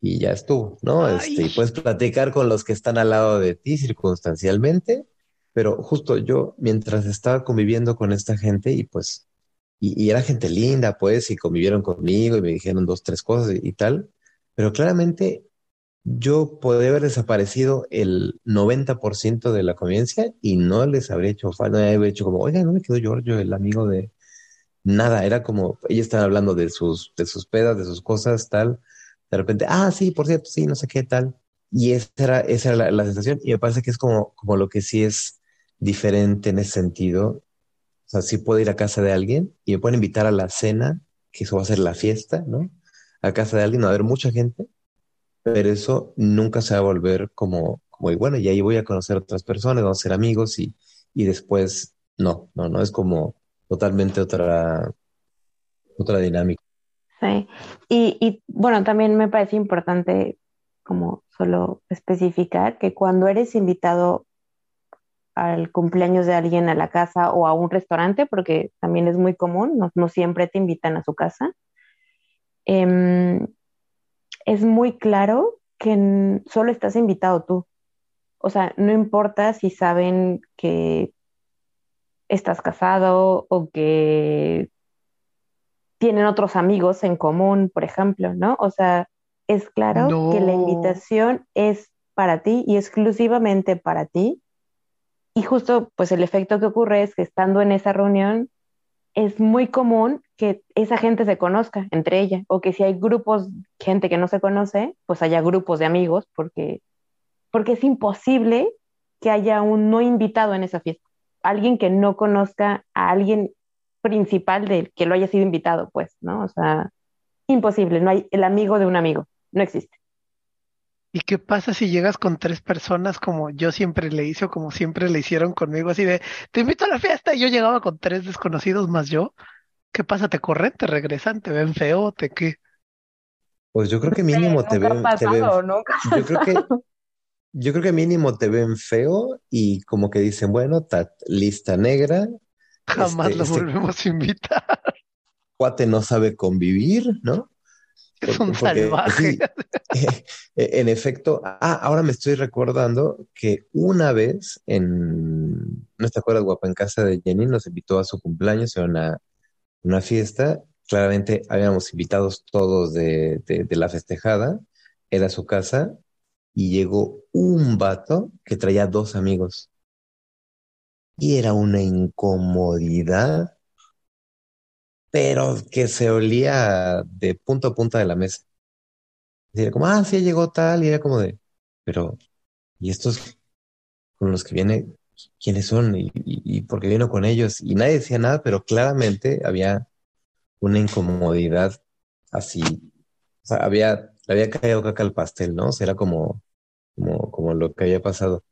Y ya estuvo, ¿no? Este, y puedes platicar con los que están al lado de ti circunstancialmente, pero justo yo, mientras estaba conviviendo con esta gente y pues, y, era gente linda, pues, y convivieron conmigo y me dijeron dos, tres cosas y tal, pero claramente yo podría haber desaparecido el 90% de la convivencia y no les habría hecho falta, no habría hecho como, oiga, no me quedó Giorgio, el amigo de nada, era como, ellos estaban hablando de sus, de sus pedas, de sus cosas, tal, de repente, ah, sí, por cierto, sí, no sé qué, tal. Y esa era, esa era la, sensación y me parece que es como, como lo que sí es diferente en ese sentido. O sea, sí puedo ir a casa de alguien y me pueden invitar a la cena, que eso va a ser la fiesta, ¿no? A casa de alguien, va a haber mucha gente pero eso nunca se va a volver como, como, bueno, y ahí voy a conocer otras personas, vamos a ser amigos y, y después, no, no, no, es como totalmente otra, otra dinámica. Sí, y, y bueno, también me parece importante como solo especificar que cuando eres invitado al cumpleaños de alguien a la casa o a un restaurante, porque también es muy común, no, no siempre te invitan a su casa, eh, es muy claro que solo estás invitado tú. O sea, no importa si saben que estás casado o que tienen otros amigos en común, por ejemplo, ¿no? O sea, es claro que la invitación es para ti y exclusivamente para ti. Y justo, pues el efecto que ocurre es que estando en esa reunión, es muy común que esa gente se conozca entre ella, o que si hay grupos, gente que no se conoce, pues haya grupos de amigos, porque, porque es imposible que haya un no invitado en esa fiesta. Alguien que no conozca a alguien principal del que lo haya sido invitado, pues, ¿no? O sea, imposible, no hay el amigo de un amigo, no existe. ¿Y qué pasa si llegas con tres personas como yo siempre le hice o como siempre le hicieron conmigo, así de, te invito a la fiesta y yo llegaba con tres desconocidos más yo? ¿Qué pasa? ¿Te corren? ¿Te regresan? ¿Te ven feo? ¿Te qué? Pues yo creo que mínimo te ven, te ven, yo creo que yo creo que mínimo te ven feo y como que dicen, bueno, lista negra. Jamás este, lo este volvemos a invitar. Cuate no sabe convivir, ¿no? Es un salvaje. E, en efecto, ah, ahora me estoy recordando que una vez en, ¿no te acuerdas, guapa? En casa de Jenny nos invitó a su cumpleaños, a una, una fiesta. Claramente habíamos invitados todos de, de, la festejada, era su casa, y llegó un vato que traía dos amigos. Y era una incomodidad pero que se olía de punto a punta de la mesa. Y era como, ah, sí, llegó tal, y era como de, pero, ¿y estos con los que viene, quiénes son? ¿Y, y, por qué vino con ellos? Y nadie decía nada, pero claramente había una incomodidad así. O sea, había, había caído caca al pastel, ¿no? O sea, era como, como, como lo que había pasado.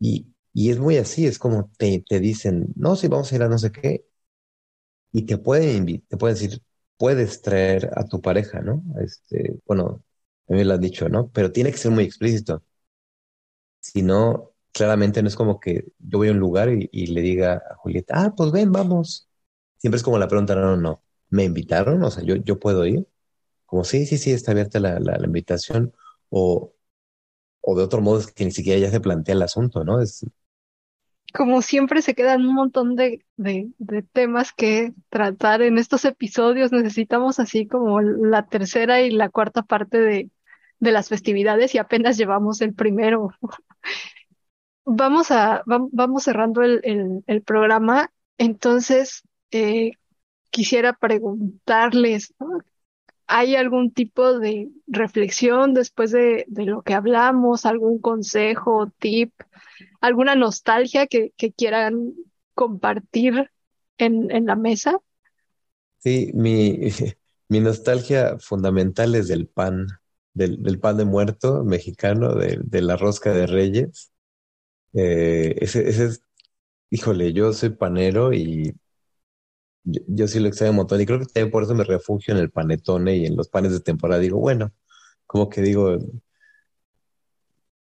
Y, y es muy así, es como te, te dicen, no, sí, vamos a ir a no sé qué, y te pueden, te pueden decir, puedes traer a tu pareja, ¿no? Este, bueno, a mí lo has dicho, ¿no? Pero tiene que ser muy explícito. Si no, claramente no es como que yo voy a un lugar y, le diga a Julieta, ah, pues ven, vamos. Siempre es como la pregunta, no, no, no. ¿Me invitaron? O sea, yo, yo puedo ir. Como sí, sí, sí, está abierta la, la, la invitación. O, o de otro modo es que ni siquiera ya se plantea el asunto, ¿no? Es, como siempre se quedan un montón de, de, temas que tratar en estos episodios. Necesitamos así como la tercera y la cuarta parte de, de las festividades y apenas llevamos el primero. vamos a, vamos cerrando el, el, programa. Entonces, eh, quisiera preguntarles, ¿hay algún tipo de reflexión después de, de lo que hablamos? ¿Algún consejo, tip? alguna nostalgia que, quieran compartir en, en, la mesa? Sí, mi, mi, nostalgia fundamental es del pan, del, pan de muerto mexicano, de, la rosca de reyes. Eh, ese, ese es, híjole, yo soy panero y yo, sí lo extraño un montón y creo que también por eso me refugio en el panetone y en los panes de temporada. Digo, bueno, como que digo,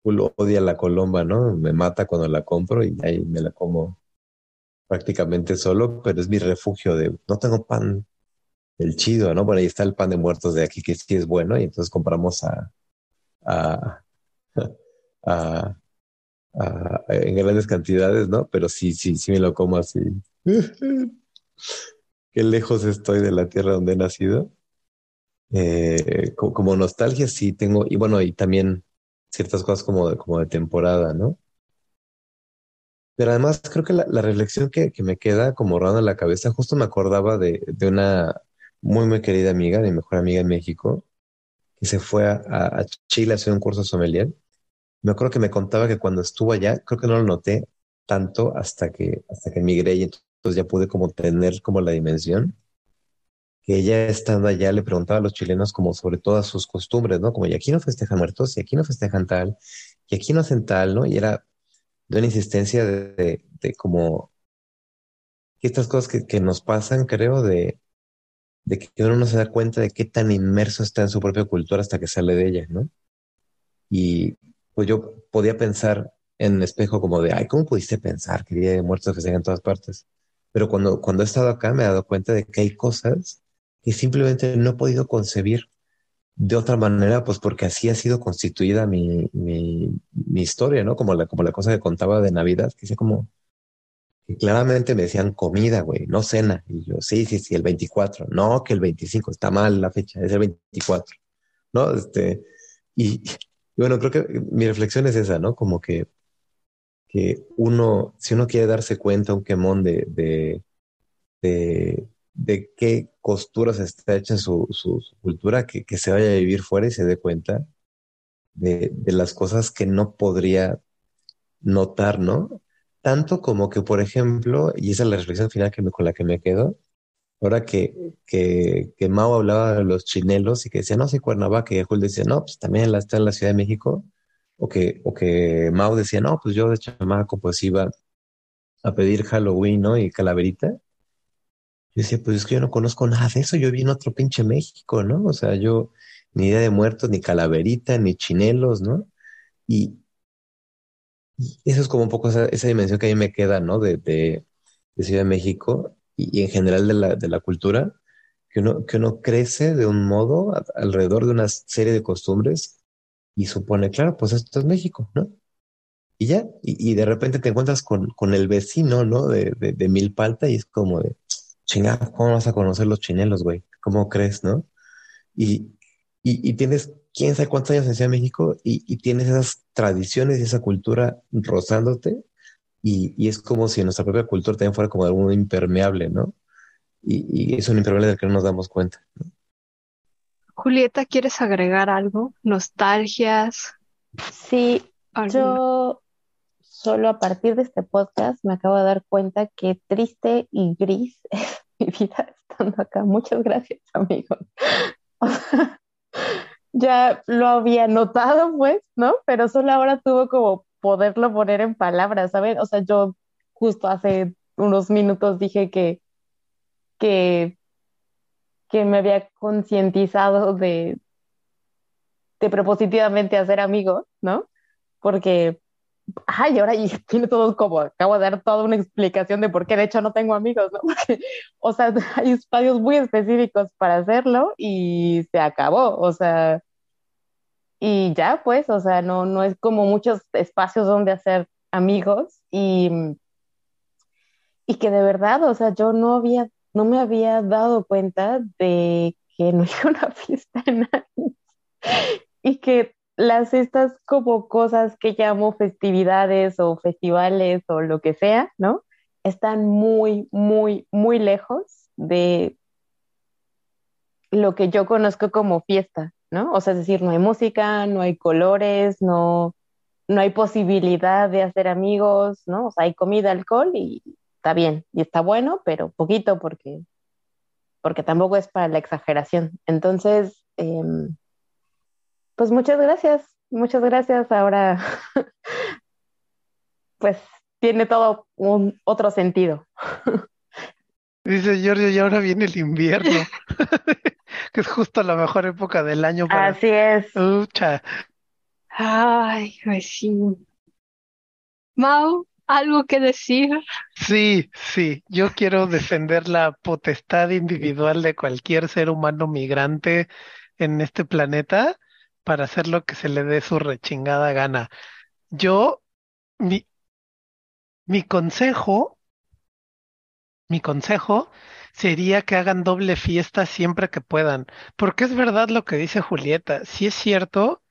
odia la colomba, ¿no? Me mata cuando la compro y ahí me la como prácticamente solo, pero es mi refugio de, no tengo pan del chido, ¿no? Bueno, ahí está el pan de muertos de aquí que sí es bueno y entonces compramos a, a, a, en grandes cantidades, ¿no? Pero sí, sí, sí me lo como así. Qué lejos estoy de la tierra donde he nacido. Eh, como nostalgia sí tengo, y bueno, y también ciertas cosas como de, como de temporada, ¿no? Pero además creo que la, reflexión que, me queda como rondando en la cabeza, justo me acordaba de, una muy, muy querida amiga, mi mejor amiga en México, que se fue a, Chile a hacer un curso sommelier. Me acuerdo que me contaba que cuando estuvo allá, creo que no lo noté tanto hasta que, hasta que emigré y entonces ya pude como tener como la dimensión que ella estando allá le preguntaba a los chilenos como sobre todas sus costumbres, ¿no? Como, y aquí no festejan muertos, y aquí no festejan tal, y aquí no hacen tal, ¿no? Y era de una insistencia de, como estas cosas que, que, nos pasan, creo, de, de que uno no se da cuenta de qué tan inmerso está en su propia cultura hasta que sale de ella, ¿no? Y pues yo podía pensar en espejo como de, ay, ¿cómo pudiste pensar que Día de Muertos festejan en todas partes? Pero cuando, cuando he estado acá me he dado cuenta de que hay cosas y simplemente no he podido concebir de otra manera, pues porque así ha sido constituida mi, mi, mi historia, ¿no? Como la, como la cosa que contaba de Navidad, que sé como, Y claramente me decían comida, güey, no cena. Y yo, sí, sí, sí, el 24. No, que el 25 está mal la fecha, es el 24. ¿No? Este, y, bueno, creo que mi reflexión es esa, ¿no? Como que, que uno, si uno quiere darse cuenta, un quemón de, de, de, de qué costuras está hecha su, su, cultura, que, que, se vaya a vivir fuera y se dé cuenta de, de las cosas que no podría notar, ¿no? Tanto como que, por ejemplo, y esa es la reflexión final que me, con la que me quedo, ahora que, que, que Mao hablaba de los chinelos y que decía, no, sé Cuernavaca, y Julio decía, no, pues también está en la Ciudad de México, o que, o que Mao decía, no, pues yo de chamaco pues iba a pedir Halloween, ¿no? Y calaverita. Yo decía, pues es que yo no conozco nada de eso, yo vi en otro pinche México, ¿no? O sea, yo ni idea de muertos, ni calaverita, ni chinelos, ¿no? Y, eso es como un poco esa, dimensión que a mí me queda, ¿no? De, de, Ciudad de México y, en general de la, de la cultura, que uno, que uno crece de un modo alrededor de una serie de costumbres y supone, claro, pues esto es México, ¿no? Y ya, y, de repente te encuentras con, con el vecino, ¿no? De, de, de Milpalta y es como de, chingada, ¿cómo vas a conocer los chinelos, güey? ¿Cómo crees, no? Y, y, y tienes quién sabe cuántos años en Ciudad de México y, tienes esas tradiciones y esa cultura rozándote y, es como si nuestra propia cultura también fuera como algo impermeable, ¿no? Y, es un impermeable del que no nos damos cuenta. Julieta, ¿quieres agregar algo? ¿Nostalgias? Sí, yo solo a partir de este podcast me acabo de dar cuenta que triste y gris es mi vida estando acá. Muchas gracias, amigos ya lo había notado, pues, ¿no? Pero solo ahora tuvo como poderlo poner en palabras, ¿sabes? O sea, yo justo hace unos minutos dije que, que, que me había concientizado de, de propositivamente hacer amigos, ¿no? Porque, ay, ahora y tiene todo como, acabo de dar toda una explicación de por qué de hecho no tengo amigos, ¿no? Porque, o sea, hay espacios muy específicos para hacerlo y se acabó, o sea, y ya pues, o sea, no, no es como muchos espacios donde hacer amigos y, y que de verdad, o sea, yo no había, no me había dado cuenta de que no a una fiesta en años y que las estas como cosas que llamo festividades o festivales o lo que sea, ¿no? Están muy, muy, muy lejos de lo que yo conozco como fiesta, ¿no? O sea, es decir, no hay música, no hay colores, no, no hay posibilidad de hacer amigos, ¿no? O sea, hay comida, alcohol y está bien, y está bueno, pero poquito porque, porque tampoco es para la exageración. Entonces, em, pues muchas gracias, muchas gracias. Ahora, pues tiene todo un otro sentido. Dice Giorgio, y ahora viene el invierno. que es justo la mejor época del año para... Así es. Ucha. Ay, pues sí. Mau, ¿algo que decir? Sí, sí, yo quiero defender la potestad individual de cualquier ser humano migrante en este planeta para hacer lo que se le dé su rechingada gana. Yo, mi, mi consejo, mi consejo sería que hagan doble fiesta siempre que puedan. Porque es verdad lo que dice Julieta. Si es cierto,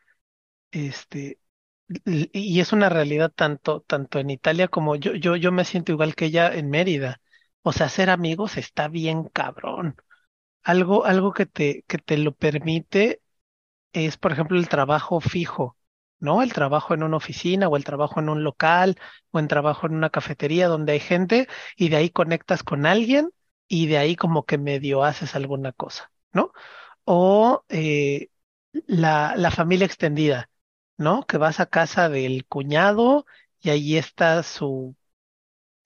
este, y es una realidad tanto, tanto en Italia como yo, yo, yo me siento igual que ella en Mérida. O sea, ser amigos está bien cabrón. Algo, algo que te, que te lo permite es, por ejemplo, el trabajo fijo, ¿no? El trabajo en una oficina o el trabajo en un local o el trabajo en una cafetería donde hay gente y de ahí conectas con alguien y de ahí como que medio haces alguna cosa, ¿no? O eh, la, la familia extendida, ¿no? Que vas a casa del cuñado y ahí está su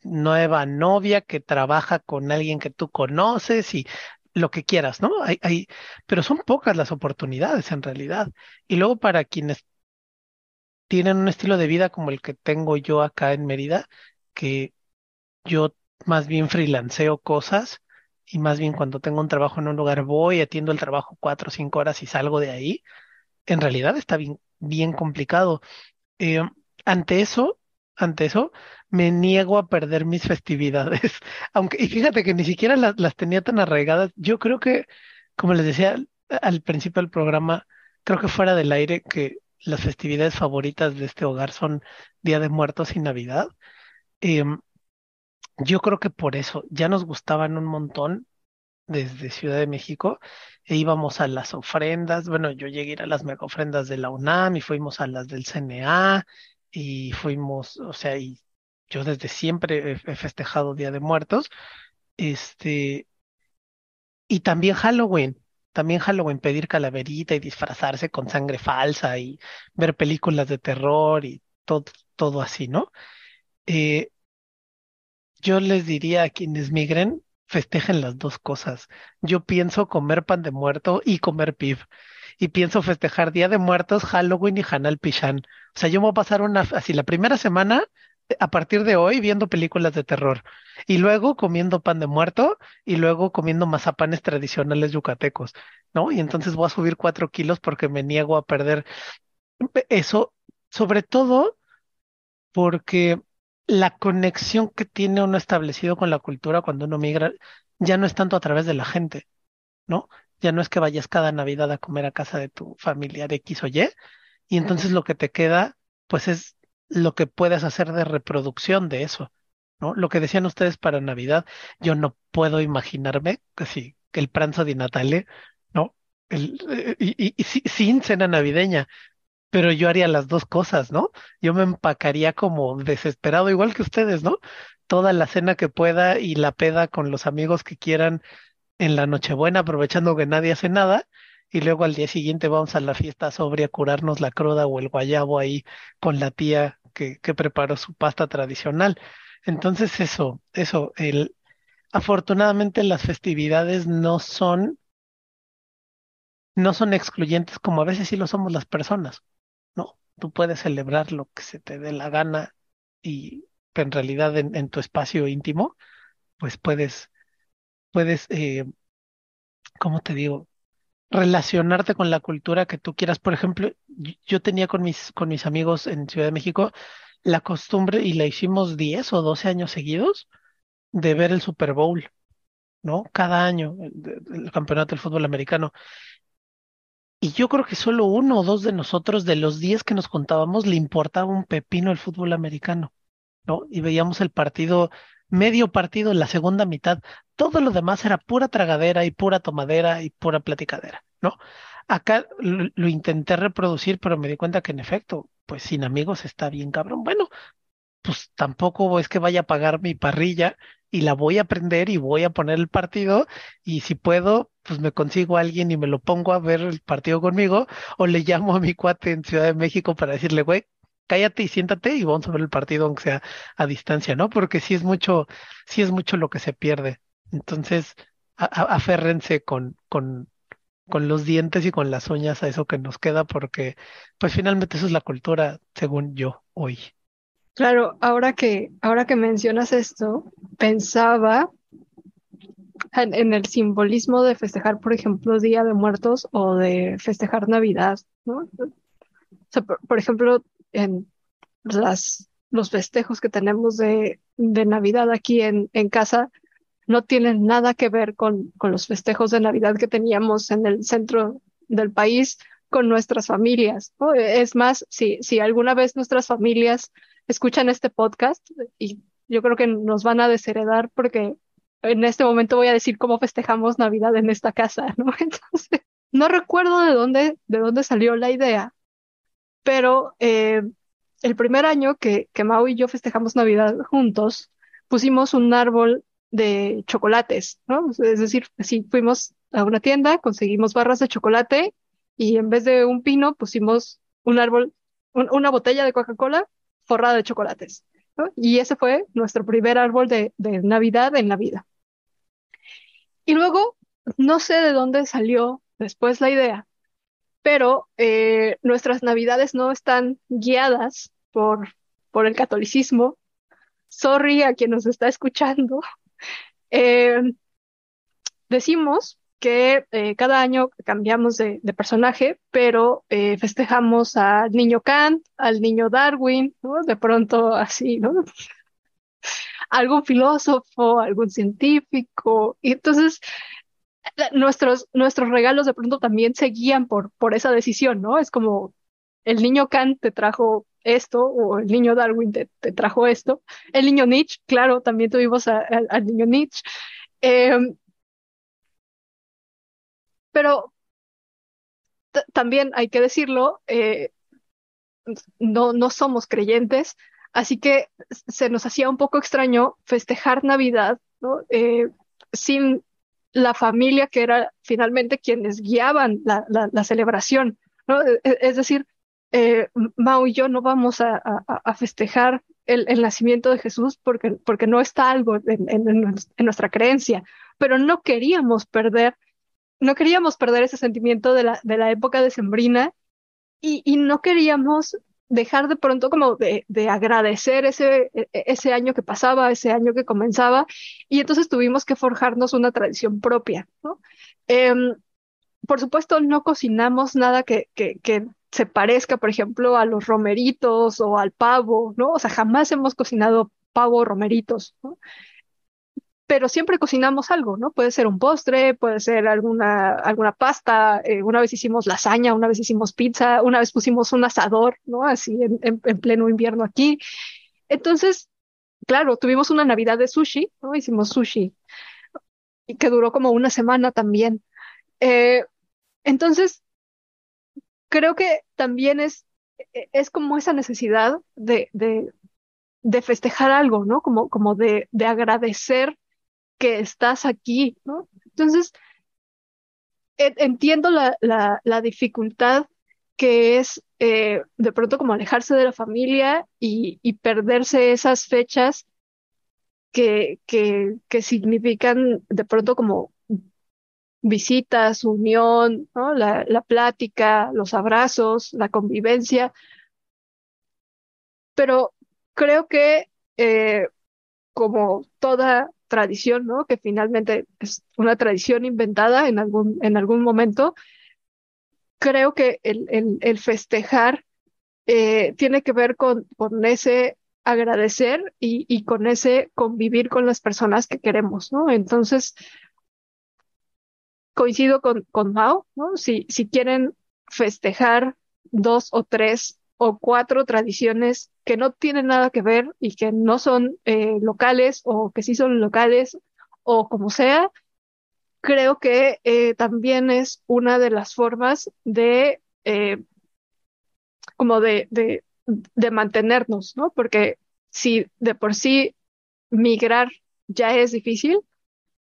nueva novia que trabaja con alguien que tú conoces y lo que quieras, ¿no? Hay, hay, pero son pocas las oportunidades en realidad. Y luego para quienes tienen un estilo de vida como el que tengo yo acá en Mérida, que yo más bien freelanceo cosas y más bien cuando tengo un trabajo en un lugar voy, atiendo el trabajo cuatro o cinco horas y salgo de ahí, en realidad está bien, bien complicado. Eh, ante eso, ante eso, me niego a perder mis festividades. Aunque, y fíjate que ni siquiera las, las tenía tan arraigadas. Yo creo que, como les decía al principio del programa, creo que fuera del aire que las festividades favoritas de este hogar son Día de Muertos y Navidad. Em, yo creo que por eso ya nos gustaban un montón desde Ciudad de México e íbamos a las ofrendas. Bueno, yo llegué a ir a las mega ofrendas de la UNAM y fuimos a las del CNA y fuimos, o sea, y yo desde siempre he, festejado Día de Muertos. Este, y también Halloween. También Halloween, pedir calaverita y disfrazarse con sangre falsa y ver películas de terror y todo, todo así, ¿no? Eh, yo les diría a quienes migren, festejen las dos cosas. Yo pienso comer pan de muerto y comer pib. Y pienso festejar Día de Muertos, Halloween y Hanal Pishan. O sea, yo me voy a pasar una, así la primera semana, a partir de hoy, viendo películas de terror. Y luego comiendo pan de muerto y luego comiendo mazapanes tradicionales yucatecos, ¿no? Y entonces voy a subir cuatro kilos porque me niego a perder eso, sobre todo porque la conexión que tiene uno establecido con la cultura cuando uno migra ya no es tanto a través de la gente, ¿no? Ya no es que vayas cada Navidad a comer a casa de tu familia de X o Y, y entonces lo que te queda, pues es lo que puedes hacer de reproducción de eso, ¿no? Lo que decían ustedes para Navidad, yo no puedo imaginarme que si que el pranzo de Natale, ¿no? El, eh, y, y- y si- sin cena navideña, pero yo haría las dos cosas, ¿no? Yo me empacaría como desesperado, igual que ustedes, ¿no? Toda la cena que pueda y la peda con los amigos que quieran en la Nochebuena, aprovechando que nadie hace nada, y luego al día siguiente vamos a la fiesta sobria a curarnos la cruda o el guayabo ahí con la tía que, que preparó su pasta tradicional. Entonces eso, eso, el, afortunadamente las festividades no son, no son excluyentes como a veces sí lo somos las personas. Tú puedes celebrar lo que se te dé la gana y en realidad en, tu espacio íntimo, pues puedes, puedes, eh, ¿cómo te digo? Relacionarte con la cultura que tú quieras. Por ejemplo, yo tenía con mis, con mis amigos en Ciudad de México la costumbre, y la hicimos 10 o 12 años seguidos, de ver el Super Bowl, ¿no? Cada año, el, el campeonato del fútbol americano. Y yo creo que solo uno o dos de nosotros, de los 10 que nos contábamos, le importaba un pepino el fútbol americano. ¿no? Y veíamos el partido, medio partido, la segunda mitad. Todo lo demás era pura tragadera y pura tomadera y pura platicadera, ¿no? Acá lo, lo intenté reproducir, pero me di cuenta que en efecto, pues sin amigos está bien cabrón. Bueno, pues tampoco es que vaya a pagar mi parrilla y la voy a prender y voy a poner el partido y si puedo, pues me consigo a alguien y me lo pongo a ver el partido conmigo o le llamo a mi cuate en Ciudad de México para decirle, güey, cállate y siéntate y vamos a ver el partido aunque sea a distancia, ¿no? Porque sí es mucho, sí es mucho lo que se pierde. Entonces, a- aférrense con, con, con los dientes y con las uñas a eso que nos queda porque, pues finalmente eso es la cultura, según yo, hoy. Claro, ahora que, ahora que mencionas esto, pensaba en, el simbolismo de festejar, por ejemplo, Día de Muertos o de festejar Navidad, ¿no? O sea, por, por ejemplo, en las, los festejos que tenemos de, de Navidad aquí en, en casa no tienen nada que ver con, con los festejos de Navidad que teníamos en el centro del país con nuestras familias, ¿no? Es más, si, si alguna vez nuestras familias escuchan este podcast, y yo creo que nos van a desheredar porque en este momento voy a decir cómo festejamos Navidad en esta casa, ¿no? No recuerdo de dónde, de dónde salió la idea, pero eh, el primer año que, que Mau y yo festejamos Navidad juntos, pusimos un árbol de chocolates, ¿no? Es decir, así fuimos a una tienda, conseguimos barras de chocolate y en vez de un pino pusimos un árbol, un- una botella de Coca-Cola forrada de chocolates, Y ese fue nuestro primer árbol de, de Navidad en la vida. Y luego, no sé de dónde salió después la idea, pero eh, nuestras Navidades no están guiadas por, por el catolicismo. Sorry a quien nos está escuchando. Eh, decimos que eh, cada año cambiamos de, personaje, pero eh, festejamos al niño Kant, al niño Darwin, ¿no? De pronto así, ¿no? algún filósofo, algún científico. Y entonces nuestros, nuestros regalos de pronto también se guían por, por esa decisión, ¿no? Es como el niño Kant te trajo esto o el niño Darwin te, trajo esto. El niño Nietzsche, claro, también tuvimos al niño Nietzsche. Em, pero también hay que decirlo, eh, no, no somos creyentes, así que se nos hacía un poco extraño festejar Navidad ¿no? Eh, sin la familia que era finalmente quienes guiaban la, la, celebración. ¿no? E, e, es decir, eh, Mao y yo no vamos a, a, festejar el, el, nacimiento de Jesús porque, porque no está algo en, en, nuestra creencia, pero no queríamos perder, no queríamos perder ese sentimiento de la, de la época decembrina y, y no queríamos dejar de pronto como de, de, agradecer ese, e, e, ese año que pasaba, ese año que comenzaba, y entonces tuvimos que forjarnos una tradición propia, ¿no? Em, por supuesto, no cocinamos nada que, que, se parezca, por ejemplo, a los romeritos o al pavo, ¿no? O sea, jamás hemos cocinado pavo romeritos. Pero siempre cocinamos algo, ¿no? Puede ser un postre, puede ser alguna, alguna pasta, eh, una vez hicimos lasaña, una vez hicimos pizza, una vez pusimos un asador, ¿no? Así en, en, pleno invierno aquí. Entonces, claro, tuvimos una Navidad de sushi, ¿no? Hicimos sushi, y que duró como una semana también. Eh, entonces, creo que también es, e, es como esa necesidad de, de, de festejar algo, ¿no? Como, como de, de agradecer que estás aquí, ¿no? Entonces, entiendo la, la, dificultad que es eh, de pronto como alejarse de la familia y, y perderse esas fechas que, que, que, significan de pronto como visitas, unión, ¿no? la, la plática, los abrazos, la convivencia. Pero creo que eh, como toda tradición, ¿no? Que finalmente es una tradición inventada en algún, en algún momento. Creo que el, el, festejar eh, tiene que ver con, con ese agradecer y, y, con ese convivir con las personas que queremos, ¿no? Entonces, coincido con, con Mao, ¿no? Si, si quieren festejar dos o tres o cuatro tradiciones que no tienen nada que ver y que no son eh, locales o que sí son locales o como sea, creo que eh, también es una de las formas de eh, como de, de, de mantenernos, ¿no? Porque si de por sí migrar ya es difícil,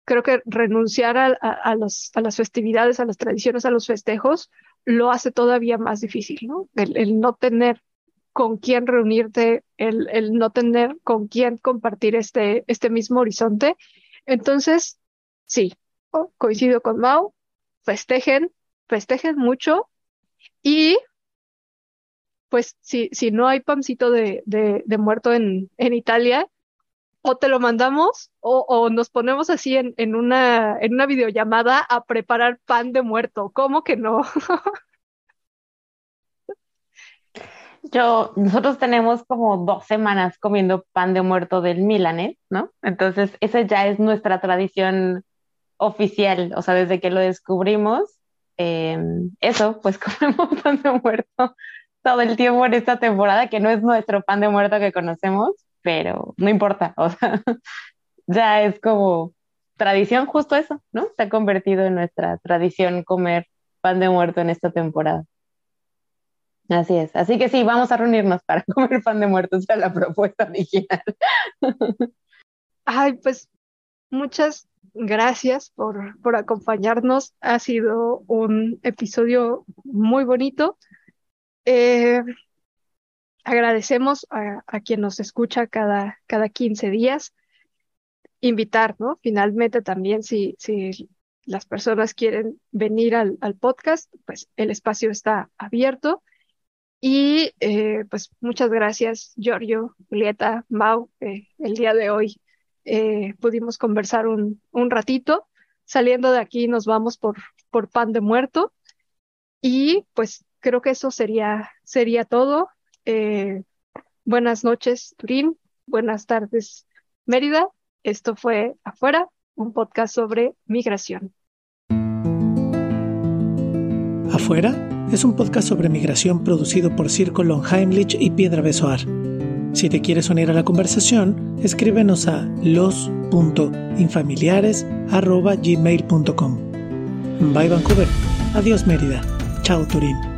creo que renunciar a, a, a, a las festividades, a las tradiciones, a los festejos, lo hace todavía más difícil, ¿no? El, no tener con quién reunirte, el, el no tener con quién compartir este, este mismo horizonte. Entonces, sí, coincido con Mao, festejen, festejen mucho y pues si, si no hay pancito de, de, de muerto en, en Italia, o te lo mandamos o, nos ponemos así en, una, en una videollamada a preparar pan de muerto. ¿Cómo que no? Yo, nosotros tenemos como dos semanas comiendo pan de muerto del Milanes, ¿no? Entonces, esa ya es nuestra tradición oficial, o sea, desde que lo descubrimos, eh, eso, pues comemos pan de muerto todo el tiempo en esta temporada, que no es nuestro pan de muerto que conocemos, pero no importa, o sea, ya es como tradición justo eso, ¿no? Se ha convertido en nuestra tradición comer pan de muerto en esta temporada. Así es, así que sí, vamos a reunirnos para comer pan de muerto, esa es la propuesta original. Ay, pues muchas gracias por, por acompañarnos. Ha sido un episodio muy bonito. Eh, agradecemos a, a, quien nos escucha cada, cada 15 días. Invitar, ¿no? Finalmente también si, si las personas quieren venir al, al podcast, pues el espacio está abierto. Y eh, pues muchas gracias, Giorgio, Julieta, Mau. Eh, el día de hoy eh, pudimos conversar un, un ratito. saliendo de aquí nos vamos por, por pan de muerto. Y pues creo que eso sería, sería todo. Eh, buenas noches, Turín. Buenas tardes, Mérida. Esto fue Afuera, un podcast sobre migración. Afuera es un podcast sobre migración producido por Círculo Heimlich y Piedra Besoar. Si te quieres unir a la conversación, escríbenos a los.infamiliares.gmail.com. Bye Vancouver. Adiós Mérida. Chao Turín.